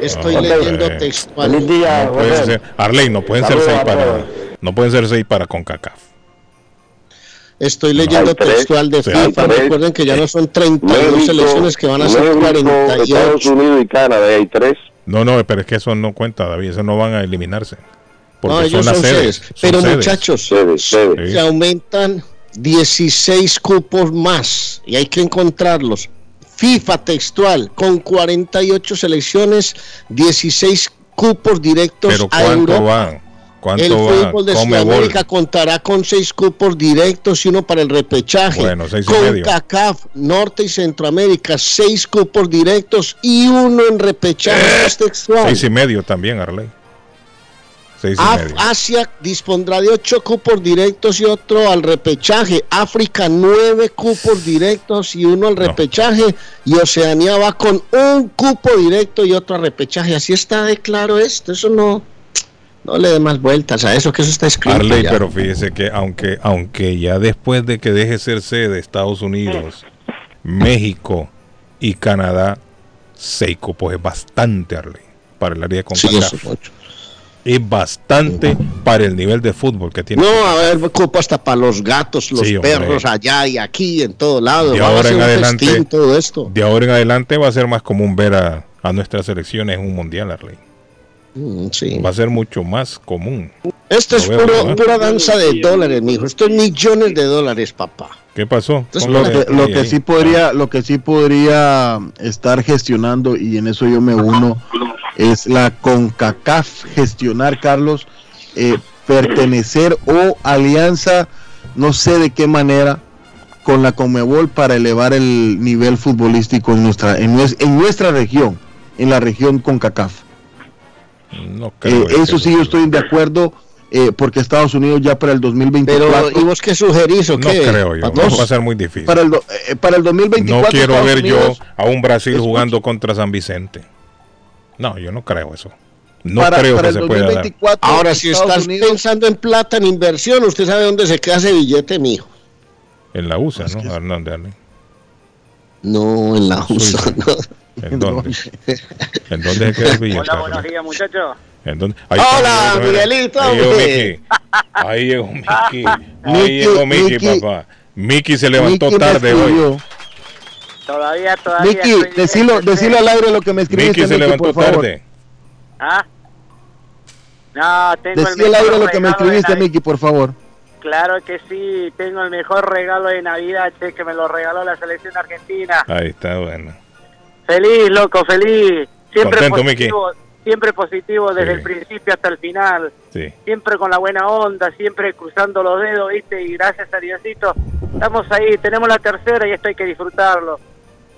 Estoy leyendo Eh, textual. Feliz día, No pueden ser, Arley, no pueden ser seis para. No pueden ser seis para CONCACAF. Estoy leyendo tres, textual de FIFA. tres. Recuerden que ya no son 32 México, selecciones que van a ser México, Estados 48. Unidos y Canadá, hay tres. No, no, pero es que eso no cuenta, David. Eso no van a eliminarse. Porque No, son ellos las son sedes. sedes. son Pero sedes. muchachos, Sedes, se aumentan 16 cupos más y hay que encontrarlos. FIFA textual con 48 selecciones, 16 cupos directos Pero a ¿cuánto Europa. van? ¿Cuánto El fútbol de. Sudamérica contará con seis cupos directos y uno para el repechaje. Bueno, seis y con medio. CACAF, Norte y Centroamérica, seis cupos directos y uno en repechaje. Es textual. Seis y medio también, Arley. Af-. Asia dispondrá de ocho cupos directos y otro al repechaje. África nueve cupos directos y uno al repechaje. Y Oceanía va con un cupo directo y otro al repechaje. Así está de claro esto. Eso no, no le dé más vueltas a eso, que eso está escrito. Arley, pero fíjese que aunque, aunque ya después de que deje ser sede Estados Unidos, México y Canadá, seis cupos es bastante, Arley, para el área de Sí. Es bastante para el nivel de fútbol que tiene. No, a ver, cupo hasta para los gatos, los Sí, perros allá y aquí, en todo lado. de ahora en un adelante, festín, todo esto. de ahora en adelante va a ser más común ver a, a nuestras selecciones en un mundial, Arley. Mm, sí. Va a ser mucho más común. Esto es puro- pura danza de dólares, mijo. Esto es millones de dólares, papá. ¿Qué pasó? Entonces, Lo que, lo que sí podría, lo que sí podría estar gestionando y en eso yo me uno es la CONCACAF gestionar, Carlos, eh, pertenecer o alianza, no sé de qué manera, con la Conmebol para elevar el nivel futbolístico en nuestra, en, nues- en nuestra región, en la región CONCACAF. No Eh, creo que eso sí, yo estoy de acuerdo. eh, porque Estados Unidos ya para el 2024 Pero, ¿y vos qué sugerís o No qué? creo yo. Patos? Va a ser muy difícil. para el, do- eh, para el 2024 No quiero Estados ver yo Unidos- a un Brasil Escucha. jugando contra San Vicente. No, yo no creo eso. No Para- creo para que el se pueda dar. 2024 Ahora, si Estados estás Unidos- pensando en plata, en inversión, usted sabe dónde se queda ese billete, mijo. En la USA, ¿no? Hernández, Arley. No, en la USA, no. ¿En dónde? ¿En dónde se queda el billete? Hola, buenos días, muchachos. ¿En dónde? Ahí está, Hola. Miguelito, Ahí llegó. Miki. Ahí llegó Miki. Ahí llegó Miki, papá. Miki se levantó tarde hoy. Todavía, todavía. Miki, estoy- decilo, decilo al aire lo que me escribiste, Miki se Miki, levantó por favor. tarde. ¿Ah? No, tengo el Decilo al aire lo que me escribiste. Miki, por favor. Claro que sí, tengo el mejor regalo de Navidad, che, que me lo regaló la selección argentina. Ahí está, bueno. Feliz, loco, feliz. Siempre Contento, positivo, siempre positivo desde Sí. el principio hasta el final. Sí. Siempre con la buena onda, siempre cruzando los dedos, ¿viste? Y gracias a Diosito, estamos ahí, tenemos la tercera y esto hay que disfrutarlo.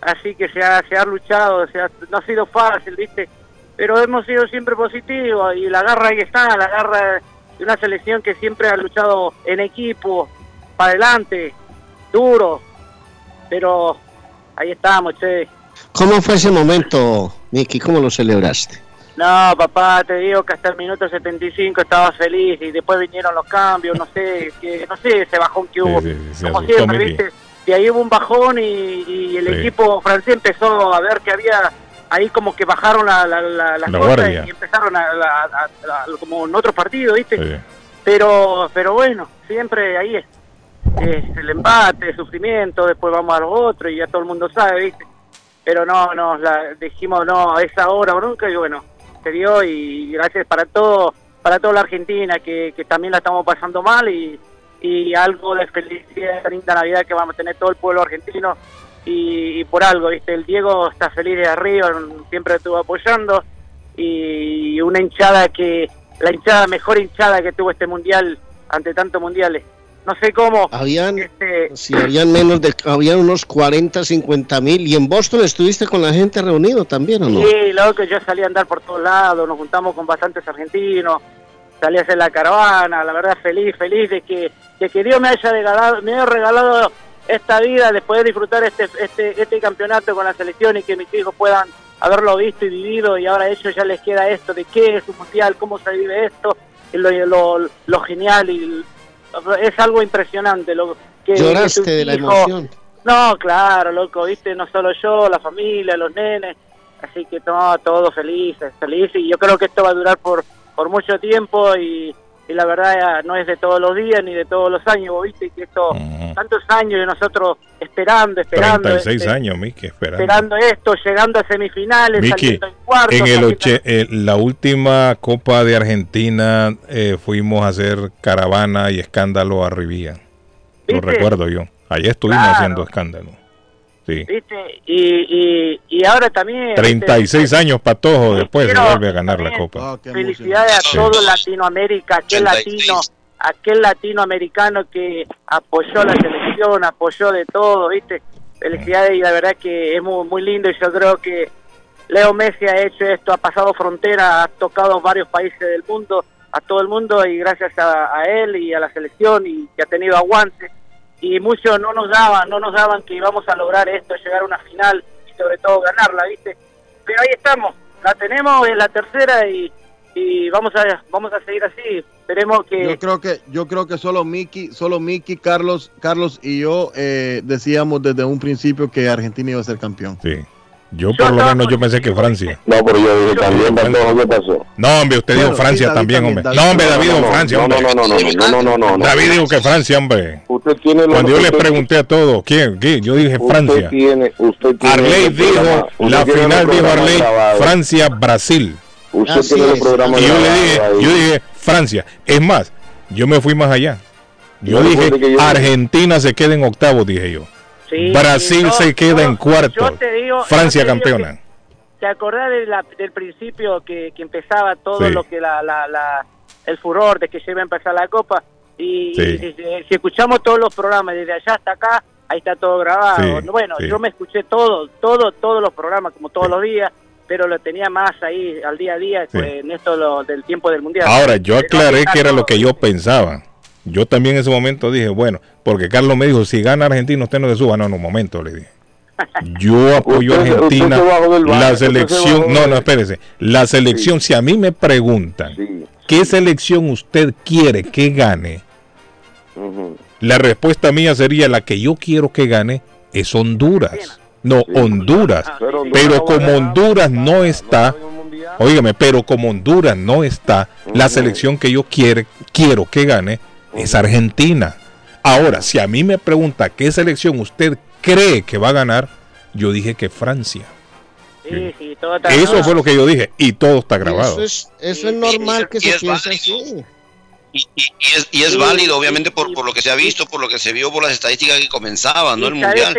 Así que se ha, se ha luchado, se ha- no ha sido fácil, ¿viste? Pero hemos sido siempre positivos y la garra ahí está, la garra de una selección que siempre ha luchado en equipo, para adelante, duro. Pero ahí estamos, che. ¿Cómo fue ese momento, Miki? ¿Cómo lo celebraste? No, papá, te digo que hasta el minuto 75 estaba feliz y después vinieron los cambios, no sé, que, no sé ese bajón que hubo. Sí, sí, sí, se Como siempre. ¿viste? Y ahí hubo un bajón y, y el Sí. equipo francés empezó a ver que había ahí como que bajaron la, la, la, las La cosas guardia. y empezaron a, a- a- a- como en otro partido, ¿viste? Sí. Pero, pero bueno, siempre ahí es, es el empate, el sufrimiento, después vamos a los otros y ya todo el mundo sabe, ¿viste? Pero no, no, la, dijimos no, a esa hora bronca y bueno, se dio y gracias para todo, para toda la Argentina que, que también la estamos pasando mal y, y algo de felicidad, linda Navidad que vamos a tener todo el pueblo argentino y, y por algo, ¿viste? El Diego está feliz de arriba, siempre estuvo apoyando y una hinchada que, la hinchada, mejor hinchada que tuvo este mundial ante tantos mundiales. No sé cómo. Habían, este, si habían menos de, habían unos 40, 50 mil. ¿Y en Boston estuviste con la gente reunido también o no? Sí, loco, yo salí a andar por todos lados, nos juntamos con bastantes argentinos, salí a hacer la caravana, la verdad feliz, feliz de que, de que Dios me haya regalado, me haya regalado esta vida de poder disfrutar este, este, este campeonato con la selección y que mis hijos puedan haberlo visto y vivido y ahora a ellos ya les queda esto de qué es un mundial, cómo se vive esto, y lo, lo, lo genial y es algo impresionante. Lo, que, Lloraste que de la emoción. no, claro, loco, viste, no solo yo, la familia, los nenes, así que no, todos felices, felices, y yo creo que esto va a durar por, por mucho tiempo y, y la verdad no es de todos los días ni de todos los años, viste que esto, tantos años de nosotros esperando, esperando, 36 este, años, Miki, esperando. esperando esto, llegando a semifinales, Miki, saliendo en cuartos, en el oche- eh, la última Copa de Argentina eh, fuimos a hacer caravana y escándalo a Rivía. Lo recuerdo yo. Allá estuvimos Claro. haciendo escándalo. Sí. viste, y, y, y ahora también... 36 años patojo después se quiero vuelve a ganar la Copa. Felicidades a Sí. todo Latinoamérica, aquel 86. latino, aquel latinoamericano que apoyó la selección, apoyó de todo, ¿viste? Felicidades y la verdad que es muy, muy lindo y yo creo que Leo Messi ha hecho esto, ha pasado frontera, ha tocado varios países del mundo, a todo el mundo y gracias a, a él y a la selección y que ha tenido aguante y muchos no nos daban, no nos daban que íbamos a lograr esto, llegar a una final y sobre todo ganarla, ¿viste? Pero ahí estamos, la tenemos en la tercera y, y vamos a vamos a seguir así. Esperemos que Yo creo que yo creo que solo Miki, solo Miki, Carlos, Carlos y yo eh, decíamos desde un principio que Argentina iba a ser campeón. Sí. Yo por lo menos yo pensé que Francia. No, pero yo dije también, Patojo, ¿qué pasó? No, hombre, usted dijo Francia también, hombre. No, hombre. David dijo Francia, no, hombre. no, no, no, no, no, no. David dijo que Francia, hombre. Usted tiene los- Cuando yo usted- pregunté a todos, ¿quién? ¿Quién? Yo dije Francia. Usted tiene, usted tiene Arley dijo, la final dijo Arley, grabado. Francia-Brasil. Usted tiene el programa Y yo le dije, yo dije, Francia. Es más, yo me fui más allá. Yo dije, Argentina se queda en octavos, dije yo. Sí, Brasil se queda en te digo- Francia yo te digo campeona. ¿Te acordás de la- del principio que, que empezaba todo Sí. lo que la, la, la- el furor de que se iba a empezar la copa? Y, Sí. y si, si escuchamos todos los programas desde allá hasta acá, ahí está todo grabado. Bueno, yo me escuché todo, todo, todos los programas como todos los días, pero lo tenía más ahí al día a día Sí. pues, en esto lo- del tiempo del mundial. Ahora, yo aclaré que era lo que yo pensaba. Yo también en ese momento dije, bueno, porque Carlos me dijo, si gana Argentina, usted no se suba. No, no, un momento, le dije. Yo apoyo a Usted- usted Argentina. se bajó del barco, La usted se selección, bajó no, del- no, espérese. La selección, si a mí me preguntan, ¿qué selección usted quiere que gane? La respuesta mía sería la que yo quiero que gane es Honduras. No, Honduras. Pero como Honduras no está, óigame, pero como Honduras no está, la selección que yo quiere, quiero que gane es Argentina. Ahora, si a mí me pregunta qué selección usted cree que va a ganar, yo dije que Francia. Sí, sí, todo está Eso grabado. fue lo que yo dije y todo está grabado. Eso es, eso es normal que y se piense válido. así. Y, y- y es, y es válido, obviamente, por, por lo que se ha visto, por lo que se vio, por las estadísticas que comenzaban, ¿no? El mundial.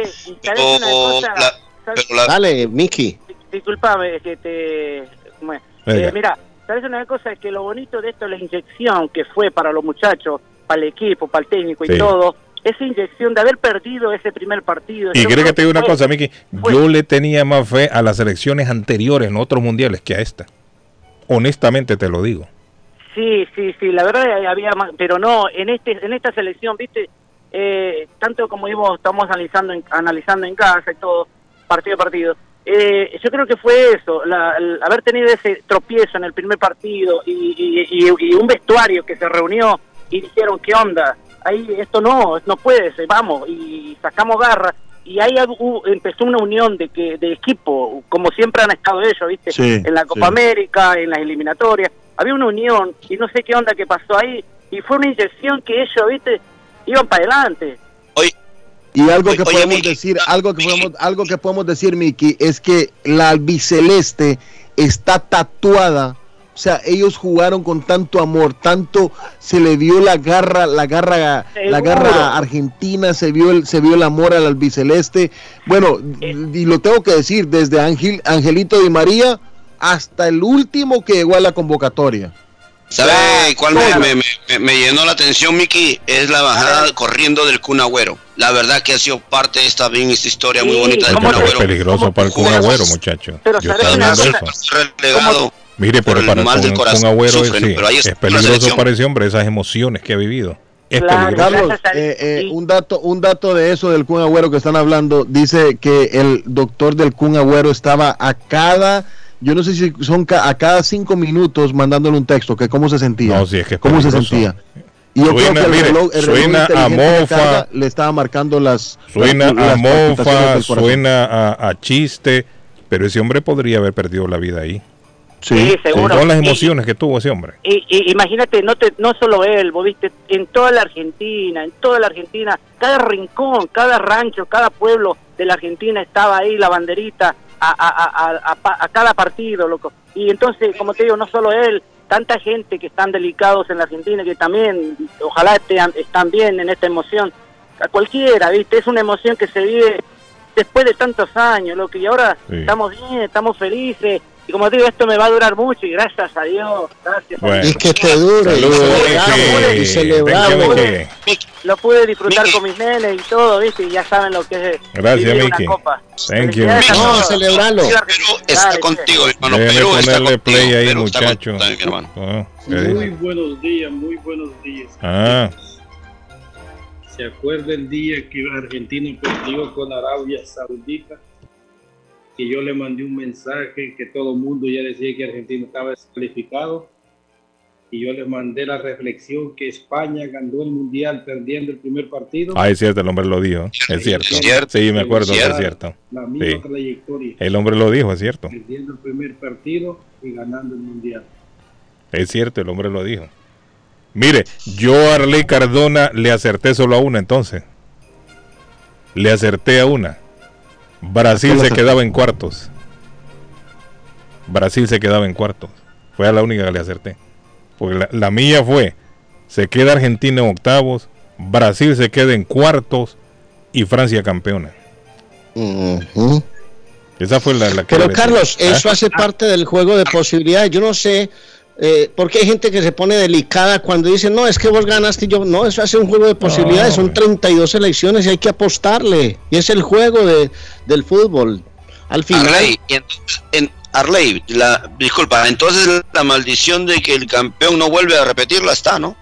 Dale, Miki. Disculpame, que te... bueno, eh, mira, ¿sabes una cosa? Es que lo bonito de esto es la inyección que fue para los muchachos, para el equipo, para el técnico y todo. Esa inyección de haber perdido ese primer partido. Y creo que te digo una cosa, Miki. Yo le tenía más fe a las elecciones anteriores en otros mundiales que a esta. Honestamente te lo digo. Sí, sí, sí, la verdad había más, pero no, en este en esta selección, viste, eh, tanto como íbamos, estamos analizando en, analizando en casa y todo, partido a partido, eh, yo creo que fue eso, la- el haber tenido ese tropiezo en el primer partido y, y- y- y un vestuario que se reunió y dijeron, ¿qué onda? Ahí esto no, no puede ser, vamos, y sacamos garra. Y ahí empezó una unión de que de equipo, como siempre han estado ellos, ¿viste? Sí, en la Copa sí. América, en las eliminatorias. Había una unión y no sé qué onda que pasó ahí. Y fue una inyección que ellos, ¿viste? Iban para adelante. Y algo que oye, podemos Miki, decir, algo que podemos, algo que podemos decir, Miki, es que la albiceleste está tatuada. O sea, ellos jugaron con tanto amor, tanto se le vio la garra, la garra, la garra argentina, se vio el, se vio el amor al albiceleste. Bueno, y lo tengo que decir, desde Ángel, Angelito Di María hasta el último que llegó a la convocatoria. ¿Sabe cuál me, me- me- me llenó la atención, Miki? Es la bajada corriendo del Kun Agüero. La verdad que ha sido parte de esta, bien, esta historia muy bonita del Pero Kun es Agüero. peligroso para el Kun Agüero, muchacho. Pero Yo eso. Relegado. Mire, por pero el para el mal del corazón Agüero es, sufren, sí, pero ahí está es peligroso para ese hombre, esas emociones que ha vivido. Es Claro. Carlos, eh, eh, un dato, un dato de eso del Kun Agüero que están hablando dice que el doctor del Kun Agüero estaba a cada, yo no sé si son ca- a cada cinco minutos mandándole un texto que cómo se sentía, No, sí, es que es cómo se sentía. Y yo Suena, creo que el mire, reloj, el reloj suena a mofa. carga le estaba marcando las Suena las- a mofa, suena a, a chiste, pero ese hombre podría haber perdido la vida ahí. Sí, seguro. Con todas las Y- emociones que tuvo ese hombre. Y, y imagínate, no te, no solo él, vos viste, en toda la Argentina, en toda la Argentina, cada rincón, cada rancho, cada pueblo de la Argentina estaba ahí la banderita a, cada partido, loco. Y entonces, como te digo, no solo él, tanta gente que están delicados en la Argentina, que también, ojalá estén, están bien en esta emoción. A cualquiera, viste, es una emoción que se vive después de tantos años, loco, y ahora Sí. estamos bien, estamos felices. Y como te digo, esto me va a durar mucho y gracias a Dios, gracias a. Dios. Y que te dure. y celebramos. Lo pude disfrutar con mis nenes y todo, ¿viste? Y ya saben lo que es Gracias, Miki. copa. Thank you. No. Viva Perú está Dale, contigo, hermano. Perú está ponerle contigo. play ahí, muchacho. Ah, ¿qué Muy buenos días, muy buenos días. Ah, ¿Se acuerda el día que Argentina perdió con Arabia Saudita? Que yo le mandé un mensaje que todo el mundo ya decía que Argentina estaba descalificado. Y yo le mandé la reflexión que España ganó el mundial perdiendo el primer partido. ah, es cierto, el hombre lo dijo. Es cierto. cierto. Sí, me acuerdo que es Cierto. cierto. La misma Sí. trayectoria. El hombre lo dijo, es cierto. Perdiendo el primer partido y ganando el mundial. Es cierto, el hombre lo dijo. Mire, yo a Arley Cardona le acerté solo a una entonces. Le acerté a una. Brasil se quedaba en cuartos. Brasil se quedaba en cuartos. Fue a la única que le acerté. Porque la, la mía fue, se queda Argentina en octavos, Brasil se queda en cuartos y Francia campeona. Esa fue la, la que Pero Carlos, ¿Ah? eso hace parte del juego de posibilidades. Yo no sé eh, por qué hay gente que se pone delicada cuando dice, no, es que vos ganaste y yo. No, eso hace un juego de posibilidades. Son 32 elecciones y hay que apostarle. Y es el juego de, del fútbol. Al final. Arley, y entonces, en, Arley, la, disculpa, entonces la maldición de que el campeón no vuelve a repetirla está, ¿no?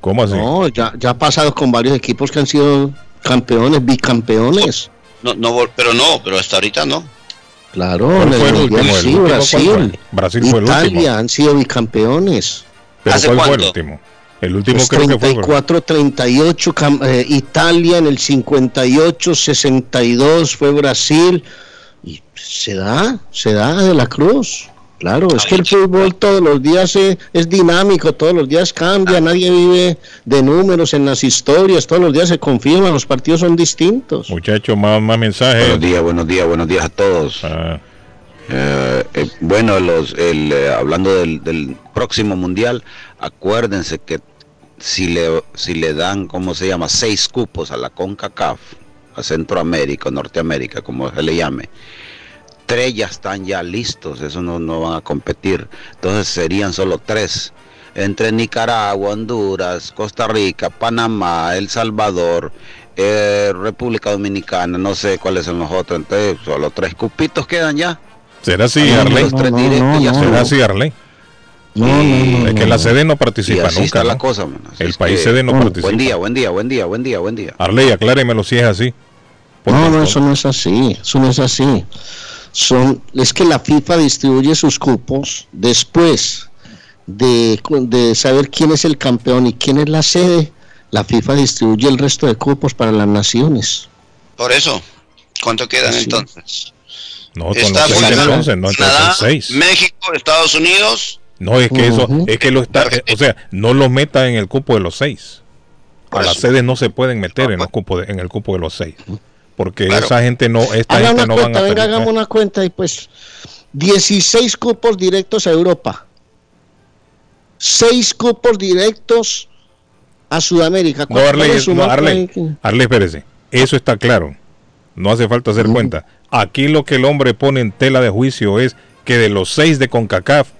¿Cómo así? No, ya, ya ha pasado con varios equipos que han sido campeones, bicampeones. No, no, pero no, pero hasta ahorita no. Claro, ¿Cuál en el fue el Mundial último? ¿El sí, Brasil. fue? Brasil fue el Italia último. han sido bicampeones. ¿Pero ¿Hace cuál fue el cuánto? último? El último Los creo que fue. 34, 38, cam- eh, Italia en el 58, 62 fue Brasil. Y se da, se da de la cruz. Claro, es que el fútbol todos los días es dinámico, todos los días cambia, nadie vive de números en las historias, todos los días se confirman, los partidos son distintos. Muchachos, más, más mensajes. Buenos días, buenos días, buenos días a todos. Ah. Eh, eh, bueno, los, el, eh, hablando del, del próximo mundial, acuérdense que si le, si le dan, ¿cómo se llama? Seis cupos a la CONCACAF, a Centroamérica, Norteamérica, como se le llame, tres ya están ya listos, eso no, no van a competir. Entonces serían solo tres. Entre Nicaragua, Honduras, Costa Rica, Panamá, El Salvador, eh, República Dominicana, no sé cuáles son los otros. Entonces, solo tres cupitos quedan ya. ¿Será así, Arley? los tres directos ya ¿Será así, Arley? Es que la sede no Y participa así nunca. está la ¿no? cosa. Así El país que- sede no Buen participa. día, buen día, buen día, buen día, buen día. Arley, acláremelo si es así. No, no, eso no es así, eso no es así. Son, es que la FIFA distribuye sus cupos después de, de saber quién es el campeón y quién es la sede. La FIFA distribuye el resto de cupos para las naciones. Por eso, ¿cuánto quedan Sí. entonces? No, con Está los entonces, no, entonces Canadá, son seis. México, Estados Unidos. No, es que eso, es que lo está, eh, o sea, no lo meta en el cupo de los seis. A las sedes no se pueden meter en, los cupos de- en el cupo de los seis. Porque esa gente no, esta Haga gente no van cuenta, a venga, hagamos una cuenta y pues 16 cupos directos a Europa. 6 cupos directos a Sudamérica. No, ¿Cuánto Arley, puede no, Arley, Arley, espérese. Eso está claro. No hace falta hacer cuenta. Aquí lo que el hombre pone en tela de juicio es que de los seis de CONCACAF,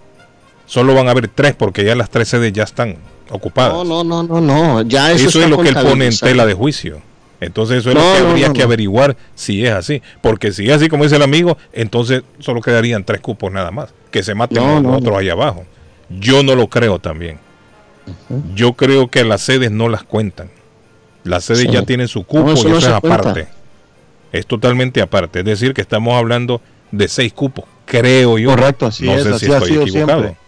solo van a haber tres porque ya las tres sedes ya están ocupadas. No, no, no, no, no. Ya eso, eso está es lo que él pone en tela de juicio. Entonces eso es No, lo que no, habría no, que averiguar si es así. Porque si es así como dice el amigo, entonces solo quedarían tres cupos nada más. Que se maten los otros ahí abajo. Yo no lo creo también. Yo creo que las sedes no las cuentan. Las sedes Sí. ya tienen su cupo eso y eso es cuenta. aparte. Es totalmente aparte. Es decir, que estamos hablando de seis cupos. Creo yo. Correcto, así no es, sé así si estoy equivocado. siempre.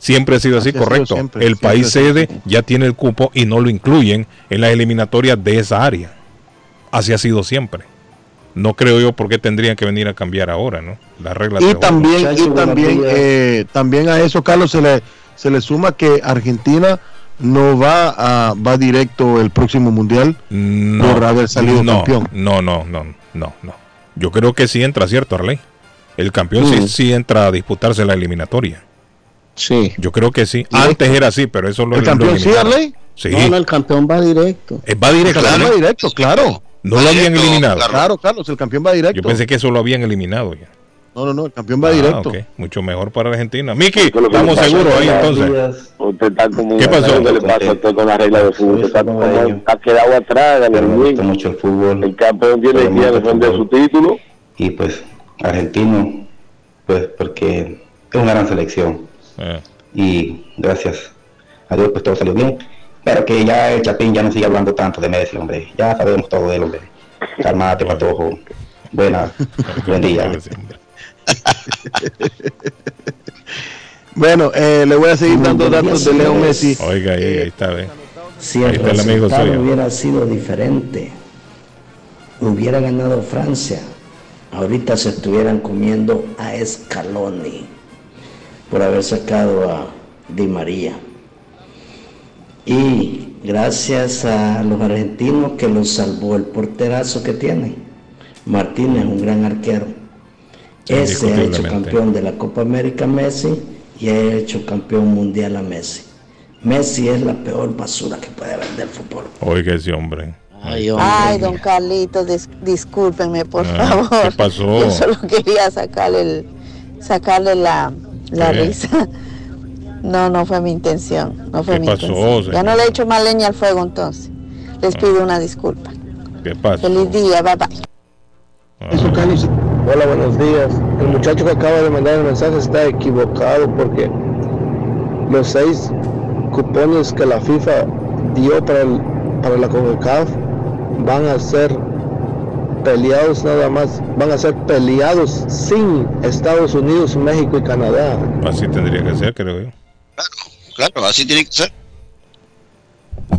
Siempre ha sido así, Así ha sido correcto. siempre, el siempre país sede ya tiene el cupo y no lo incluyen en las eliminatorias de esa área. Así ha sido siempre. No creo yo por qué tendrían que venir a cambiar ahora, ¿no? Las reglas Y también, y también, eh, también a eso, Carlos, se le, se le suma que Argentina no va a va directo el próximo mundial no, por haber salido no, campeón. No, no, no, no, no. Yo creo que sí entra, ¿cierto, Arley? El campeón sí, Mm. sí entra a disputarse la eliminatoria. Sí. Yo creo que sí. Antes era así, pero eso lo ¿El lo campeón sí. Arley? Sí. No, no, el campeón va directo. Eh, va directo. El campeón va directo, claro. No lo habían directo, eliminado. Carlos. Claro, Carlos, el campeón va directo. Yo pensé que eso lo habían eliminado ya. No, no, no, el campeón va Ah, directo. ok. Mucho mejor para Argentina. Miki, lo estamos seguros a ahí entonces. Usted está como ¿Qué pasó? ¿Qué le pasa a usted con la regla de fútbol? Usted Está, como, está quedado atrás, me Gabriel. gusta mucho el fútbol. El campeón tiene que ir a gusta el defender su título. Y pues, argentino, pues porque es una gran selección. Eh, Y gracias a Dios, pues todo salió bien. Pero que ya el Chapín ya no sigue hablando tanto de Messi, hombre. Ya sabemos todo de él, hombre. Calmate, patojo. Buena, buen día. Bueno, eh, le voy a seguir dando datos de Leo Messi. Oiga, ahí, ahí está, ve. Si Ahí el está resultado hubiera sido diferente, hubiera ganado Francia, ahorita se estuvieran comiendo a Scaloni por haber sacado a Di María. Y gracias a los argentinos que los salvó el porterazo que tienen. Martínez, un gran arquero. Ese ha hecho campeón de la Copa América Messi y ha hecho campeón mundial a Messi. Messi es la peor basura que puede haber del fútbol. Oiga ese hombre. Ay, Ay, don Carlitos, dis- discúlpenme, por Ah, favor. ¿qué pasó? Yo solo quería sacarle, el, sacarle la, la ¿Qué? risa. No, no fue mi intención. No fue ¿Qué mi pasó, intención. Ya no le he hecho más leña al fuego entonces. Les pido una disculpa. ¿Qué pasa? Feliz día, bye bye. Carlos. Hola, buenos días. El muchacho que acaba de mandar el mensaje está equivocado porque los seis cupones que la FIFA dio para, el- para la CONCACAF van a ser peleados nada más, van a ser peleados sin Estados Unidos, México y Canadá. Así tendría que ser, creo yo. Claro, así tiene que ser.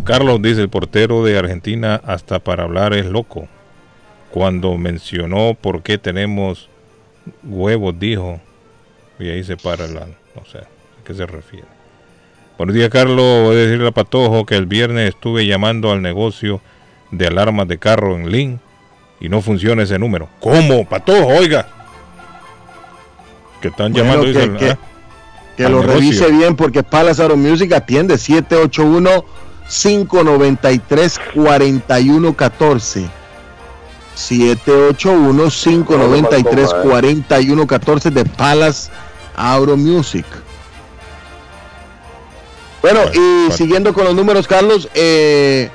Carlos dice, el portero de Argentina hasta para hablar es loco. Cuando mencionó por qué tenemos huevos, dijo, y ahí se para la, no sé, ¿a qué se refiere? Buenos días, Carlos. Voy a decirle a Patojo que el viernes estuve llamando al negocio de alarmas de carro en Link y no funciona ese número. ¿Cómo? Patojo, oiga. Que están Bueno, llamando. que, dice, que- ah, que lo negocio. revise bien porque Palace Auto Music atiende 781 593 4114 781 593 4114 de Palace Auto Music. Bueno, y siguiendo con los números, Carlos, eh,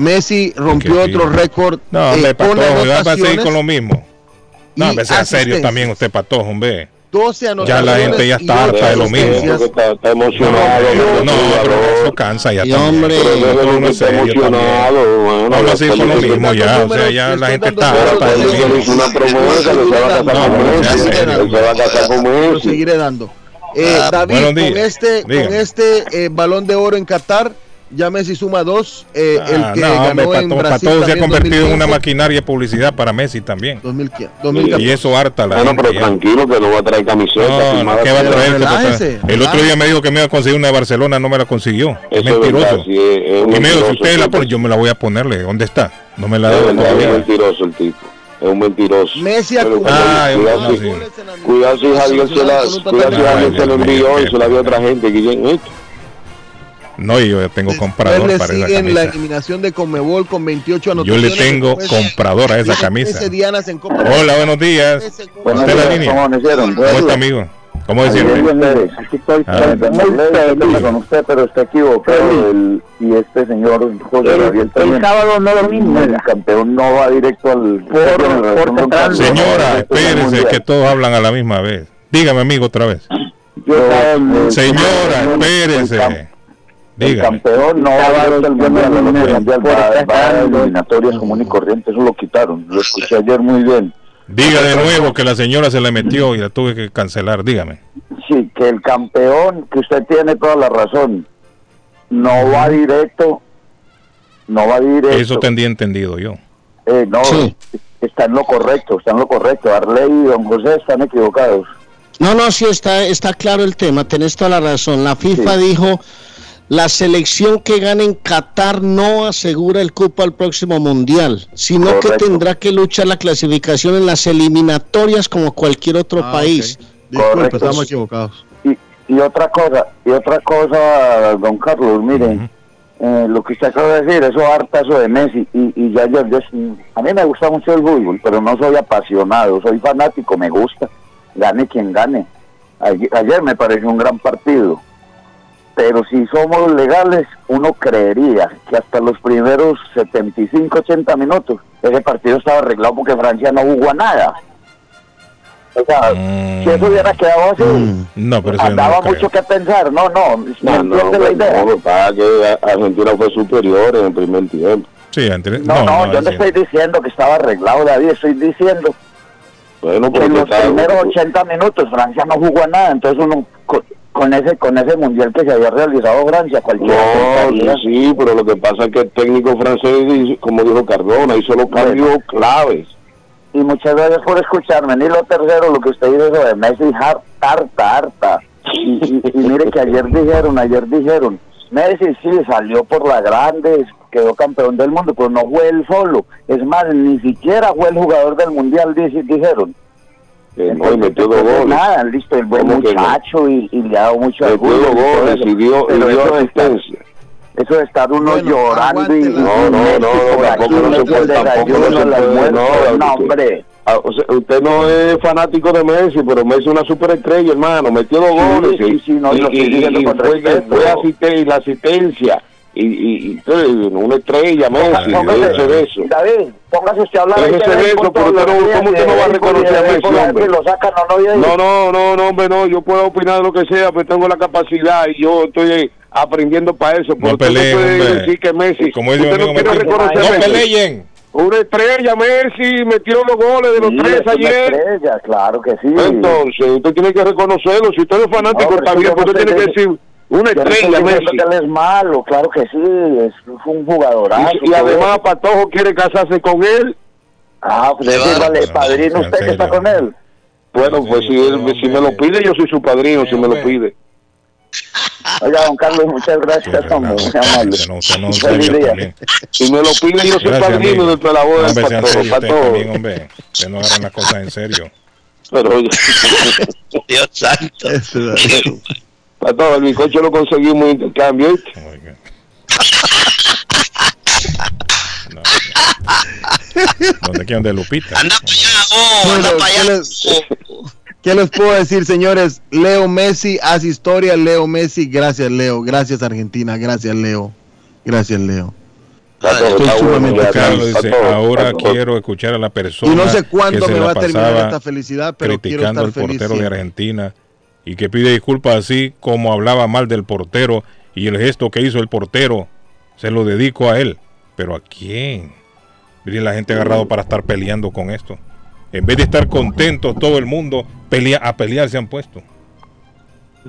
Messi rompió otro récord No, eh, hombre, con Patojo, ya va a seguir con lo mismo. No, hombre, sea serio también usted, Patojo, hombre. 12 Ya la gente ya está harta de lo mismo. Está, está emocionado. No, no, pero eso cansa ya Y hombre, Pero no, es está emocionado, bueno, Vamos a seguir con lo mismo ya, o sea, ya la gente está harta de lo mismo. hizo una promesa se va a casar No, con no, Messi. se va a casar con Messi. seguiré dando. Eh, Ah, David, con este, con este eh, balón de oro en Qatar, ya Messi suma dos. eh, Ah, el que no, hombre, ganó en Patojo, Brasil Patojo se ha convertido en una 2015, maquinaria de publicidad para Messi también. 2015, 2014. Y eso harta la Bueno, gente pero ya. tranquilo que no va a traer camiseta. No, no, ¿qué va a traer? relájese, El otro día me dijo que me iba a conseguir una de Barcelona, no me la consiguió. Es mentiroso. sí, es- es y me dijo, si ustedes la sí, ponen, yo me la voy a ponerle. ¿Dónde está? No me la ha Es dado verdad, es un todavía. mentiroso el tipo. Es un mentiroso. Messi Ah, cuidado, no, si- sí. cuidado si Javier se la, cuidado si Javier se la envió y se la dio a otra gente. Guillén. No, y yo ya tengo comprador para esa siguen la camisa. eliminación de Conmebol con 28 Yo anotaciones. le tengo Después, comprador a esa camisa. 13 dianas en Copa Hola, buenos días. Buenos ¿Usted la días, línea? ¿cómo está, amigo? ¿Cómo mire, Aquí estoy Ah. muy feliz con usted, pero está equivocado. El- y este señor José El- Gabriel el también. sábado no lo mismo. El campeón no va directo al... por Señora, espérese, que todos hablan a la misma vez. Dígame, amigo, otra vez. Señora, espérese. El campeón no va al mundial, al mundial, va, va a eliminatorias común y corriente, eso lo quitaron. Lo escuché ayer muy bien. Diga de nuevo que la señora se le metió y la tuve que cancelar. Dígame. Sí, que el campeón, que usted tiene toda la razón, no va directo, no va directo. Eso tendría entendido yo. Eh, no, está en lo correcto, está en lo correcto. Arley y don José están equivocados. No, no, sí está, está claro el tema, tenés toda la razón. La FIFA dijo, la selección que gane en Qatar no asegura el cupo al próximo mundial, sino que tendrá que luchar la clasificación en las eliminatorias como cualquier otro Ah, país. Disculpe, Correcto. estamos equivocados. Y, y otra cosa, y otra cosa, don Carlos, mire, eh, lo que usted acaba de decir, eso harta eso de Messi, y, y ya yo, yo- a mí me gusta mucho el fútbol, pero no soy apasionado, soy fanático, me gusta, gane quien gane. Ayer, ayer me pareció un gran partido, pero si somos legales, uno creería que hasta los primeros 75, 80 minutos, ese partido estaba arreglado porque Francia no jugó a nada. O sea, si eso hubiera quedado así, No, pero no andaba creo. mucho que pensar. No, no, ¿me No, no, entiende la idea? no, que Argentina fue superior en el primer tiempo. Sí, entre- No, no, yo no estoy diciendo que estaba arreglado, David, estoy diciendo Bueno, que en los primeros 80 minutos Francia no jugó a nada, entonces uno con, ese con ese mundial que se había realizado Francia, cualquiera No, sí, pero lo que pasa es que el técnico francés, como dijo Cardona, hizo los cambios claves. y muchas gracias por escucharme. Ni lo tercero, lo que usted dice sobre Messi, har- harta, harta. Y, y- y mire que ayer dijeron, ayer dijeron, Messi sí salió por la grande, quedó campeón del mundo, pero no fue él solo. Es más, ni siquiera fue el jugador del mundial, dijeron. Que no, y metió dos goles. Nada, listo, el buen ¿Cómo que no? muchacho y, y le ha dado mucho al Metió dos y goles y dio, y dio asistencia. eso de estar uno llorando y, y No, no, no, por tampoco no se puede, tampoco no se puede, no, no, hombre. Ah, o sea, usted no es fanático de Messi, pero Messi es una superestrella, hermano. Metió dos Sí, goles. sí, y- sí, no, y, y- y con fue, fue asiste- y la asistencia. Y, y, y entonces, una estrella, Messi. Póngase- Déjese de eso. David, póngase usted a hablar. Déjese de eso, pero usted no- ¿cómo usted no va a reconocer a Messi, hombre? no, no, No, no, no, no, hombre, no. Yo puedo opinar de lo que sea, pero tengo la capacidad y yo estoy aprendiendo para eso. Pero usted peleen, no puede hombre. decir que Messi. Como usted no quiere reconocer no a Messi. peleen. Una estrella, Messi, metió los goles de los Sí, tres es una ayer. estrella, claro que sí. Entonces, usted tiene que reconocerlo. Si usted es fanático, No, no usted tiene que decir, Una no estrella, Messi. que él es malo, claro que sí, es un jugadorazo. Y, y además Patojo quiere casarse con él. Ah, pues decirle, padrino, usted que está con él. Bueno, pues si, él, si me lo pide, yo soy su padrino, si me lo pide. Oiga, don Carlos, muchas gracias, hombre, muy amable. Feliz día. Si me lo pide, yo soy padrino amigo. de la boda Hombre, del Patojo. también, hombre. Ustedes no agarran las cosas en serio. Pero, Dios santo. Patojo, el bizcocho lo conseguimos en intercambio. ¿oíste? ¿Dónde quieren de Lupita? Bueno, ¿qué, les, qué les puedo decir, señores? Leo Messi hace historia. Leo Messi, gracias, Leo. Gracias, Argentina. Gracias, Leo. Gracias, Leo. Estoy sumamente Carlos dice, ahora quiero escuchar a la persona Y no sé cuándo que se me va a terminar esta felicidad, pero quiero criticando estar al feliz. portero de siempre. Argentina y que pide disculpas así como hablaba mal del portero y el gesto que hizo el portero se lo dedico a él. ¿Pero a quién? Miren la gente agarrado para estar peleando con esto. En vez de estar contentos todo el mundo, pelea, a pelear se han puesto.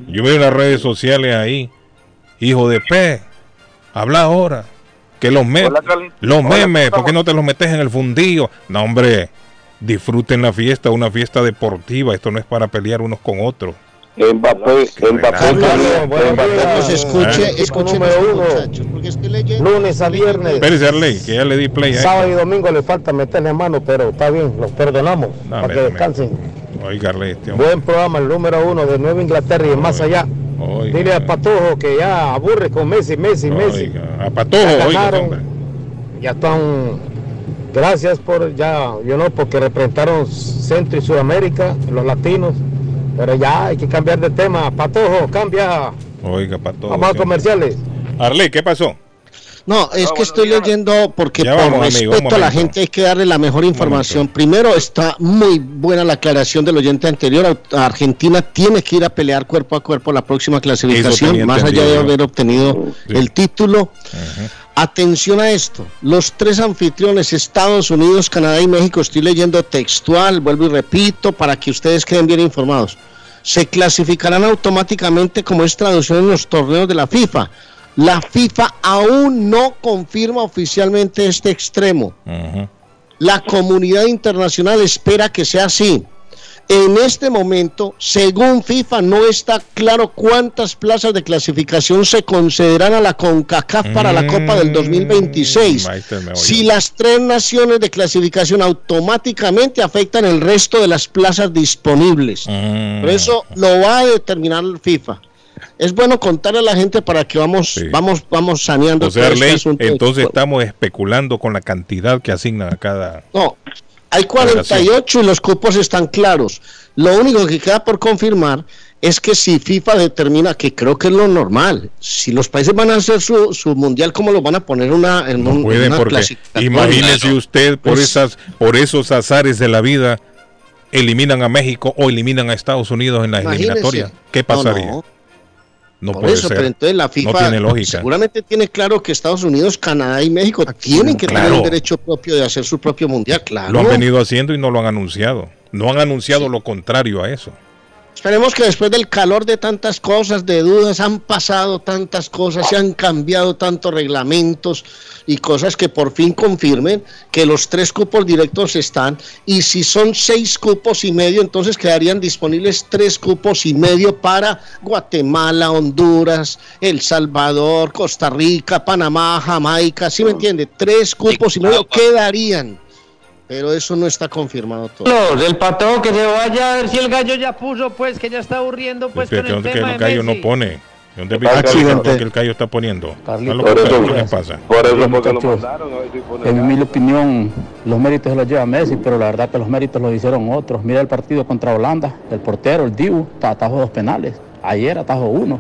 Yo veo en las redes sociales ahí, hijo de P, habla ahora. Que los, me- Hola, los Hola, memes, ¿cómo ¿por qué no te los metes en el fundillo? No, hombre, disfruten la fiesta, una fiesta deportiva. Esto no es para pelear unos con otros. Mbappé, Mbappé. Carlos, escuche, ¿Eh? escuche número uno. muchachos, porque es que leyendo- Lunes a viernes. Espérese, Arley, que ya le di play a Sábado y domingo le falta meterle mano, pero está bien, los perdonamos No, para que descansen. Oiga, Arley, este. Buen programa, el número uno de Nueva Inglaterra y más allá. Oiga. Dile al Patojo que ya aburre con Messi, Messi, Messi. A Patojo, Ya oiga, ganaron, hombre. ya están. Gracias por ya, yo no, porque representaron Centro y Sudamérica, los latinos. Pero ya hay que cambiar de tema. Patojo, cambia. Oiga, Patojo. Vamos a comerciales. Arley, ¿qué pasó? No, es que estoy leyendo porque Ya por vamos, amigo, un respeto a la gente hay que darle la mejor información. Primero, está muy buena la aclaración del oyente anterior. Argentina tiene que ir a pelear cuerpo a cuerpo la próxima clasificación, más allá de haber obtenido el título. Atención a esto, los tres anfitriones, Estados Unidos, Canadá y México, estoy leyendo textual, vuelvo y repito, para que ustedes queden bien informados, se clasificarán automáticamente como es traducción en los torneos de la FIFA. La FIFA aún no confirma oficialmente este extremo. La comunidad internacional espera que sea así. En este momento, según FIFA, no está claro cuántas plazas de clasificación se concederán a la CONCACAF para la Copa del 2026. Ahí está el meollo. Si las tres naciones de clasificación automáticamente afectan el resto de las plazas disponibles. Mm. Pero eso lo va a determinar FIFA. Es bueno contarle a la gente para que vamos, vamos, vamos saneando O sea, todo este entonces estamos especulando con la cantidad que asignan a cada... No, hay 48 y los cupos están claros. Lo único que queda por confirmar es que si FIFA determina, que creo que es lo normal, si los países van a hacer su, su mundial, ¿cómo lo van a poner una, en un, Pueden una porque imagínese usted por Pues- esas por esos azares de la vida eliminan a México o eliminan a Estados Unidos en la Imagínese. eliminatoria. ¿Qué No, pasaría? no. No, Por puede eso, ser. pero entonces la FIFA no tiene lógica. seguramente tiene claro que Estados Unidos, Canadá y México tienen que tener el derecho propio de hacer su propio mundial, claro. Lo han venido haciendo y no lo han anunciado. No han anunciado lo contrario a eso. Esperemos que después del calor de tantas cosas, de dudas, han pasado tantas cosas, se han cambiado tantos reglamentos y cosas que por fin confirmen que los tres cupos directos están. Y si son seis cupos y medio, entonces quedarían disponibles tres cupos y medio para Guatemala, Honduras, El Salvador, Costa Rica, Panamá, Jamaica, ¿sí me entiende? Tres cupos y medio quedarían, pero eso no está confirmado todo. Carlos, el patrón que se vaya a ver si el gallo ya puso, pues que ya está aburriendo, pues Pero con el que, tema el de callo Messi. no pone. ¿Dónde Accidente. que el callo está poniendo? Carlito, ¿A lo que por pasa? eso- ¿Qué pasa? Muchachos, En mi opinión, los méritos se los lleva Messi, pero la verdad que los méritos los hicieron otros. Mira el partido contra Holanda, el portero, el Dibu, atajó dos penales. Ayer atajó uno.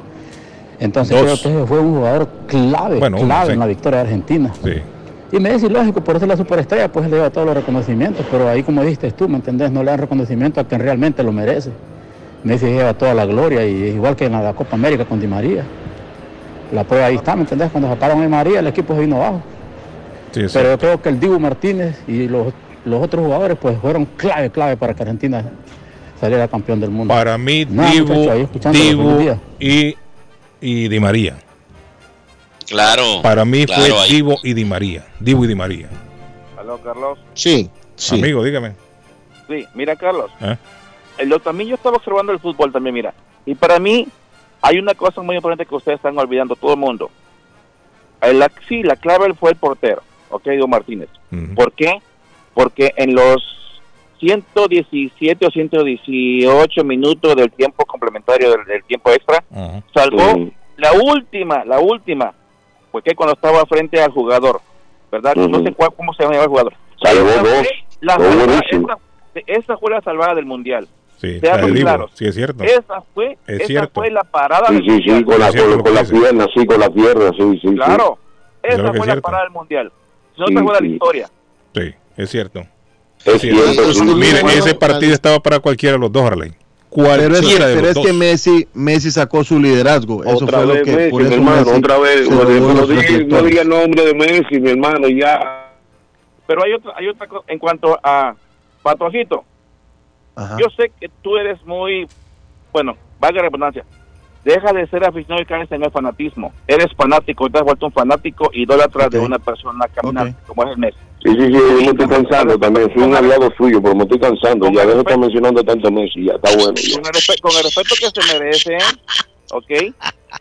Entonces Dos. creo que ese fue un jugador clave, Bueno, uno, clave sí. en la victoria de Argentina. Sí. Y Messi, lógico, por eso es la superestrella, pues le lleva todos los reconocimientos, pero ahí como dijiste tú, ¿me entendés? No le dan reconocimiento a quien realmente lo merece. Messi lleva toda la gloria y es igual que en la Copa América con Di María. La prueba ahí está, ¿me entendés? Cuando sacaron a Di María, el equipo se vino abajo. Sí. Pero yo creo que el Dibu Martínez y los, los otros jugadores pues fueron clave, clave para que Argentina saliera campeón del mundo. Para mí, Nada, Dibu, Dibu y y Di María. Claro. Para mí claro, fue ahí. Divo y Di María. Divo y Di María. Aló, Carlos. Sí, sí. Amigo, dígame. Sí, mira, Carlos. ¿Eh? El, yo también yo estaba observando el fútbol también, mira. Y para mí hay una cosa muy importante que ustedes están olvidando, todo el mundo. El, la, sí, la clave fue el portero, ok, Diego Martínez. ¿Por qué? Porque en los 117 o 118 minutos del tiempo complementario del, del tiempo extra, salvó la última, la última, porque cuando estaba frente al jugador, ¿verdad? No sé cuál, cómo se llama el jugador. Salvó dos. fue La Dos salvada- esa, esa fue la salvada del mundial. Sí, claros. Sí, es cierto. Esa fue, Es esa cierto. fue la parada Sí, del sí, mundial. sí, con la, con, con la pierna, sí, con la pierna, sí, sí. Claro, esa fue es la parada del mundial. No Sí, te fue la sí. victoria. Sí, es cierto. Es cierto. Mire, Bueno, ese partido estaba para cualquiera de los dos, Harley. Pero es, pero los es dos. que Messi, Messi sacó su liderazgo. Eso Otra fue lo vez que Messi, por mi eso hermano, Messi otra vez. No, diga, no reflectores. diga el nombre de Messi, mi hermano, ya. Pero hay otra, hay otra cosa en cuanto a Patojito. Yo sé que tú eres muy, bueno, valga la redundancia, deja de ser aficionado y caes en el fanatismo. Eres fanático, te has vuelto un fanático idólatra de una persona caminante, como es el Messi. Sí, sí, sí, yo me estoy cansando también. Fui un aliado suyo, pero me estoy cansando. Ya dejo de estar mencionando tanto a Messi, ya está bueno. ya. Con el, respe- con el respeto que se merece, ¿ok?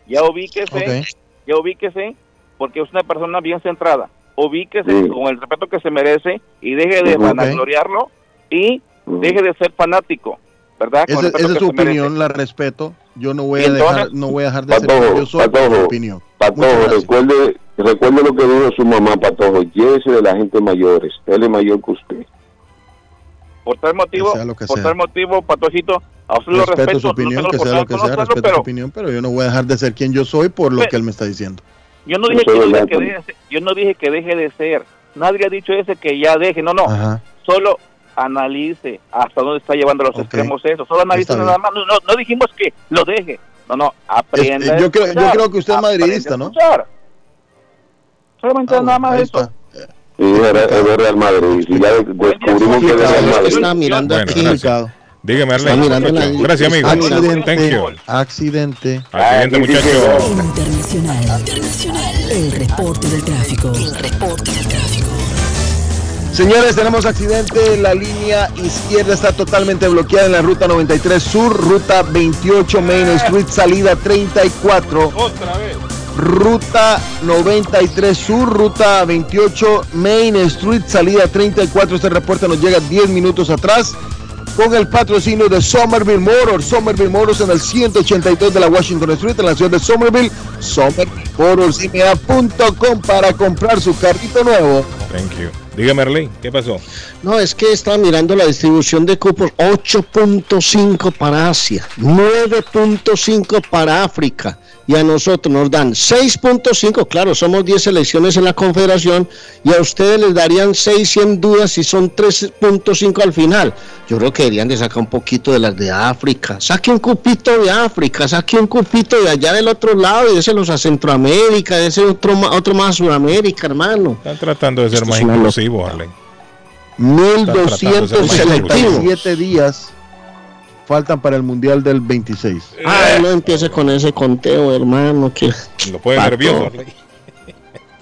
Ya ubíquese, ya ubíquese, porque es una persona bien centrada. Ubíquese Sí. con el respeto que se merece y deje de vanagloriarlo y deje de ser fanático, ¿verdad? Con Esa, es su merece. opinión, la respeto. Yo no voy a dejar, no voy a dejar de ser Patojo, quien yo soy su opinión. Patojo, recuerde, recuerde lo que dijo su mamá, Patojo. Llévese de la gente mayores. Él es mayor que usted. Por tal motivo, por tal motivo, Patojito, a usted lo Respeto respeto, su opinión, que sea lo que sea, respeto pero su opinión, pero yo no voy a dejar de ser quien yo soy por lo Pero- que él me está diciendo. yo no dije que, deje- que yo no dije que deje de ser. Nadie ha dicho ese que ya deje, no, no. Ajá. Solo analice hasta dónde está llevando los extremos eso. Solo analice nada más. No, no, no dijimos que lo deje. No, no, aprenda. Este, a yo creo- yo creo que usted es aprenda madridista, ¿no? escuchar. Solamente Ah, nada más eso. está. Sí, es de- Real Madrid. Y ya de- descubrimos que de Real Madrid. Está mirando Bueno, aquí. gracias. Dígame, Está Arley. mirando la- Gracias, amigo. Thank Accidente, you. accidente. Accidente, muchacho. Internacional. Internacional. El reporte del tráfico. El reporte del tráfico. Señores, tenemos accidente. La línea izquierda está totalmente bloqueada en la ruta 93 Sur, ruta 28 Main Street, salida 34. Otra vez. Ruta 93 Sur, ruta 28 Main Street, salida 34. Este reporte nos llega 10 minutos atrás con el patrocinio de Somerville Motors. Somerville Motors en el 182 de la Washington Street, en la ciudad de Somerville. SomervilleMotorsMA.com para comprar su carrito nuevo. Thank you. Dígame, Arley, ¿qué pasó? No, es que estaba mirando la distribución de cupos 8.5 para Asia, 9.5 para África y a nosotros nos dan 6.5, claro, somos 10 selecciones en la confederación y a ustedes les darían 6 sin dudas si son 3.5 al final. Yo creo que deberían de sacar un poquito de las de África, saque un cupito de África, saque un cupito de allá del otro lado y déselos a Centroamérica, ese otro, otro más a Sudamérica, hermano. Están tratando de ser Esto más inclusivos, Arley. 1267 días faltan para el Mundial del 26. Ah, no empiece con ese conteo, hermano, que Lo puede Pato. nervioso,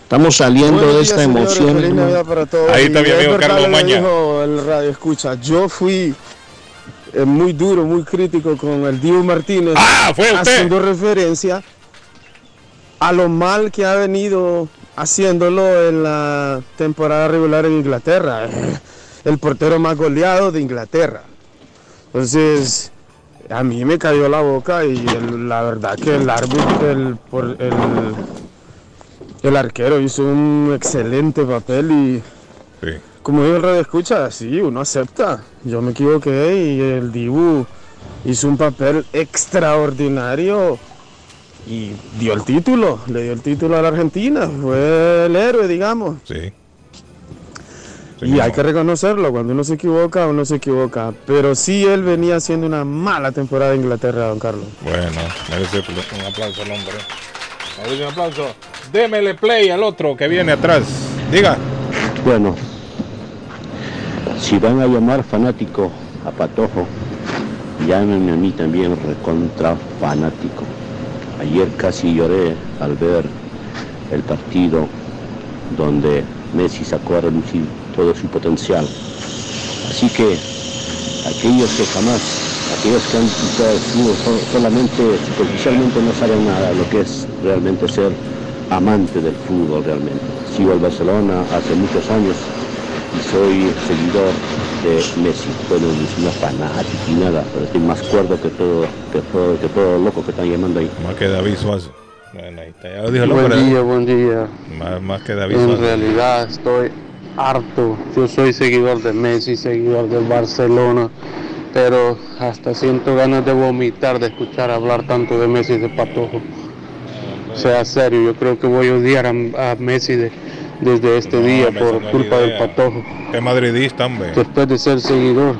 estamos saliendo de esta señores. emoción. Para todos. Ahí está mi amigo Carlos Maña. dijo el radio escucha. Yo fui eh, muy duro, muy crítico con el Divo Martínez. Ah, fue usted. Haciendo referencia a lo mal que ha venido haciéndolo en la temporada regular en Inglaterra. El portero más goleado de Inglaterra. Entonces, a mí me cayó la boca y el- la verdad que el árbitro, el, por, el, el arquero hizo un excelente papel y como dijo el radio escucha, sí, uno acepta. Yo me equivoqué y el Dibu hizo un papel extraordinario y dio el título, le dio el título a la Argentina, fue el héroe, digamos. Sí. Y hay que reconocerlo, cuando uno se equivoca, uno se equivoca. Pero sí él venía haciendo una mala temporada en Inglaterra, don Carlos. Bueno, merece un aplauso al hombre. Merece un aplauso. Démele play al otro que viene atrás. Diga. Bueno, si van a llamar fanático a Patojo, llámenme a mí también recontra fanático. Ayer casi lloré al ver el partido donde Messi sacó a relucir todo su potencial. Así que aquellos que jamás, aquellos que han disfrutado del fútbol so- solamente, superficialmente no saben nada de lo que es realmente ser amante del fútbol realmente. Sigo al Barcelona hace muchos años y soy seguidor de Messi. Bueno, no es una fanática y nada, pero estoy más cuerdo que todo, que todo, que todo loco que están llamando ahí. Más que David Suazo. Bueno, ahí está. Ya lo dijo el Buen hombre. día, buen día. Más, más que David En realidad estoy harto. Yo soy seguidor de Messi, seguidor del Barcelona, pero hasta siento ganas de vomitar de escuchar hablar tanto de Messi y de Patojo. Sea serio, yo creo que voy a odiar a, a Messi de- desde este día por culpa del. Patojo. Es madridista, hombre. Después de ser seguidor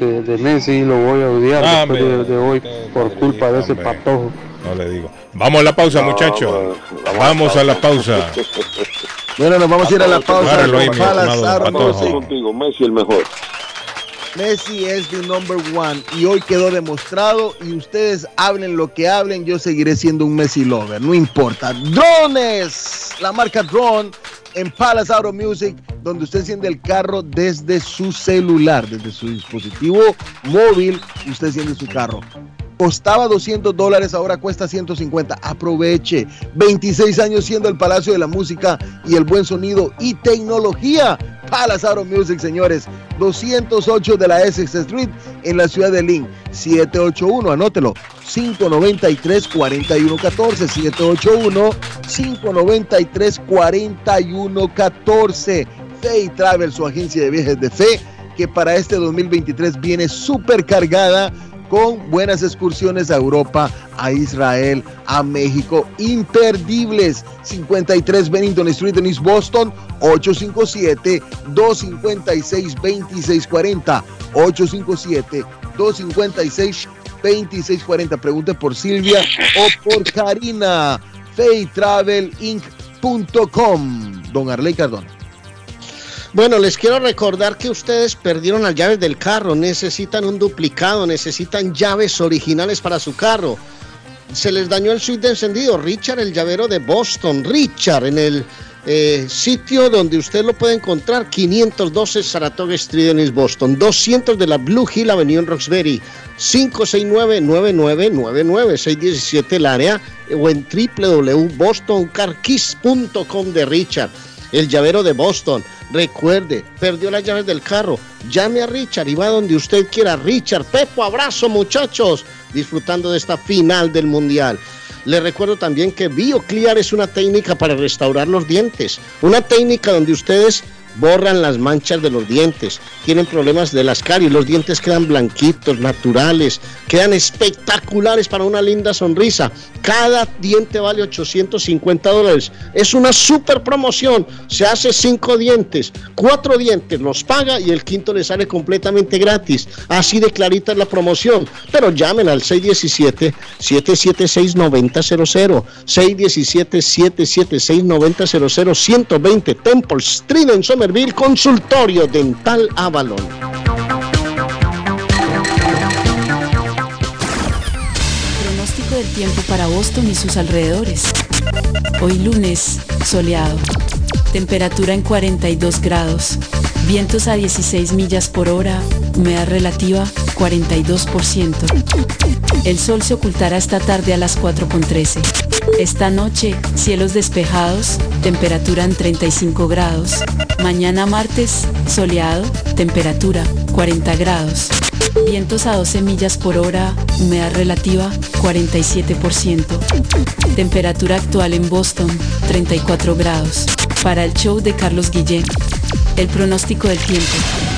de, de Messi, lo voy a odiar Ah, después de, hombre, de hoy por culpa de ese hombre. Patojo. No le digo. Vamos a la pausa, muchachos. Vamos a la pausa. Bueno, nos vamos a ir a la pausa. Aro Patojo. Music. Contigo, Messi el mejor. Messi es the number one y hoy quedó demostrado y ustedes hablen lo que hablen, yo seguiré siendo un Messi lover, no importa. Drones, la marca Drone en Palace Auto Music, donde usted enciende el carro desde su celular, desde su dispositivo móvil, usted enciende su carro. Costaba 200 dólares, ahora cuesta 150. Aproveche. 26 años siendo el Palacio de la Música y el buen sonido y tecnología. Palace Auto Music, señores. 208 de la Essex Street en la ciudad de Lynn. 781, anótelo. 593-4114. 781-593-4114. Fay Travel, su agencia de viajes de fe, que para este 2023 viene súper cargada con buenas excursiones a Europa, a Israel, a México, imperdibles. 53 Bennington Street en East Boston, 857-256-2640. 857-256-2640. Pregunte por Silvia o por Karina. FayTravelInc.com. Don Arley Cardona. Bueno, les quiero recordar que ustedes perdieron las llaves del carro, necesitan un duplicado, necesitan llaves originales para su carro. Se les dañó el switch de encendido, Richard, el llavero de Boston, Richard, en el eh, sitio donde usted lo puede encontrar, 512 Saratoga Street en East Boston, 200 de la Blue Hill Avenue en Roxbury, 569-9999, 617 el área, o en www.bostoncarkeys.com de Richard el llavero de Boston. Recuerde, perdió las llaves del carro. Llame a Richard y va donde usted quiera. Richard, Pepo, abrazo muchachos, disfrutando de esta final del Mundial. Le recuerdo también que BioClear es una técnica para restaurar los dientes. Una técnica donde ustedes borran las manchas de los dientes, tienen problemas de las caries, los dientes quedan blanquitos, naturales, quedan espectaculares para una linda sonrisa. Cada diente vale 850 dólares. Es una super promoción. Se hace cinco dientes, cuatro dientes los paga y el quinto le sale completamente gratis. Así de clarita es la promoción. Pero llamen al 617-776-9000. 617-776-9000. 120 Temple Street en Somerville, consultorio dental Avalon. Pronóstico del tiempo para Boston y sus alrededores. Hoy lunes, soleado. Temperatura en 42 grados. Vientos a 16 millas por hora. Humedad relativa 42%. El sol se ocultará esta tarde a las 4.13. Esta noche, cielos despejados, temperatura en 35 grados. Mañana martes, soleado, temperatura 40 grados. Vientos a 12 millas por hora, humedad relativa 47%. Temperatura actual en Boston 34 grados. Para el show de Carlos Guillén, el pronóstico del tiempo.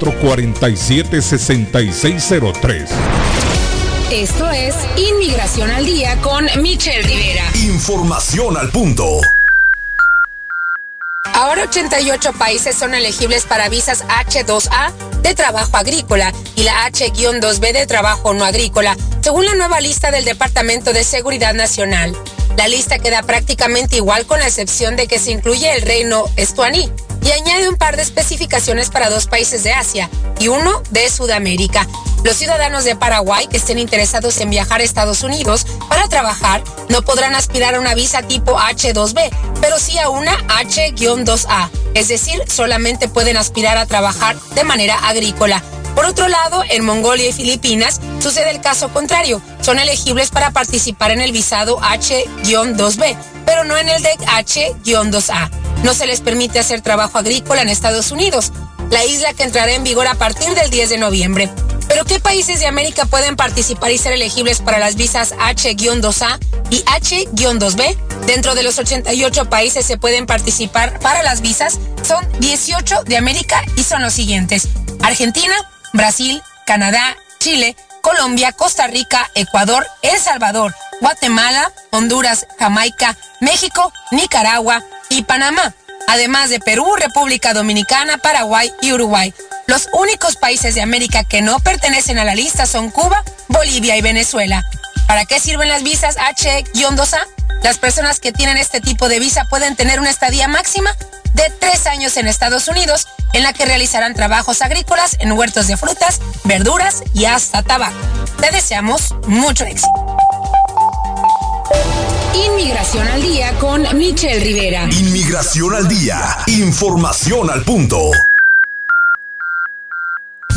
447-6603. Esto es Inmigración al Día con Michelle Rivera. Información al punto. Ahora 88 países son elegibles para visas H2A de trabajo agrícola y la H-2B de trabajo no agrícola, según la nueva lista del Departamento de Seguridad Nacional. La lista queda prácticamente igual con la excepción de que se incluye el reino estuaní y añade un par de especificaciones para dos países de Asia y uno de Sudamérica. Los ciudadanos de Paraguay que estén interesados en viajar a Estados Unidos para trabajar no podrán aspirar a una visa tipo H2B, pero sí a una H-2A, es decir, solamente pueden aspirar a trabajar de manera agrícola. Por otro lado, en Mongolia y Filipinas sucede el caso contrario. Son elegibles para participar en el visado H-2B, pero no en el de H-2A. No se les permite hacer trabajo agrícola en Estados Unidos, la isla que entrará en vigor a partir del 10 de noviembre. Pero ¿qué países de América pueden participar y ser elegibles para las visas H-2A y H-2B? Dentro de los 88 países se pueden participar para las visas, son 18 de América y son los siguientes. Argentina, Brasil, Canadá, Chile, Colombia, Costa Rica, Ecuador, El Salvador, Guatemala, Honduras, Jamaica, México, Nicaragua y Panamá, además de Perú, República Dominicana, Paraguay y Uruguay. Los únicos países de América que no pertenecen a la lista son Cuba, Bolivia y Venezuela. ¿Para qué sirven las visas H-2A? Las personas que tienen este tipo de visa pueden tener una estadía máxima de tres años en Estados Unidos, en la que realizarán trabajos agrícolas en huertos de frutas, verduras y hasta tabaco. Te deseamos mucho éxito. Inmigración al Día con Michelle Rivera. Inmigración al día. Información al punto.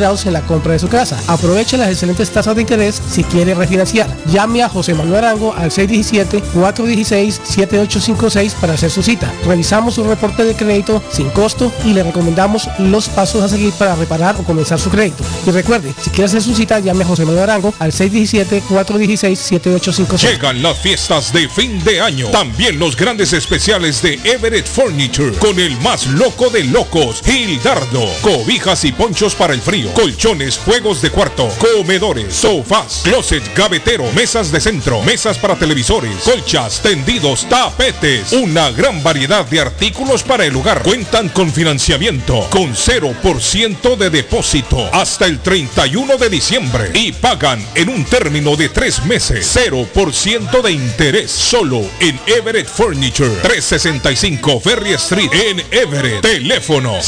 en la compra de su casa. Aproveche las excelentes tasas de interés si quiere refinanciar. Llame a José Manuel Arango al 617-416-7856 para hacer su cita. Revisamos un reporte de crédito sin costo y le recomendamos los pasos a seguir para reparar o comenzar su crédito. Y recuerde, si quiere hacer su cita, llame a José Manuel Arango al 617-416-7856. Llegan las fiestas de fin de año. También los grandes especiales de Everett Furniture con el más loco de locos, Gildardo. Cobijas y ponchos para el frío, colchones, juegos de cuarto, comedores, sofás, closet, gavetero, mesas de centro, mesas para televisores, colchas, tendidos, tapetes. Una gran variedad de artículos para el hogar. Cuentan con financiamiento con 0% de depósito hasta el 31 de diciembre y pagan en un término de tres meses 0% de interés solo en Everett Furniture 365 Ferry Street en Everett. Teléfono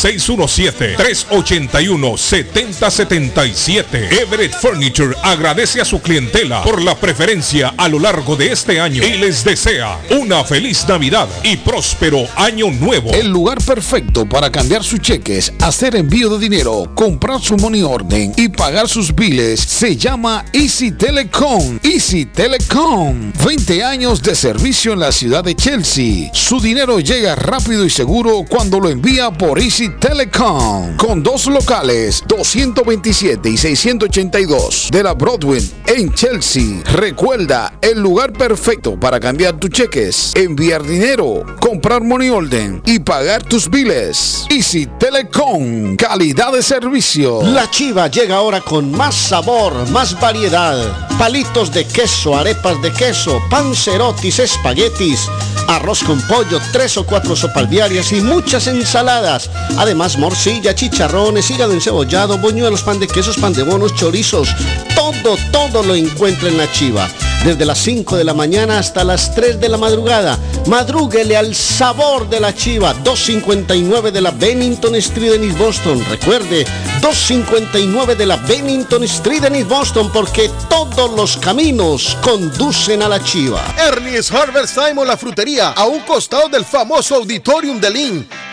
617-381-7077. Everett Furniture agradece a su clientela por la preferencia a lo largo de este año y les desea una feliz Navidad y próspero año nuevo. El lugar perfecto para cambiar sus cheques, hacer envío de dinero, comprar su money orden y pagar sus biles se llama Easy Telecom. Easy Telecom. 20 años de servicio en la ciudad de Chelsea. Su dinero llega rápido y seguro cuando lo envía por Easy Telecom. Con dos locales, 200 627 y 682 de la Broadway en Chelsea. Recuerda, el lugar perfecto para cambiar tus cheques, enviar dinero, comprar money order y pagar tus biles. Easy Telecom, calidad de servicio. La chiva llega ahora con más sabor, más variedad. Palitos de queso, arepas de queso, pancerotis, espaguetis, arroz con pollo, tres o cuatro sopalviarias y muchas ensaladas. Además, morcilla, chicharrones, hígado encebollado, boñuelos, pan de quesos, pan de bonos, chorizos. Todo, todo lo encuentra en la chiva. Desde las 5 de la mañana hasta las 3 de la madrugada. Madrúguele al sabor de la chiva. 259 de la Bennington Street en East Boston. Recuerde, 259 de la Bennington Street en East Boston porque todos los caminos conducen a la chiva. Ernie's Harvest Time o la frutería, a un costado del famoso Auditorium de Lynn.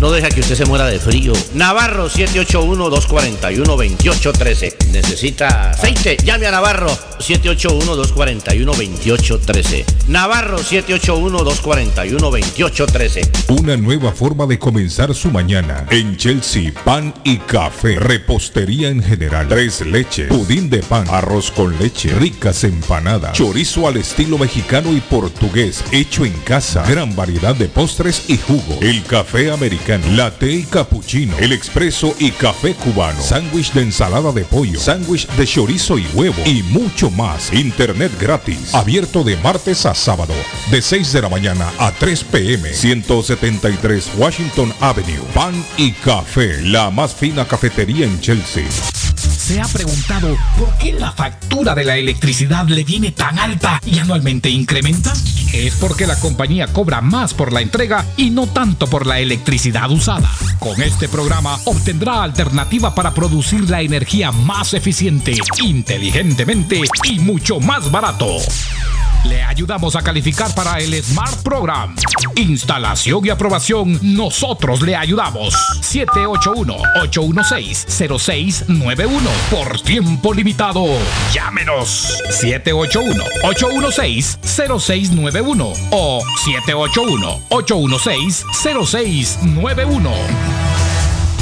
no deja que usted se muera de frío. Navarro 781-241-2813. Necesita aceite. Llame a Navarro 781-241-2813. Navarro 781-241-2813. Una nueva forma de comenzar su mañana. En Chelsea, pan y café. Repostería en general. Tres leches. Pudín de pan. Arroz con leche. Ricas empanadas. Chorizo al estilo mexicano y portugués. Hecho en casa. Gran variedad de postres y jugo. El café americano. Latte y cappuccino. El expreso y café cubano. Sándwich de ensalada de pollo. Sándwich de chorizo y huevo. Y mucho más. Internet gratis. Abierto de martes a sábado. De 6 de la mañana a 3 pm. 173 Washington Avenue. Pan y café. La más fina cafetería en Chelsea. ¿Se ha preguntado por qué la factura de la electricidad le viene tan alta y anualmente incrementa? Es porque la compañía cobra más por la entrega y no tanto por la electricidad usada. Con este programa obtendrá alternativa para producir la energía más eficiente, inteligentemente y mucho más barato. Le ayudamos a calificar para el Smart Program. Instalación y aprobación, nosotros le ayudamos. 781-816-0691 por tiempo limitado. Llámenos 781-816-0691 o 781-816-0691.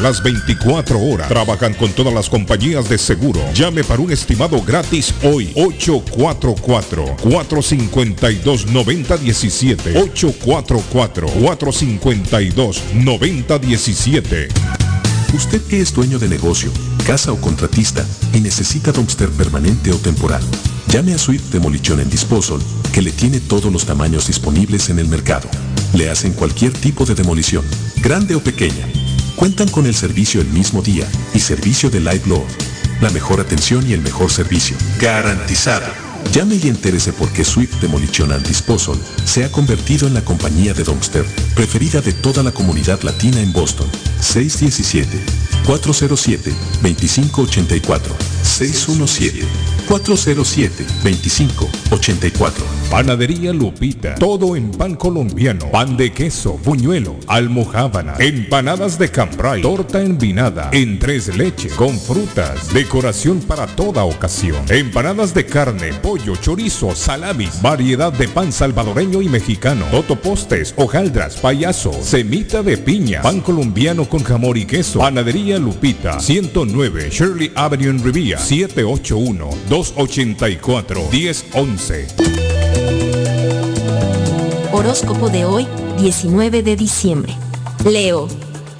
las 24 horas. Trabajan con todas las compañías de seguro. Llame para un estimado gratis hoy. 844-452-9017. 844-452-9017. Usted que es dueño de negocio, casa o contratista y necesita dumpster permanente o temporal. Llame a Swift Demolition and Disposal, que le tiene todos los tamaños disponibles en el mercado. Le hacen cualquier tipo de demolición, grande o pequeña. Cuentan con el servicio el mismo día y servicio de Live Load. La mejor atención y el mejor servicio. Garantizado. Llame y entérese por qué Swift Demolition and Disposal se ha convertido en la compañía de dumpster preferida de toda la comunidad latina en Boston. 617 407 2584 617 407-2584. Panadería Lupita, todo en pan colombiano, pan de queso, buñuelo, almojábana, empanadas de cambray, torta envinada, en tres leches, con frutas, decoración para toda ocasión, empanadas de carne, pollo, chorizo, salamis, variedad de pan salvadoreño y mexicano, totopostes, hojaldras, payaso, semita de piña, pan colombiano con jamón y queso, panadería Lupita, 109 Shirley Avenue en Rivia, 781-284-1011. Horóscopo de hoy, 19 de diciembre. Leo,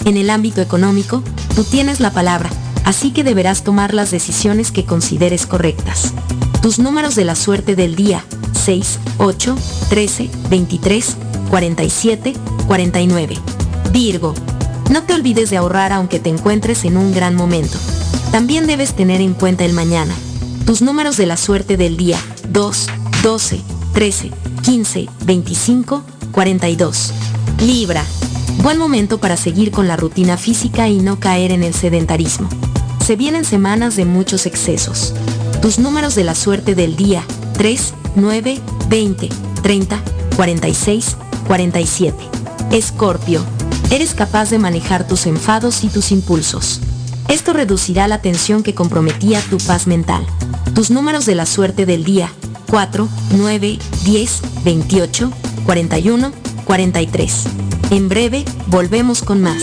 en el ámbito económico, tú tienes la palabra, así que deberás tomar las decisiones que consideres correctas. Tus números de la suerte del día, 6, 8, 13, 23, 47, 49. Virgo, no te olvides de ahorrar aunque te encuentres en un gran momento. También debes tener en cuenta el mañana. Tus números de la suerte del día, 2, 12, 13, 15, 25, 42. Libra. Buen momento para seguir con la rutina física y no caer en el sedentarismo. Se vienen semanas de muchos excesos. Tus números de la suerte del día, 3, 9, 20, 30, 46, 47. Escorpio. Eres capaz de manejar tus enfados y tus impulsos. Esto reducirá la tensión que comprometía tu paz mental. Tus números de la suerte del día, 4, 9, 10, 28, 41, 43. En breve, volvemos con más.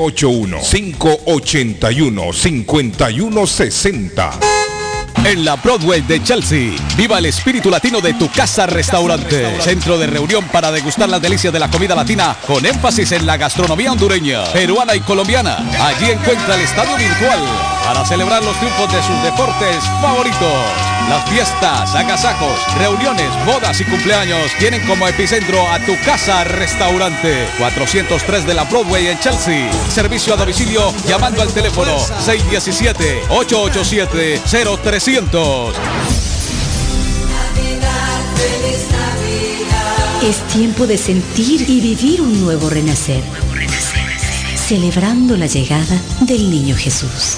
781-581-5160. En la Broadway de Chelsea, viva el espíritu latino de tu casa restaurante. Centro de reunión para degustar las delicias de la comida latina con énfasis en la gastronomía hondureña, peruana y colombiana. Allí encuentra el estadio virtual para celebrar los triunfos de sus deportes favoritos. Las fiestas, agasajos, reuniones, bodas y cumpleaños tienen como epicentro a tu casa restaurante. 403 de la Broadway en Chelsea. Servicio a domicilio llamando al teléfono 617-887-0300. Es tiempo de sentir y vivir un nuevo renacer. Celebrando la llegada del niño Jesús.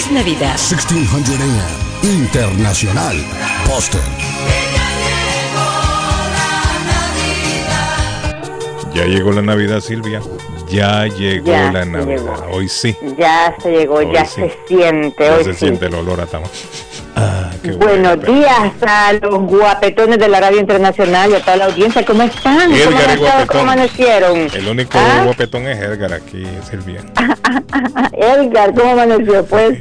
Feliz Navidad. 1600 AM Internacional Boston. Ya llegó la Navidad, Silvia. Ya llegó Ya la Navidad. llegó. Hoy sí. Ya se llegó, Hoy ya sí. se siente, Ya hoy se sí. siente el olor a tamo. Qué Buenos bueno. días a los guapetones de la radio internacional y a toda la audiencia. ¿Cómo están? ¿Cómo Edgar han y estado? ¿Cómo amanecieron? El único ¿Ah? guapetón es Edgar aquí, Silvia. Edgar, ¿cómo amaneció? Pues,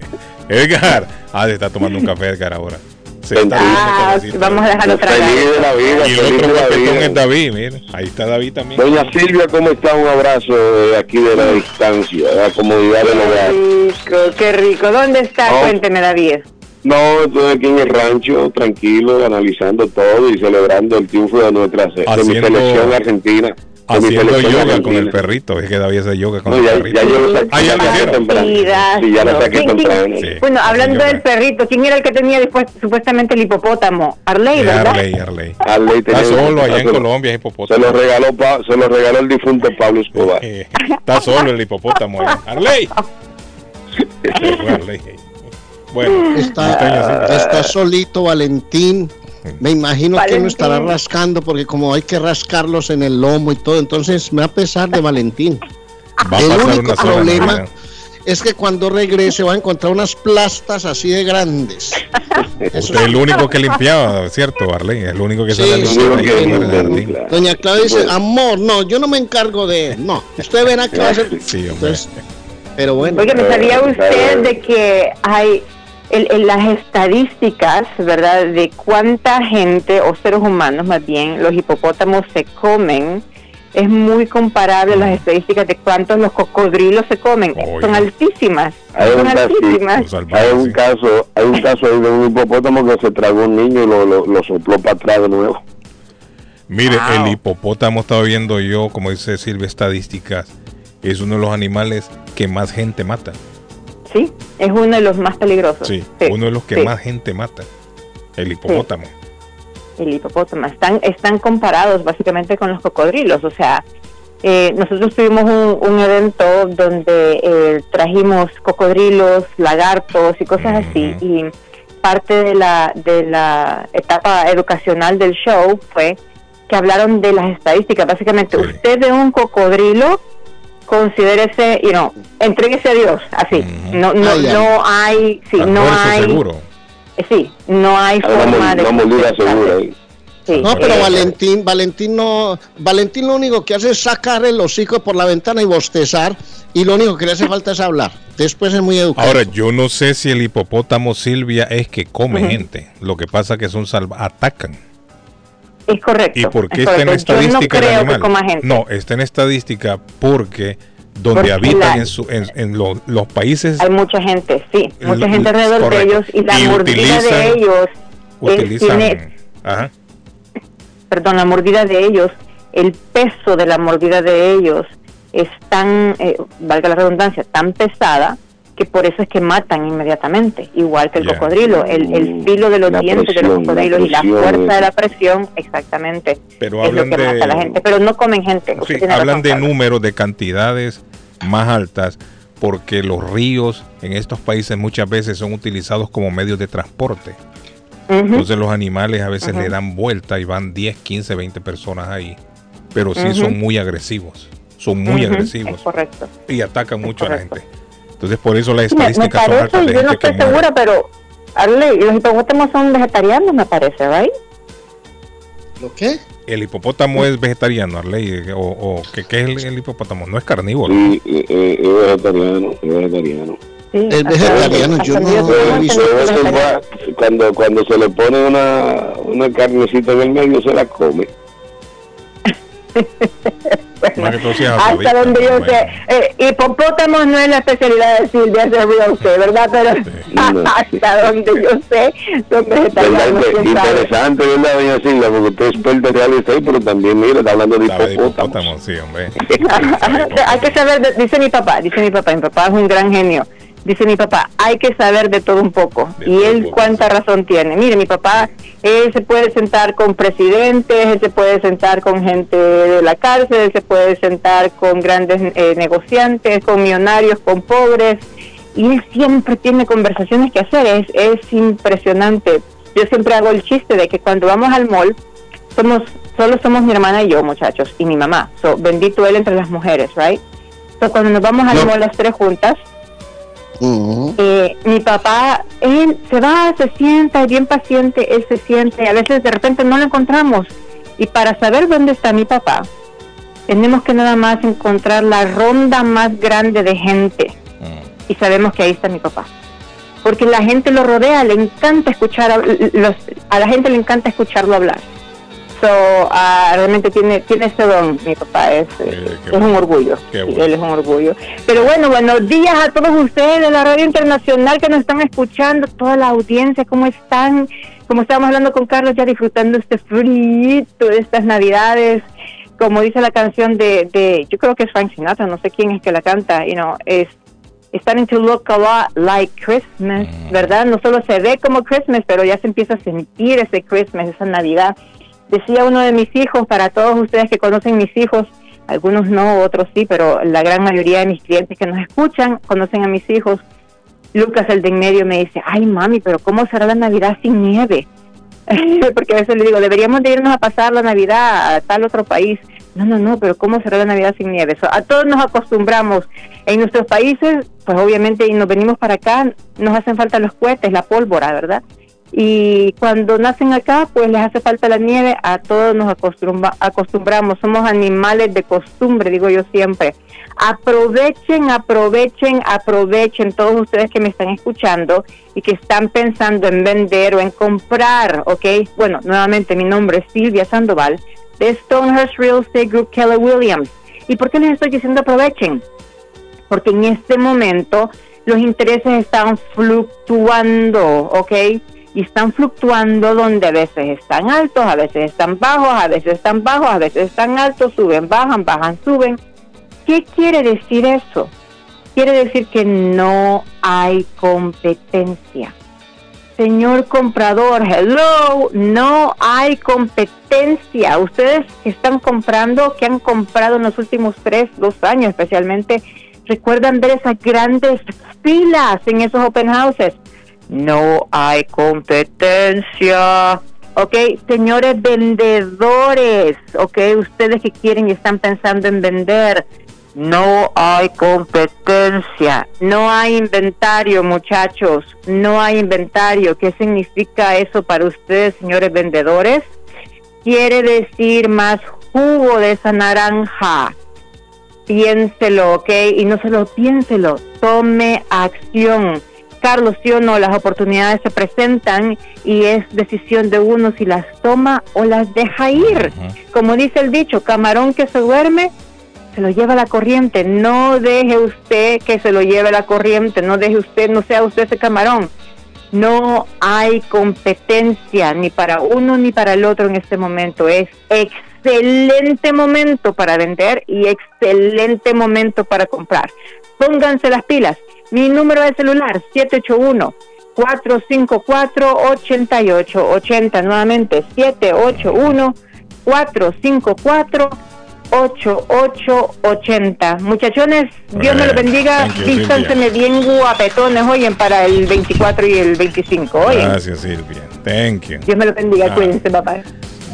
Edgar. Ah, se está tomando un café Edgar ahora. Se está ah, vamos a dejarlo tragar. Feliz de la vida, Y el otro guapetón es David, mire. Ahí está David también. Doña Silvia, ¿cómo está? Un abrazo de aquí de la distancia, de la comodidad del hogar. Qué rico, qué rico. ¿Dónde está? Oh. Cuénteme, David. No, estoy aquí en el rancho, tranquilo, analizando todo y celebrando el triunfo de nuestra se- de mi Haciendo- selección argentina. Haciendo selección yoga con argentina. el perrito. Es que David hace yoga con No, el ya, perrito. ya yo lo saqué, Ah, ya lo hicieron. temprano. Mira, Sí, ya lo saqué ¿Quién- quién- temprano. Sí. Bueno, hablando del perrito, ¿quién era el que tenía después, supuestamente el hipopótamo? Arley, ¿verdad? Arley, Arley. Arley Está solo allá en se lo- Colombia, es Se hipopótamo. lo regaló Pa- se lo regaló el difunto Pablo Escobar. Está solo el hipopótamo allá. Arley. Se Arley. Bueno, Está, sí. está solito Valentín. Me imagino que no estará rascando porque como hay que rascarlos en el lomo y todo, entonces me va a pesar de Valentín. Va el único problema es que cuando regrese va a encontrar unas plastas así de grandes. Usted es el único que limpiaba, ¿cierto, Arley? Es el único que Sí, sale sí. Doña Claudia dice, amor, no, yo no me encargo de... No, usted verá que va a ser... Sí, hombre. Entonces, pero bueno. Oye, me sabía usted de que hay el- el- las estadísticas, ¿verdad? De cuánta gente, o seres humanos más bien, los hipopótamos se comen, es muy comparable a las estadísticas de cuántos los cocodrilos se comen. Son altísimas. Hay Son un, caso, altísimas. hay un caso, hay un caso ahí de un hipopótamo que se tragó un niño y lo, lo, lo sopló para atrás de nuevo. Mire, el hipopótamo estaba viendo yo, como dice Silvia, estadísticas. Es uno de los animales que más gente mata. Sí, es uno de los más peligrosos. Sí, Sí, uno de los que sí. más gente mata. El hipopótamo. el hipopótamo. Están, están comparados básicamente con los cocodrilos. O sea, eh, nosotros tuvimos un, un evento donde eh, trajimos cocodrilos, lagartos y cosas así. Y parte de la, de la etapa educacional del show fue que hablaron de las estadísticas. Básicamente, usted ve un cocodrilo, considérese, you know, entréguese a Dios, así. No, no, Ay, ay. no hay, sí, no hay, seguro. eh, sí, no hay forma de Sí, No, pero eh, Valentín, Valentín no, Valentín lo único que hace es sacar el hocico por la ventana y bostezar y lo único que le hace falta es hablar. Después es muy educado. Ahora, yo no sé si el hipopótamo Silvia es que come gente. Lo que pasa que son salva atacan. Es correcto. ¿Y por qué es está en estadística Yo no el creo animal? que coma gente. No, está en estadística porque donde Porque habitan la- en, su- en- en lo- los países Hay mucha gente, sí, mucha gente alrededor correcto. de ellos y la Y mordida utilizan- de ellos utilizan. tiene, Ajá. perdón, la mordida de ellos, el peso de la mordida de ellos es tan, eh, valga la redundancia, tan pesada que por eso es que matan inmediatamente, igual que el cocodrilo, el, el filo de los La dientes de los la cocodrilos y la fuerza de la presión, exactamente, Pero es lo hablan que mata a la de gente, pero no comen gente. sí, hablan de números, de cantidades más altas porque los ríos en estos países muchas veces son utilizados como medios de transporte. Entonces los animales a veces le dan vuelta y van 10, 15, 20 personas ahí. Pero sí son muy agresivos. Son muy agresivos. es correcto. Y atacan mucho a la gente. Entonces por eso las Me, me estadísticas son altas parece, yo no estoy muere. segura, pero Arley, los hipopótamos son vegetarianos, me parece, ¿right? ¿Lo qué? El hipopótamo es vegetariano, Arley, o, o ¿qué, qué es el, el hipopótamo? No es carnívoro. Sí, eh, eh, es vegetariano, es vegetariano. Es vegetariano, yo no he visto. Cuando, cuando se le pone una, una carnecita en el medio, se la come. Sea Hasta donde yo bueno. sé, eh, hipopótamos no es la especialidad de Silvia, estate, ¿verdad? Pero hasta donde yo sé, son vegetarianos. Interesante, ¿verdad, doña Silvia? Porque usted es experta en real estate, pero también, mire, está hablando de Sabe de hipopótamo. hipopótamo, sí, hombre. hay que saber, dice mi papá, dice mi papá, mi papá es un gran genio. Dice mi papá, hay que saber de todo un poco. y él cuánta razón tiene. Mire, mi papá, él se puede sentar con presidentes, él se puede sentar con gente de la cárcel, él se puede sentar con grandes eh, negociantes, con millonarios, con pobres. Y él siempre tiene conversaciones que hacer. Es, es impresionante. Yo siempre hago el chiste de que cuando vamos al mall, somos solo somos mi hermana y yo, muchachos, y mi mamá. So, bendito él entre las mujeres, right? So, cuando nos vamos al mall las tres juntas, eh, mi papá, él se va, se sienta, es bien paciente, él se siente, a veces de repente no lo encontramos. Y para saber dónde está mi papá, tenemos que nada más encontrar la ronda más grande de gente. Y sabemos que ahí está mi papá. Porque la gente lo rodea, le encanta escuchar, a, los, a la gente le encanta escucharlo hablar. So, ah, realmente tiene, tiene ese don, mi papá, es, es un orgullo. Sí, él es un orgullo. Pero bueno, buenos días a todos ustedes de la radio internacional que nos están escuchando, toda la audiencia, ¿cómo están? Como estábamos hablando con Carlos, ya disfrutando este frito de estas navidades. Como dice la canción de, de, yo creo que es Frank Sinatra, no sé quién es que la canta, you know, es starting to look a lot like Christmas, ¿verdad? No solo se ve como Christmas, pero ya se empieza a sentir ese Christmas, esa Navidad. Decía uno de mis hijos, para todos ustedes que conocen mis hijos, algunos no, otros sí, pero la gran mayoría de mis clientes que nos escuchan conocen a mis hijos. Lucas, el de en medio, me dice, ay mami, pero ¿cómo será la Navidad sin nieve? Porque a veces le digo, deberíamos de irnos a pasar la Navidad a tal otro país. No, no, no, pero ¿cómo será la Navidad sin nieve? A todos nos acostumbramos. En nuestros países, pues obviamente, y nos venimos para acá, nos hacen falta los cohetes, la pólvora, ¿verdad? Y cuando nacen acá, pues les hace falta la nieve, a todos nos acostumbra- acostumbramos, somos animales de costumbre, digo yo siempre. Aprovechen, aprovechen, aprovechen todos ustedes que me están escuchando y que están pensando en vender o en comprar, ¿ok? Bueno, nuevamente mi nombre es Silvia Sandoval de Stonehurst Real Estate Group Keller Williams. ¿Y por qué les estoy diciendo aprovechen? Porque en este momento los intereses están fluctuando, ¿ok? Y están fluctuando donde a veces están altos, a veces están bajos, a veces están bajos, a veces están altos, suben, bajan, bajan, suben. ¿Qué quiere decir eso? Quiere decir que no hay competencia. Señor comprador, hello, no hay competencia. Ustedes que están comprando, que han comprado en los últimos tres, dos años especialmente, recuerdan ver esas grandes filas en esos open houses. No hay competencia. Ok, señores vendedores, ok, ustedes que quieren y están pensando en vender, no hay competencia, no hay inventario, muchachos, no hay inventario. ¿Qué significa eso para ustedes, señores vendedores? Quiere decir más jugo de esa naranja. Piénselo, ¿ok? Y no se lo piénselo, tome acción. Carlos, sí o no, las oportunidades se presentan y es decisión de uno si las toma o las deja ir. Como dice el dicho, camarón que se duerme, se lo lleva la corriente. No deje usted que se lo lleve la corriente, no deje usted, no sea usted ese camarón. No hay competencia ni para uno ni para el otro en este momento. Es excelente momento para vender y excelente momento para comprar. Pónganse las pilas. Mi número de celular 781 454 8880 nuevamente 781 454 8880 Muchachones, Dios me lo bendiga. Vístanse bien guapetones, oyen, para el 24 y el 25. Oyen, Gracias, Silvia. Thank you. Dios me lo bendiga. Ah. Cuídense, papá.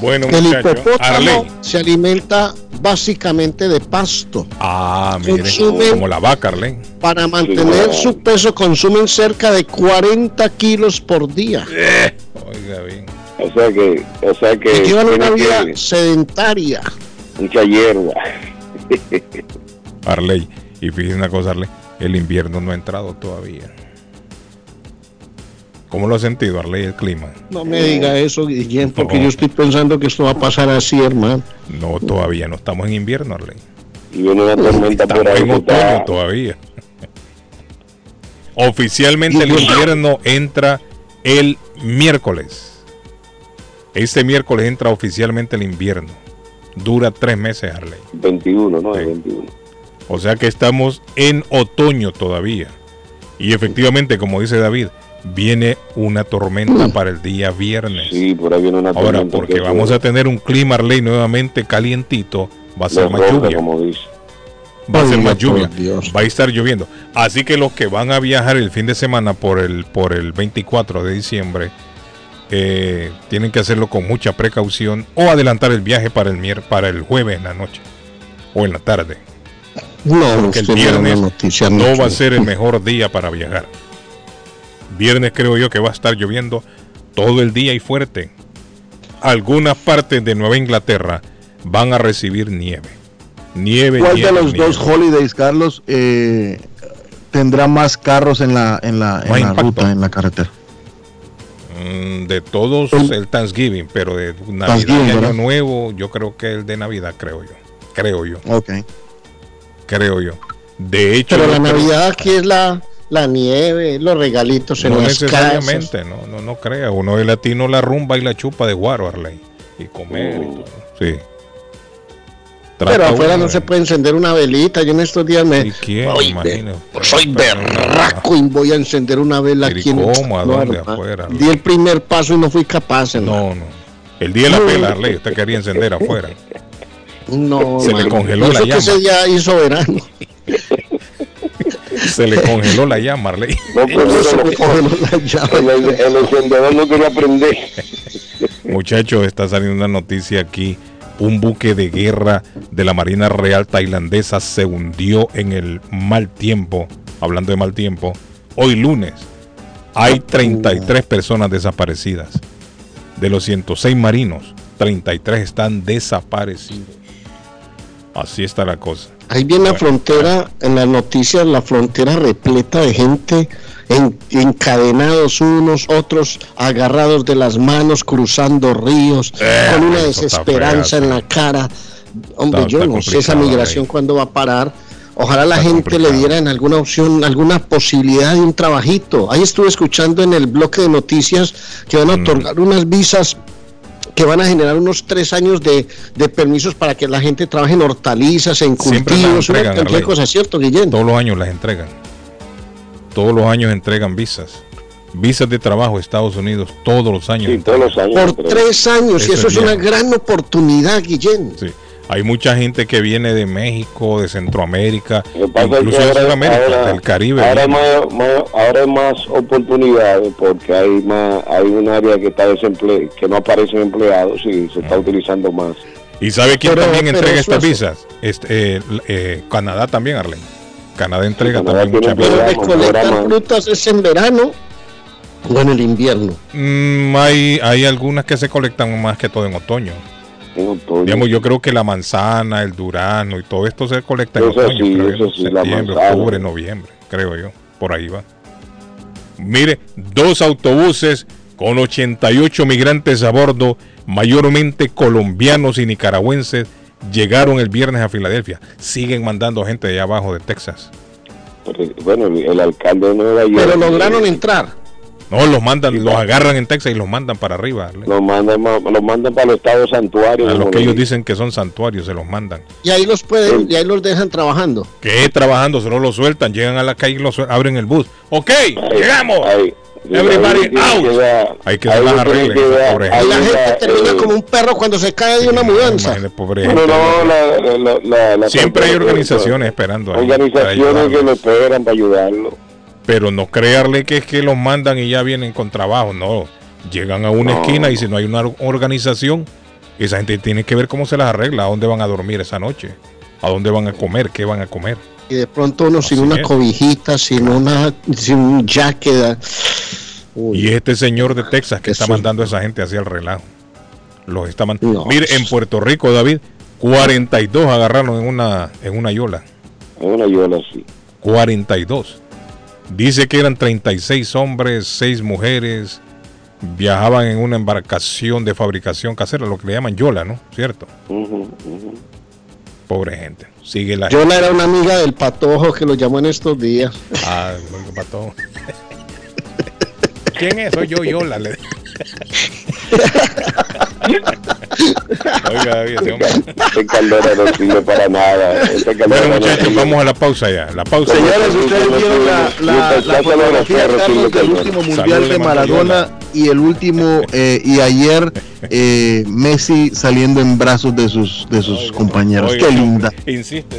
Bueno, El muchachos. hipopótamo Arley. se alimenta básicamente de pasto. Ah, mire, Consumen- como la vaca, Arley. Para mantener su peso consumen cerca de 40 kilos por día. Oiga bien. O sea que, o sea que Y llevan una vida que- sedentaria. mucha hierba. Arley. Y fíjese una cosa, Arley. El invierno no ha entrado todavía. ¿Cómo lo ha sentido, Arley, el clima? No me diga eso, Guillén, porque No. yo estoy pensando que esto va a pasar así, hermano. No, todavía no estamos en invierno, Arley. Y viene una tormenta por Estamos ahí. en otoño está- todavía. Oficialmente el invierno entra el miércoles. Este miércoles entra oficialmente el invierno. Dura tres meses, Arley. 21, ¿no? El 21. O sea que estamos en otoño todavía. Y efectivamente, como dice David, viene una tormenta para el día viernes. Sí, por ahí viene una Ahora, tormenta porque que- vamos a tener un clima, Arley, nuevamente calientito, va a ser más roja, lluvia. como dice. Va a ser más lluvia. Dios. Va a estar lloviendo. Así que los que van a viajar el fin de semana por el, por el 24 de diciembre, eh, tienen que hacerlo con mucha precaución o adelantar el viaje para el, mier para el jueves en la noche o en la tarde. No, Porque el viernes no va a ser el mejor día para viajar. Viernes creo yo que va a estar lloviendo todo el día y fuerte. Algunas partes de Nueva Inglaterra van a recibir nieve. Nieve. ¿Cuál de los nieve. dos holidays, Carlos, eh, tendrá más carros en la, en la, en la ruta, en la carretera? Mm, de todos el Thanksgiving, pero de Navidad y Año. Nuevo, yo creo que el de Navidad, creo yo. Creo yo, Ok. creo yo. De hecho, Pero la creo- Navidad aquí es la, la nieve, los regalitos en no las casas. necesariamente, no, no, no crea. Uno de latino la rumba y la chupa de guaro, Arley. Y comer y todo. Sí. Pero afuera no se puede encender una velita. Yo en estos días me. quién? Oye, Imagino. soy berraco y voy a encender una vela Pero ¿y aquí en cómo? ¿A No, dónde? Afuera, Di el primer paso y no fui capaz. No, no. El día de la vela, Arley, usted quería encender afuera. No, Se le congeló la eso que llama. ese día hizo verano. Se le congeló la llama, Arley. No, pero No, se me congeló la llama. el, el encendedor no quería prender. Muchachos, está saliendo una noticia aquí. Un buque de guerra de la Marina Real Tailandesa se hundió en el mal tiempo. Hablando de mal tiempo, hoy lunes. Hay 33 personas desaparecidas. De los 106 marinos, 33 están desaparecidos. Así está la cosa. Ahí viene la frontera, en las noticias, la frontera repleta de gente en- encadenados unos, otros agarrados de las manos, cruzando ríos, Eh, con una desesperanza en la cara. Hombre, Está- yo está no sé esa migración cuándo va a parar. Ojalá la gente le diera en alguna opción, alguna posibilidad de un trabajito. Ahí estuve escuchando en el bloque de noticias que van a otorgar unas visas que van a generar unos tres años de, de permisos para que la gente trabaje en hortalizas, en cultivos, una cantidad de cosas, ¿cierto, Guillén? Todos los años las entregan. Todos los años entregan visas. Visas de trabajo a Estados Unidos, todos los años. entregan. Por tres años, y eso es una gran oportunidad, Guillén. Sí. Hay mucha gente que viene de México, de Centroamérica, es incluso de Sudamérica, ahora- del Caribe. Ahora hay vienen. más, más- ahora hay más oportunidades porque hay más, hay un área que está desemple que no aparecen empleados y se está utilizando más. ¿Y sabe quién Pero- también pero entrega estas es- visas? Este, eh, eh, Canadá también, Arlen. Canadá entrega Canadá también muchas visas. Pero recolectar frutas es en verano o en el invierno. Mm, hay, hay algunas que se colectan más que todo en otoño. Digamos, yo creo que la manzana, el durazno y todo esto se colecta en Eso otoño. sí, creo eso yo. sí, la septiembre, octubre, noviembre, creo yo. Por ahí va. Mire, dos autobuses con 88 migrantes a bordo, mayormente colombianos y nicaragüenses, llegaron el viernes a Filadelfia. Siguen mandando gente de allá abajo de Texas. Bueno, el, el alcalde de Nueva York. Pero lograron entrar. No, los mandan, los agarran en Texas y los mandan para arriba. Arley. Lo mandan, ma- lo mandan para los estados santuarios. A los que ellos dicen. dicen que son santuarios, se los mandan. Y ahí los pueden, y ahí los dejan trabajando. que trabajando, solo lo sueltan, llegan a la calle y lo suel- abren el bus. Ok, llegamos. Everybody ahí tiene out. que dar- Hay que ahí las dar- pobre ahí Y la gente. termina eh, como un perro cuando se cae de una mudanza. Pobre No, gente. no, la- la- la- la- la- Siempre hay organizaciones esperando ahí Organizaciones que lo esperan para ayudarlo. Pero no creerle que es que los mandan y ya vienen con trabajo. No, llegan a una No. esquina y si no hay una or- organización, esa gente tiene que ver cómo se las arregla, a dónde van a dormir esa noche, a dónde van a comer, qué van a comer. Y de pronto uno sin Así una es. cobijita, sin una, sin un jacket. Y este señor de Texas que está mandando a esa gente hacia el relajo. Los está man- No. Mire, en Puerto Rico, David, 42 agarraron en una, en una yola. En una yola, sí. 42. Dice que eran 36 hombres, 6 mujeres. Viajaban en una embarcación de fabricación casera, lo que le llaman yola, ¿no? ¿Cierto? Pobre gente. Sigue la Yola era una amiga del patojo que lo llamó en estos días. Ah, bueno, pato. ¿Quién es? Soy yo, Yola. Oiga, ese hombre. Este Caldera no sirve para nada. Este Bueno, no muchachos, vamos a la pausa ya. La pausa. Señores, ustedes vieron la, la, la fotografía, Carlos, del último mundial Salud, de Maradona y el último, eh, y ayer eh, Messi saliendo en brazos de sus de sus compañeros. Oiga, Qué linda. Insiste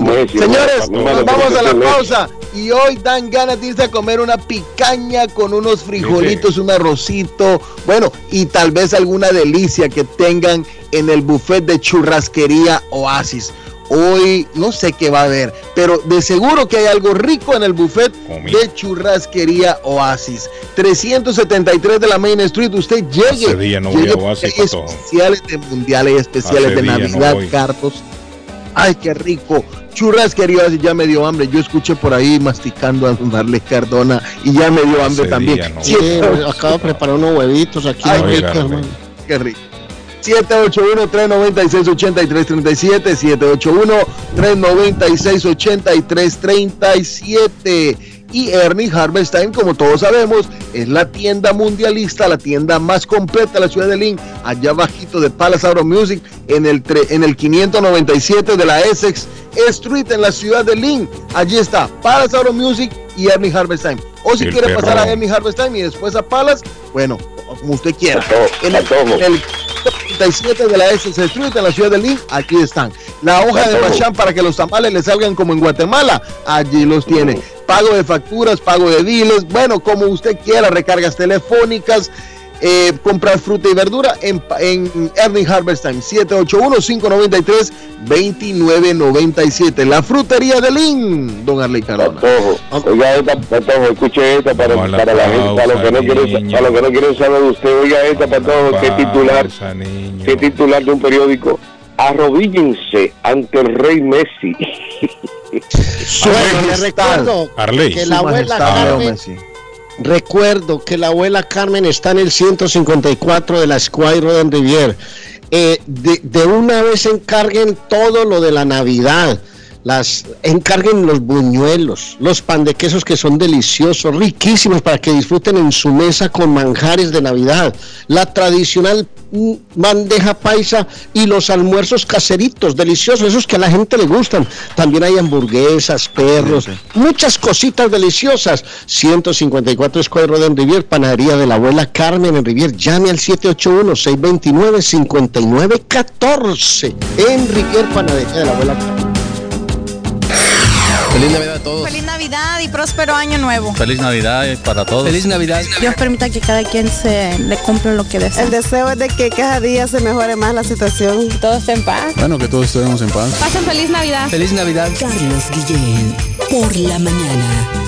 Messi, Señores, vamos a la pausa y hoy dan ganas de irse a comer una picaña con unos frijolitos, un arrocito, bueno, y tal vez alguna delicia que tengan en el buffet de churrasquería Oasis. Hoy no sé qué va a haber, pero de seguro que hay algo rico en el buffet de churrasquería Oasis. 373 de la Main Street, usted llegue. Hace día no voy a Oasis, hay especiales de mundiales, especiales Hace de no Navidad. Carlos. Ay, qué rico. Churrasquería, ya me dio hambre. Yo escuché por ahí masticando a don Darles Cardona y ya me dio hambre Hace también. día no Sí, acabo de preparar unos huevitos aquí. Ay, hombre. hermano. Qué rico. 781-396-8337, 781-396-8337. Y Ernie Harvest Time, como todos sabemos, es la tienda mundialista, la tienda más completa de la ciudad de Lynn, allá bajito de Palace Auto Music, en el, tre- en el 597 de la Essex Street, en la ciudad de Lynn. Allí está Palace Auto Music y Ernie Harvest Time. O si El quiere pasar a Ernie Harvest Time y después a Palace, bueno, como usted quiera. A En el, todo. el 37 de la Essex Street en la ciudad de Lynn, aquí están. La hoja de machán para que los tamales le salgan como en Guatemala, allí los tiene. Pago de facturas, pago de biles, bueno, como usted quiera, recargas telefónicas, eh, comprar fruta y verdura en, en Erling Harvest Time. 781-593-2997. La frutería de Lin, don Arley Carona. Oiga esta, Patojo, escuche esta para, para la gente, para los, que no quieren, para los que no quieren saber de usted. Oiga esta, Patojo, qué titular, qué titular de un periódico. Arrodíllense ante el rey Messi. Bueno, le recuerdo Arley. que la Su abuela Carmen, Messi. Recuerdo que la abuela Carmen está en el 154 de la Squire Roden Rivier. Eh, de, de una vez encarguen todo lo de la Navidad. Las encarguen los buñuelos, los pan de quesos que son deliciosos, riquísimos para que disfruten en su mesa con manjares de Navidad. La tradicional mm, bandeja paisa y los almuerzos caseritos, deliciosos, esos que a la gente le gustan. También hay hamburguesas, perros, muchas cositas deliciosas. 154 Escuadro de Rivier, panadería de la abuela Carmen en Rivier. Llame al 781-629-5914 en Rivier, panadería de la abuela Carmen. Feliz Navidad a todos. Feliz Navidad y próspero año nuevo. Feliz Navidad para todos. Feliz Navidad. Dios permita que cada quien se le compre lo que desea. El deseo es de que cada día se mejore más la situación. Todo esté en paz. Bueno, que todos estemos en paz. Pasen feliz Navidad. Feliz Navidad. Carlos Guillén, por la mañana.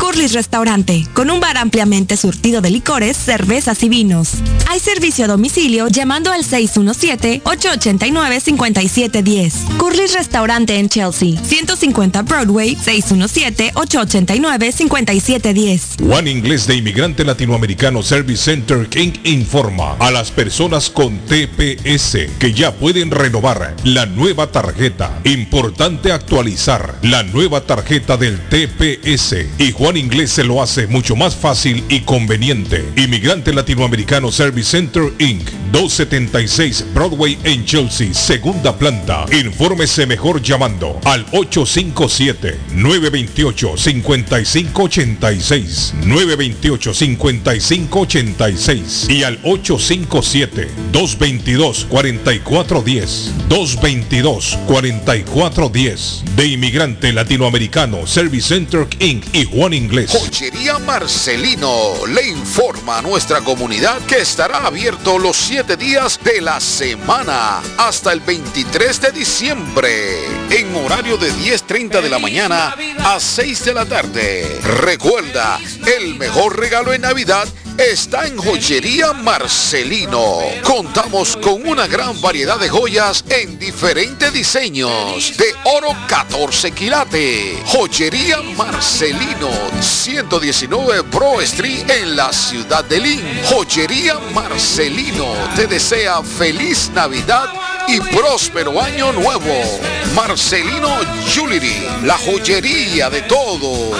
Curly's Restaurante, con un bar ampliamente surtido de licores, cervezas y vinos. Hay servicio a domicilio llamando al 617-889-5710. Curly's Restaurante en Chelsea, 150 Broadway, 617-889-5710. Juan Inglés de Inmigrante Latinoamericano Service Center King informa a las personas con TPS que ya pueden renovar la nueva tarjeta. Importante actualizar la nueva tarjeta del TPS y Inglés se lo hace mucho más fácil y conveniente. Inmigrante Latinoamericano Service Center Inc. 276 Broadway en Chelsea, segunda planta. Infórmese mejor llamando al 857-928-5586. 928-5586 y al 857-222-4410. 222-4410. De Inmigrante Latinoamericano, Service Center Inc. y Juan Inglés. Joyería Marcelino le informa a nuestra comunidad que estará abierto los siete días de la semana hasta el 23 de diciembre en horario de 10.30 de la mañana a 6 de la tarde. Recuerda, el mejor regalo en Navidad está en Joyería Marcelino. Contamos con una gran variedad de joyas en diferentes diseños de oro 14 quilate. Joyería Marcelino, 119 Bro Street en la ciudad de Lynn. Joyería Marcelino te desea feliz Navidad y próspero año nuevo. Marcelino Jewelry, la joyería de todos.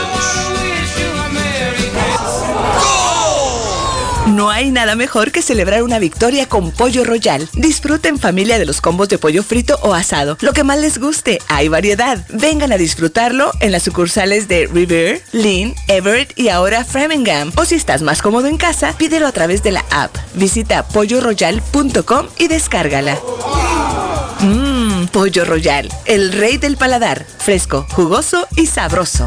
No hay nada mejor que celebrar una victoria con Pollo Royal. Disfruta en familia de los combos de pollo frito o asado. Lo que más les guste, hay variedad. Vengan a disfrutarlo en las sucursales de River, Lynn, Everett y ahora Framingham. O si estás más cómodo en casa, pídelo a través de la app. Visita polloroyal.com y descárgala. Mmm, Pollo Royal, el rey del paladar. Fresco, jugoso y sabroso.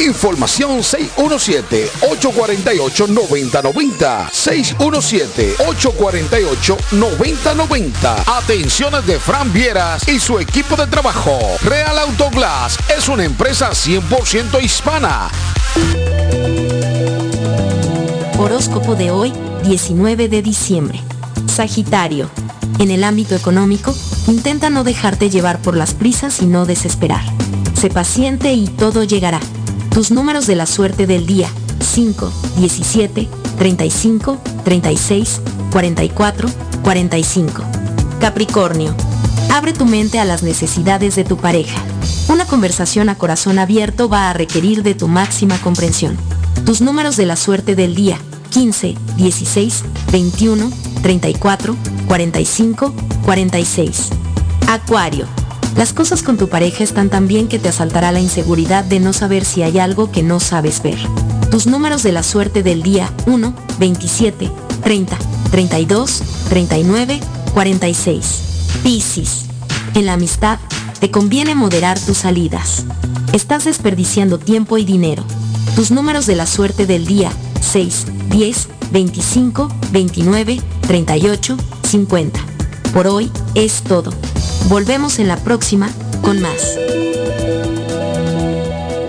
Información 617-848-9090. 617-848-9090. Atenciones de Fran Vieras y su equipo de trabajo. Real Autoglass es una empresa 100% hispana. Horóscopo de hoy, 19 de diciembre. Sagitario. En el ámbito económico, intenta no dejarte llevar por las prisas y no desesperar. Sé paciente y todo llegará. Tus números de la suerte del día. 5, 17, 35, 36, 44, 45. Capricornio. Abre tu mente a las necesidades de tu pareja. Una conversación a corazón abierto va a requerir de tu máxima comprensión. Tus números de la suerte del día. 15, 16, 21, 34, 45, 46. Acuario. Las cosas con tu pareja están tan bien que te asaltará la inseguridad de no saber si hay algo que no sabes ver. Tus números de la suerte del día 1, 27, 30, 32, 39, 46. Piscis. En la amistad, te conviene moderar tus salidas. Estás desperdiciando tiempo y dinero. Tus números de la suerte del día 6, 10, 25, 29, 38, 50. Por hoy es todo. Volvemos en la próxima con más.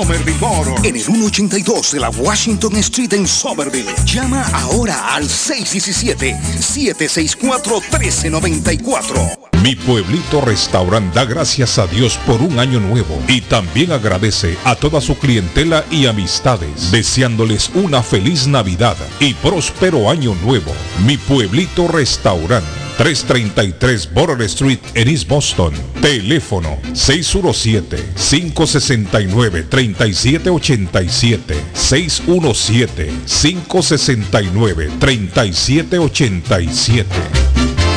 Somerville. En el 182 de la Washington Street en Somerville. Llama ahora al 617-764-1394. Mi pueblito restaurant da gracias a Dios por un año nuevo y también agradece a toda su clientela y amistades, deseándoles una feliz Navidad y próspero año nuevo. Mi pueblito restaurant. 333 Border Street en East Boston. Teléfono 617-569-3787. 617-569-3787.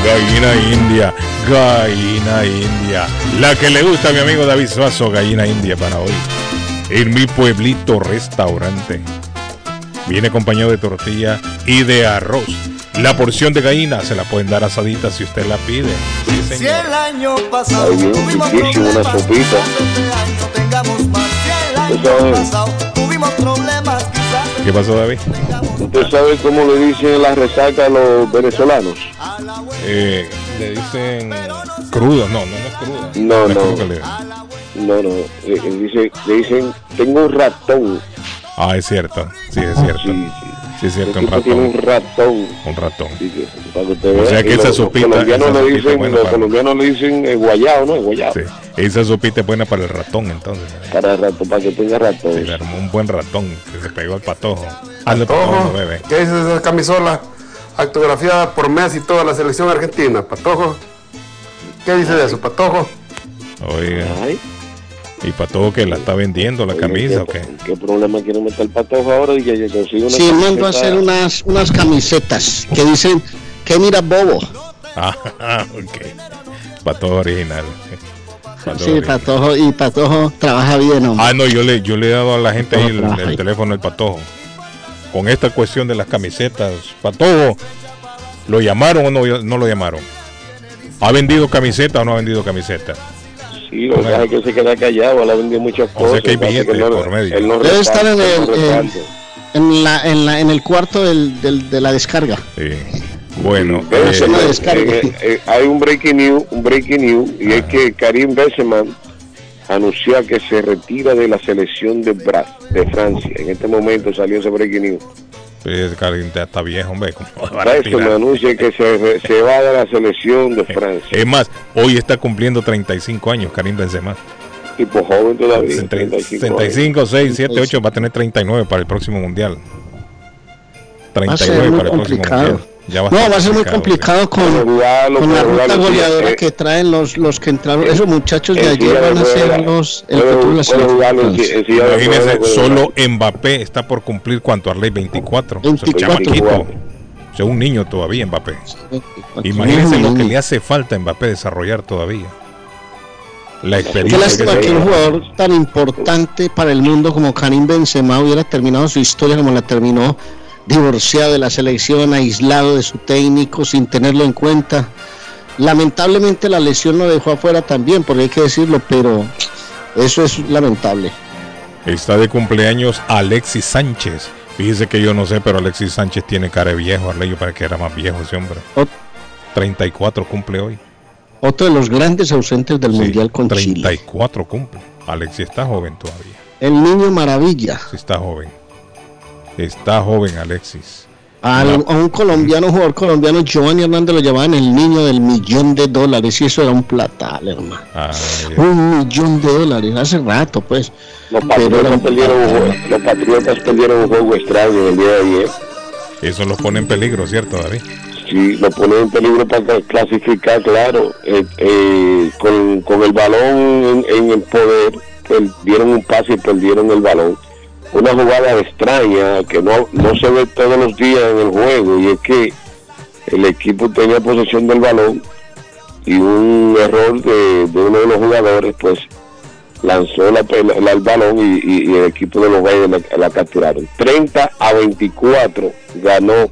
Gallina india, gallina india. La que le gusta a mi amigo David Suazo, gallina india para hoy. En mi pueblito restaurante. Viene acompañado de tortilla y de arroz. La porción de gallina se la pueden dar asadita si usted la pide. Sí, Si señor. el año pasado Ay, bien, tuvimos riquísimo, una problemas, sopita. este año tengamos más. Si el año Eso es. pasado tuvimos problemas, quizás ¿Qué pasó, David? ¿Usted sabe cómo le dicen la resaca a los venezolanos? Eh, le dicen crudo. No, no, no es crudo. No, es no. crudo que le- No, no. eh, eh, dice, le dicen, tengo un ratón. Ah, es cierto. Sí, es cierto. Sí, es cierto, El un tipo tiene ratón. un ratón. Un ratón. Sí, que- para que usted O sea que esa los- sopita- Los colombianos esa le dicen, buena los para- colombianos le dicen eh, guayao, ¿no? Guayao. Sí. Esa sopita es buena para el ratón, entonces. Para rato, para que tenga ratón. Sí, le armó un buen ratón que se pegó al patojo. Ah, no, Patojo. bebé. ¿Qué dice esa camisola? Autografiada por Messi y toda la selección argentina. Patojo. ¿Qué dice de eso, Patojo? Oiga. ¿Y patojo que la está vendiendo la camisa o qué? ¿Qué problema quiere meter el patojo ahora? Y que yo consigo una Sí, mando a hacer unas, unas camisetas que dicen que mira bobo. Ah, ok. Patojo original. Patojo Sí, original. Patojo, y Patojo trabaja bien, hombre. Ah, no, yo le, yo le he dado a la gente ahí el, ahí. teléfono del patojo. Con esta cuestión de las camisetas. Patojo, ¿lo llamaron o no, no lo llamaron? ¿Ha vendido camiseta o no ha vendido camiseta? Sí, lo que pasa es que se queda callado, él ha vendido muchas O cosas. sea que hay billetes él no- por medio. no Debe reparte, estar en el, en, la, en, la, en el cuarto del, del- de la descarga. Sí. Bueno, eh. Eh, eh, hay un breaking news, un breaking news, y es que Karim Benzema anunció que se retira de la selección de, Bra- de Francia. En este momento salió ese breaking news. Pues, Karim ya está viejo, hombre. ¿cómo va Benzema retirar? anuncia que se, se va de la selección de Francia. Es más, hoy está cumpliendo 35 años Karim Benzema. Tipo joven todavía. Entre 35 años. 35, 6, 7, 8 va a tener 39 para el próximo mundial. Va a ser 39 muy para el próximo complicado. mundial. Ya va a No, va a ser muy complicado, con, con la ruta goleadora eh, que traen los, los que entraron. eh, Esos muchachos de ayer van a ser los, el futuro de la selección. Imagínense, solo. Mbappé está por cumplir cuánto Arley 24. Eso es 24. chamaquito. O sea, un niño todavía Mbappé. Imagínense lo que le hace falta a Mbappé desarrollar todavía. La Qué experiencia que lástima que un jugador tan importante para el mundo como Karim Benzema hubiera terminado su historia como la terminó, divorciado de la selección, aislado de su técnico, sin tenerlo en cuenta. Lamentablemente la lesión lo dejó afuera también, porque hay que decirlo, pero eso es lamentable. Está de cumpleaños Alexis Sánchez. Fíjese que yo no sé, pero Alexis Sánchez tiene cara de viejo. Arley, para que era más viejo ese hombre. Ot- 34 cumple hoy. Otro de los grandes ausentes del Mundial con Chile. 34 cumple. Alexis está joven todavía. El niño maravilla. Sí, está joven. Está joven Alexis. Al- a un colombiano, jugador colombiano, Giovanni Hernández lo llamaban el niño del millón de dólares y eso era un platal, hermano. Un millón de dólares, hace rato, pues. Los patriotas, perdieron un juego, los patriotas perdieron un juego extraño el día de ayer. Eso los pone en peligro, ¿cierto, David? Sí, lo ponen en peligro para clasificar, claro. Eh, eh, con, con el balón en, en el poder, pues, dieron un pase y perdieron el balón. Una jugada extraña que no, no se ve todos los días en el juego y es que el equipo tenía posesión del balón y un error de, de uno de los jugadores pues lanzó la, la- el balón y, y- el equipo de los Raiders la, la capturaron. 30 a 24 ganó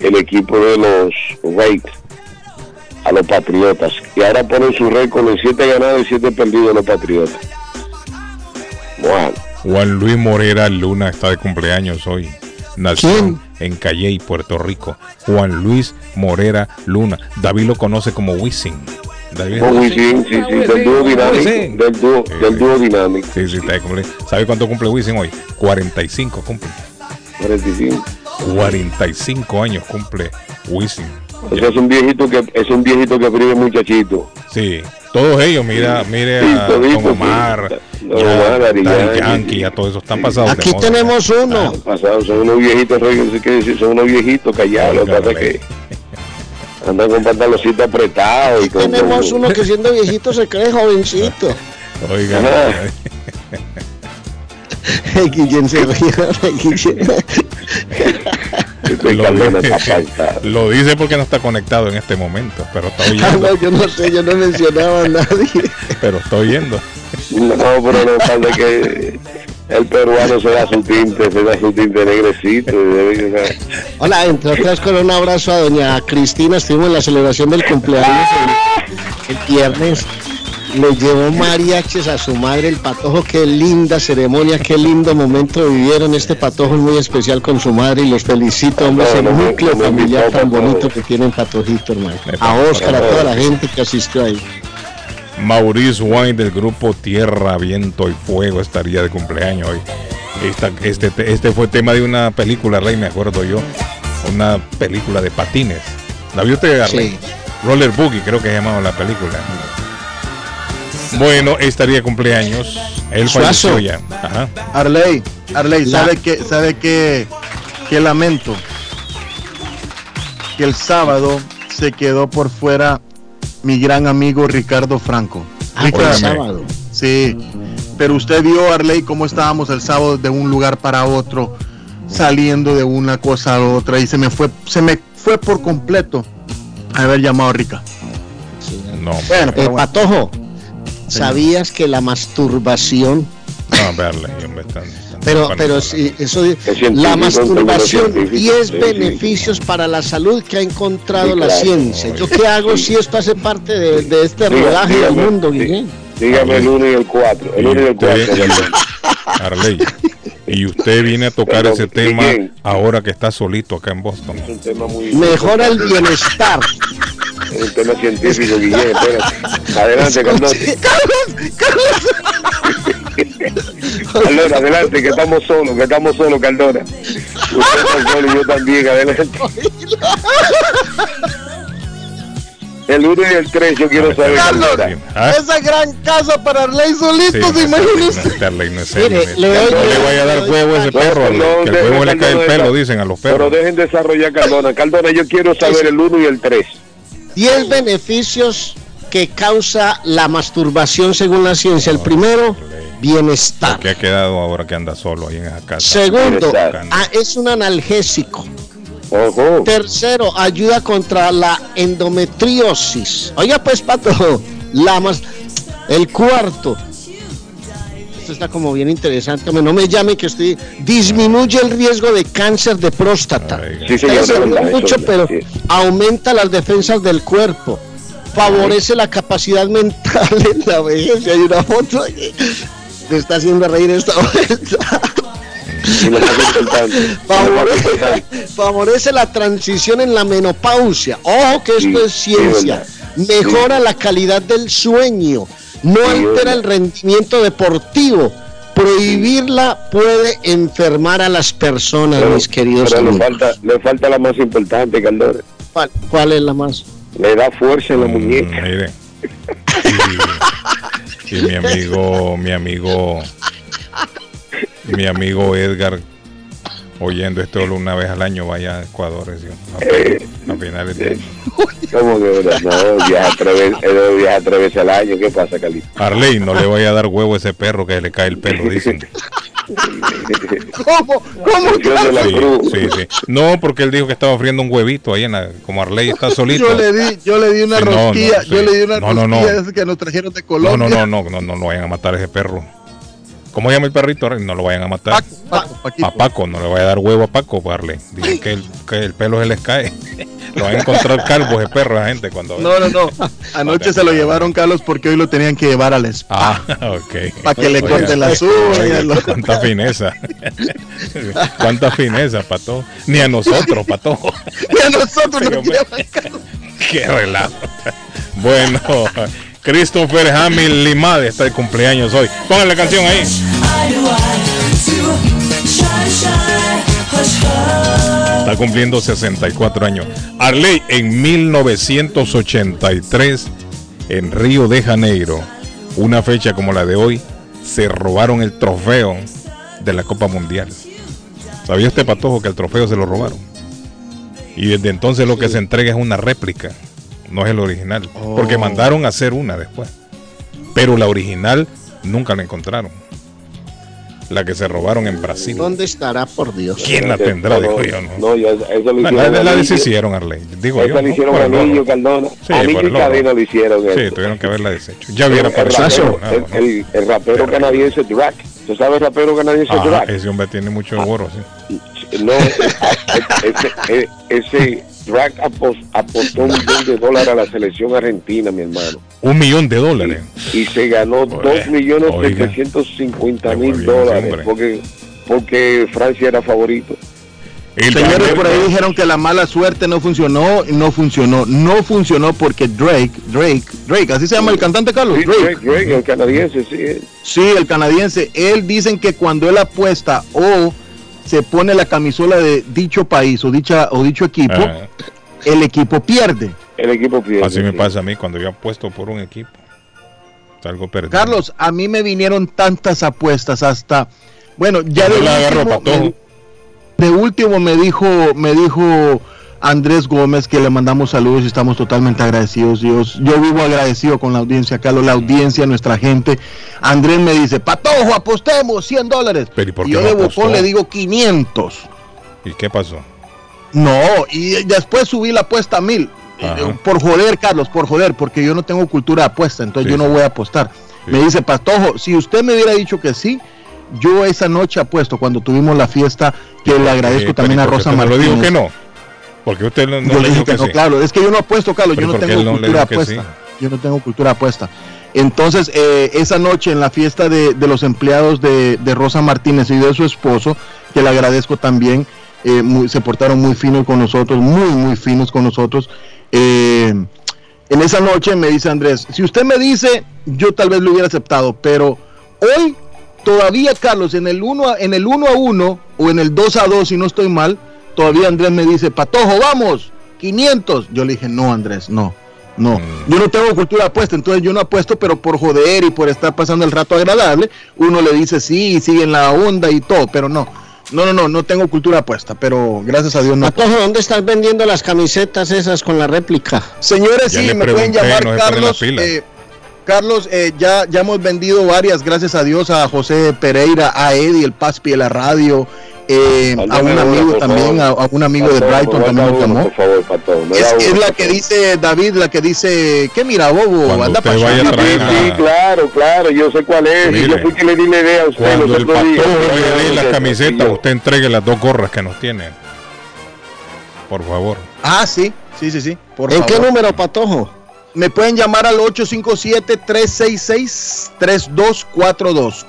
el equipo de los Raiders a los Patriotas. Y ahora ponen su récord en 7 ganados y 7 perdidos los Patriotas. Bueno, Juan Luis Morera Luna está de cumpleaños hoy. Nació en Calley, Puerto Rico. Juan Luis Morera Luna. David lo conoce como Wisin. David con Wisin, sí, sí, del dúo dinámico, del dúo, del dúo dinámico. Sí, sí, está de cumple- ¿Sabe cuánto cumple Wisin hoy? 45 cumple. 45. 45 años cumple Wisin. O sea, es un viejito que es un viejito que prive muchachito. Sí, todos ellos, mira, mire Sí, a todito, Don Omar, sí. ya, Yankee. Ya todos esos están pasados de Aquí moda. tenemos uno. Pasados, son unos viejitos, son unos viejitos callados. Lo que pasa es que andan con pantaloncito apretado y con. Tenemos uno que siendo viejito se cree jovencito. Oiga, Guillén se ríe. Lo, dice, lo dice porque no está conectado en este momento, pero está Ah, oyendo, no, yo no sé, yo no mencionaba a nadie. pero está oyendo. No, pero no pasa que el peruano se da su tinte, se da su tinte negrecito. Hola, entre otras con un abrazo a doña Cristina. Estuvimos en la celebración del cumpleaños el, el viernes. Le llevó mariachis a su madre el patojo. Qué linda ceremonia, qué lindo momento vivieron. Este patojo es muy especial con su madre y los felicito, hombre, ese núcleo familiar tan bonito que tienen patojito, hermano. A Oscar, a toda la gente que asistió ahí. Maurice Wine del grupo Tierra, Viento y Fuego estaría de cumpleaños hoy. Esta- este, este fue tema de una película, Rey, me acuerdo yo. Una película de patines. ¿La vio usted, Arley? Sí. Roller Boogie, creo que se llamaba la película. Bueno, estaría cumpleaños. Él falleció ya. Ajá. Arley, Arley, La- ¿sabe qué, sabe qué, qué lamento? Que el sábado se quedó por fuera mi gran amigo Ricardo Franco. Ah, por el sábado. Sí, pero usted vio, Arley, cómo estábamos el sábado de un lugar para otro, saliendo de una cosa a otra y se me fue, se me fue por completo haber llamado a Rica. No, Bueno, Eh, pero bueno. patojo, ¿sabías que la masturbación No, verle, hombre, están- están Pero, pero la- sí, eso, la masturbación, término científico, 10 sí, sí. beneficios para la salud que ha encontrado Sí, la claro. ciencia. ¿Yo qué hago si esto hace parte de, de este Diga- rodaje del dígame, mundo, sí. Guillén? Dígame el 1 y el 4. El 1 y el 4. usted- Arley, y usted viene a tocar Perdón, ese tema ahora que está solito acá en Boston. Es un tema muy. Mejora el bienestar. Es un tema científico, Guillén. Espérate. Adelante, Caldón. Caldona, adelante, que estamos solos, que estamos solos, Caldona. Usted está solo y yo también, adelante. El 1 y el 3, yo quiero saber, Caldona. ¿Ah? Esa gran casa para Arley solito, Sí, ¿se no, imagínese? no, Arley no es serio, Mire, le doy- no le vaya a dar huevo a ese No, perro, perdón, que el huevo le cae el pelo, dicen a los Pero perros. dejen desarrollar Caldona. Caldona, yo quiero saber el 1 y el 3. 10 beneficios que causa la masturbación según la ciencia. El primero, bienestar. Que ha quedado ahora que anda solo ahí en esa casa. Segundo, ah, es un analgésico. Ojo. Tercero, ayuda contra la endometriosis. Oiga, pues, pato, la más. El cuarto. Esto está como bien interesante. hombre, No me llame que estoy. Disminuye el riesgo de cáncer de próstata. Sí, señor, mucho, pero sí. aumenta las defensas del cuerpo. Favorece la capacidad mental en la vejez. Hay una foto aquí. Me está haciendo reír esta vuelta. Favorece, favorece la transición en la menopausia. Ojo que esto Sí, es ciencia. Mejora la calidad del sueño. No Sí, altera el rendimiento deportivo. prohibirla puede enfermar a las personas, Pero- mis queridos pero le amigos. falta, le falta la más importante, Caldores. ¿Cuál, cuál es la más? Le da fuerza en la muñeca. Mm, Mire. Y, y mi amigo, mi amigo, mi amigo Edgar, oyendo esto una vez al año, vaya a Ecuador, ¿sí? a, a finales de año. ¿Cómo que verdad? No, viaja tres viaja tres veces al año. ¿Qué pasa, Calito? Arley, no le vaya a dar huevo a ese perro que le cae el pelo, dicen. ¿Cómo? ¿Cómo? Sí, sí, sí. No, porque él dijo que estaba friendo un huevito ahí en la, como Arley está solito. Yo le di, yo le di una Sí, no, no, rosquilla, sí. yo le di una No, no, no. rosquilla que nos trajeron de No, Colombia. no, no, no, no, no, no vayan a matar a ese perro. ¿Cómo llama el perrito? No lo vayan a matar. a Paco, no le vaya a dar huevo a Paco, Arley. Dicen que el, que el pelo se les cae. lo van a encontrar calvo ese perro a gente cuando No, no, no. Anoche se lo llevaron, Carlos, porque hoy lo tenían que llevar al spa. Ah, ok. Pa' que le Oiga, corten las uñas, Cuánta fineza. Cuánta fineza, pato. Ni a nosotros, pato. Y a nosotros nos llevan. Qué relajo. Bueno, Christopher Hamill Limade está de cumpleaños hoy. Pongan la canción ahí. Está cumpliendo 64 años. Arley, en 1983, en Río de Janeiro, una fecha como la de hoy, se robaron el trofeo de la Copa Mundial. ¿Sabía este patojo que el trofeo se lo robaron? Y desde entonces lo que se entrega es una réplica, no es el original. Porque Oh. mandaron a hacer una después. Pero la original nunca la encontraron. La que se robaron en Brasil. ¿Dónde estará, por Dios? ¿Quién la tendrá? Digo yo, ¿no? No, ya, eso lo La, hicieron. la- deshicieron, Arley. Digo Esa yo. le ¿no? hicieron anillo, oro. Cardona. Sí, Anillo por y el oro. cadena lo hicieron. Sí, eso. tuvieron que haberla deshecho. Ya hubiera el, nada, el, el- el rapero canadiense Drac. ¿Tú sabes el rapero canadiense Drac? ese hombre tiene mucho oro, sí. No, ese, ese, ese Drac apos- apostó un millón de dólares a la selección argentina, mi hermano. Un millón de dólares. Y se ganó dos millones setecientos cincuenta mil dólares hombre. porque, porque Francia era favorito. Señores, por ahí dijeron que la mala suerte no funcionó, no funcionó, no funcionó porque Drake, Drake, Drake, así se llama el cantante Carlos, Sí, Drake. Drake, Drake, el canadiense, sí. Sí, el canadiense, él dicen que cuando él apuesta o se pone la camisola de dicho país o dicha o dicho equipo, Ah. el equipo pierde. El equipo pierde. Así me sí. pasa a mí cuando yo apuesto por un equipo. Salgo perdido. Carlos, a mí me vinieron tantas apuestas hasta, bueno, ya de la último, me- de último me dijo, me dijo Andrés Gómez que le mandamos saludos y estamos totalmente agradecidos. Dios, yo vivo agradecido con la audiencia, Carlos, la audiencia, nuestra gente. Andrés me dice, Patojo, apostemos 100 dólares. Pero ¿y por Y qué yo de bocón le digo 500. ¿Y qué pasó? No, y después subí la apuesta a mil. Ajá. Eh, Por joder, Carlos, por joder, porque yo no tengo cultura de apuesta, entonces Sí, yo no voy a apostar. Me dice Patojo, si usted me hubiera dicho que sí, yo esa noche apuesto cuando tuvimos la fiesta, que le agradezco Eh, también a ¿y por qué Rosa Martínez. le dijo que no? Porque usted no, no yo le dije que, que no, sí. claro, es que yo no apuesto, Carlos, yo no ¿por qué tengo no cultura apuesta. Yo no tengo cultura apuesta. Entonces, eh, esa noche en la fiesta de, de los empleados de, de Rosa Martínez y de su esposo, que le agradezco también, eh, muy- se portaron muy finos con nosotros, muy, muy finos con nosotros. Eh, en esa noche me dice Andrés, si usted me dice, yo tal vez lo hubiera aceptado, pero hoy todavía, Carlos, en el 1 a, en el 1 a 1 o en el 2 a 2, si no estoy mal, todavía Andrés me dice, Patojo, vamos, 500. Yo le dije, no, Andrés, no. No, yo no tengo cultura de apuesta, entonces yo no apuesto, pero por joder y por estar pasando el rato agradable, uno le dice sí, sigue en la onda y todo, pero no, no, no, no, no tengo cultura de apuesta, pero gracias a Dios no. Patojo, ¿dónde estás vendiendo las camisetas esas con la réplica? Señores, Ya sí, me pueden llamar no Carlos. eh, Carlos, eh, ya, ya hemos vendido varias, gracias a Dios, a José Pereira, a Eddie, el Paspi de la radio, eh, a un amigo también, a, un amigo de Brighton también uno, llamó. Por favor, Es, es la que favor. dice David, la que dice, ¿qué mira, bobo? Cuando Anda usted pa' vaya a allá. a- Sí, claro, claro, yo sé cuál es. Mire, yo fui que le di la idea a usted Cuando los el otros días. patojo le dé las camisetas, usted entregue las dos gorras que nos tiene. Por favor. Ah, sí, sí, sí, sí. Por ¿En favor. qué número, Patojo? Me pueden llamar al 857-366-3242.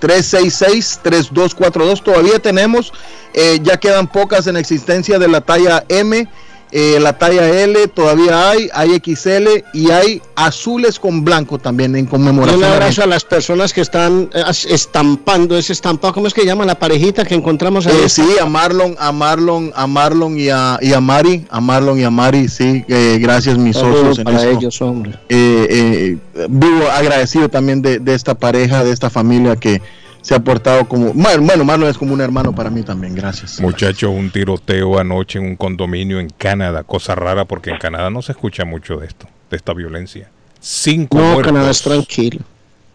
857-366-3242. Todavía tenemos, eh, ya quedan pocas en existencia de la talla M. eh, la talla L todavía hay, hay XL y hay azules con blanco también en conmemoración. un abrazo a las personas que están eh, estampando ese estampado. ¿Cómo es que llama la parejita que encontramos ahí? Eh, sí, a Marlon, a Marlon, a Marlon y a, y a Mari, a Marlon y a Mari, sí, eh, gracias mis Saludos socios en para esto. ellos, hombre. Eh, eh, vivo agradecido también de, de esta pareja, de esta familia que se ha portado como, bueno, Marlon es como un hermano para mí también, gracias. Muchachos, un tiroteo anoche en un condominio en Canadá, cosa rara porque en Canadá no se escucha mucho de esto, de esta violencia. Cinco No, muertos. Canadá es tranquilo.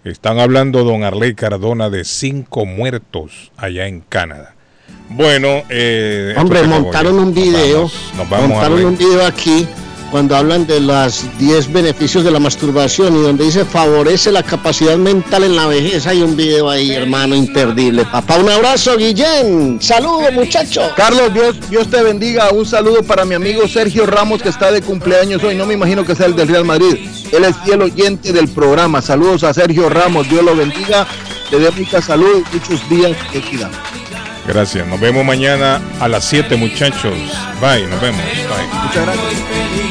Están hablando, don Arley Cardona, de cinco muertos allá en Canadá. Bueno, eh, Hombre, montaron un video, Nos vamos, nos vamos, montaron un video aquí cuando hablan de los 10 beneficios de la masturbación y donde dice favorece la capacidad mental en la vejez. Hay un video ahí, hermano, imperdible. Papá, un abrazo, Guillén. Saludos, muchachos. Carlos, Dios, Dios te bendiga. Un saludo para mi amigo Sergio Ramos que está de cumpleaños hoy. No me imagino que sea el del Real Madrid. Él es fiel oyente del programa. Saludos a Sergio Ramos. Dios lo bendiga. Le dé mucha salud y muchos días de vida. Gracias. Nos vemos mañana a las 7, muchachos. Bye, nos vemos. Bye. Muchas gracias.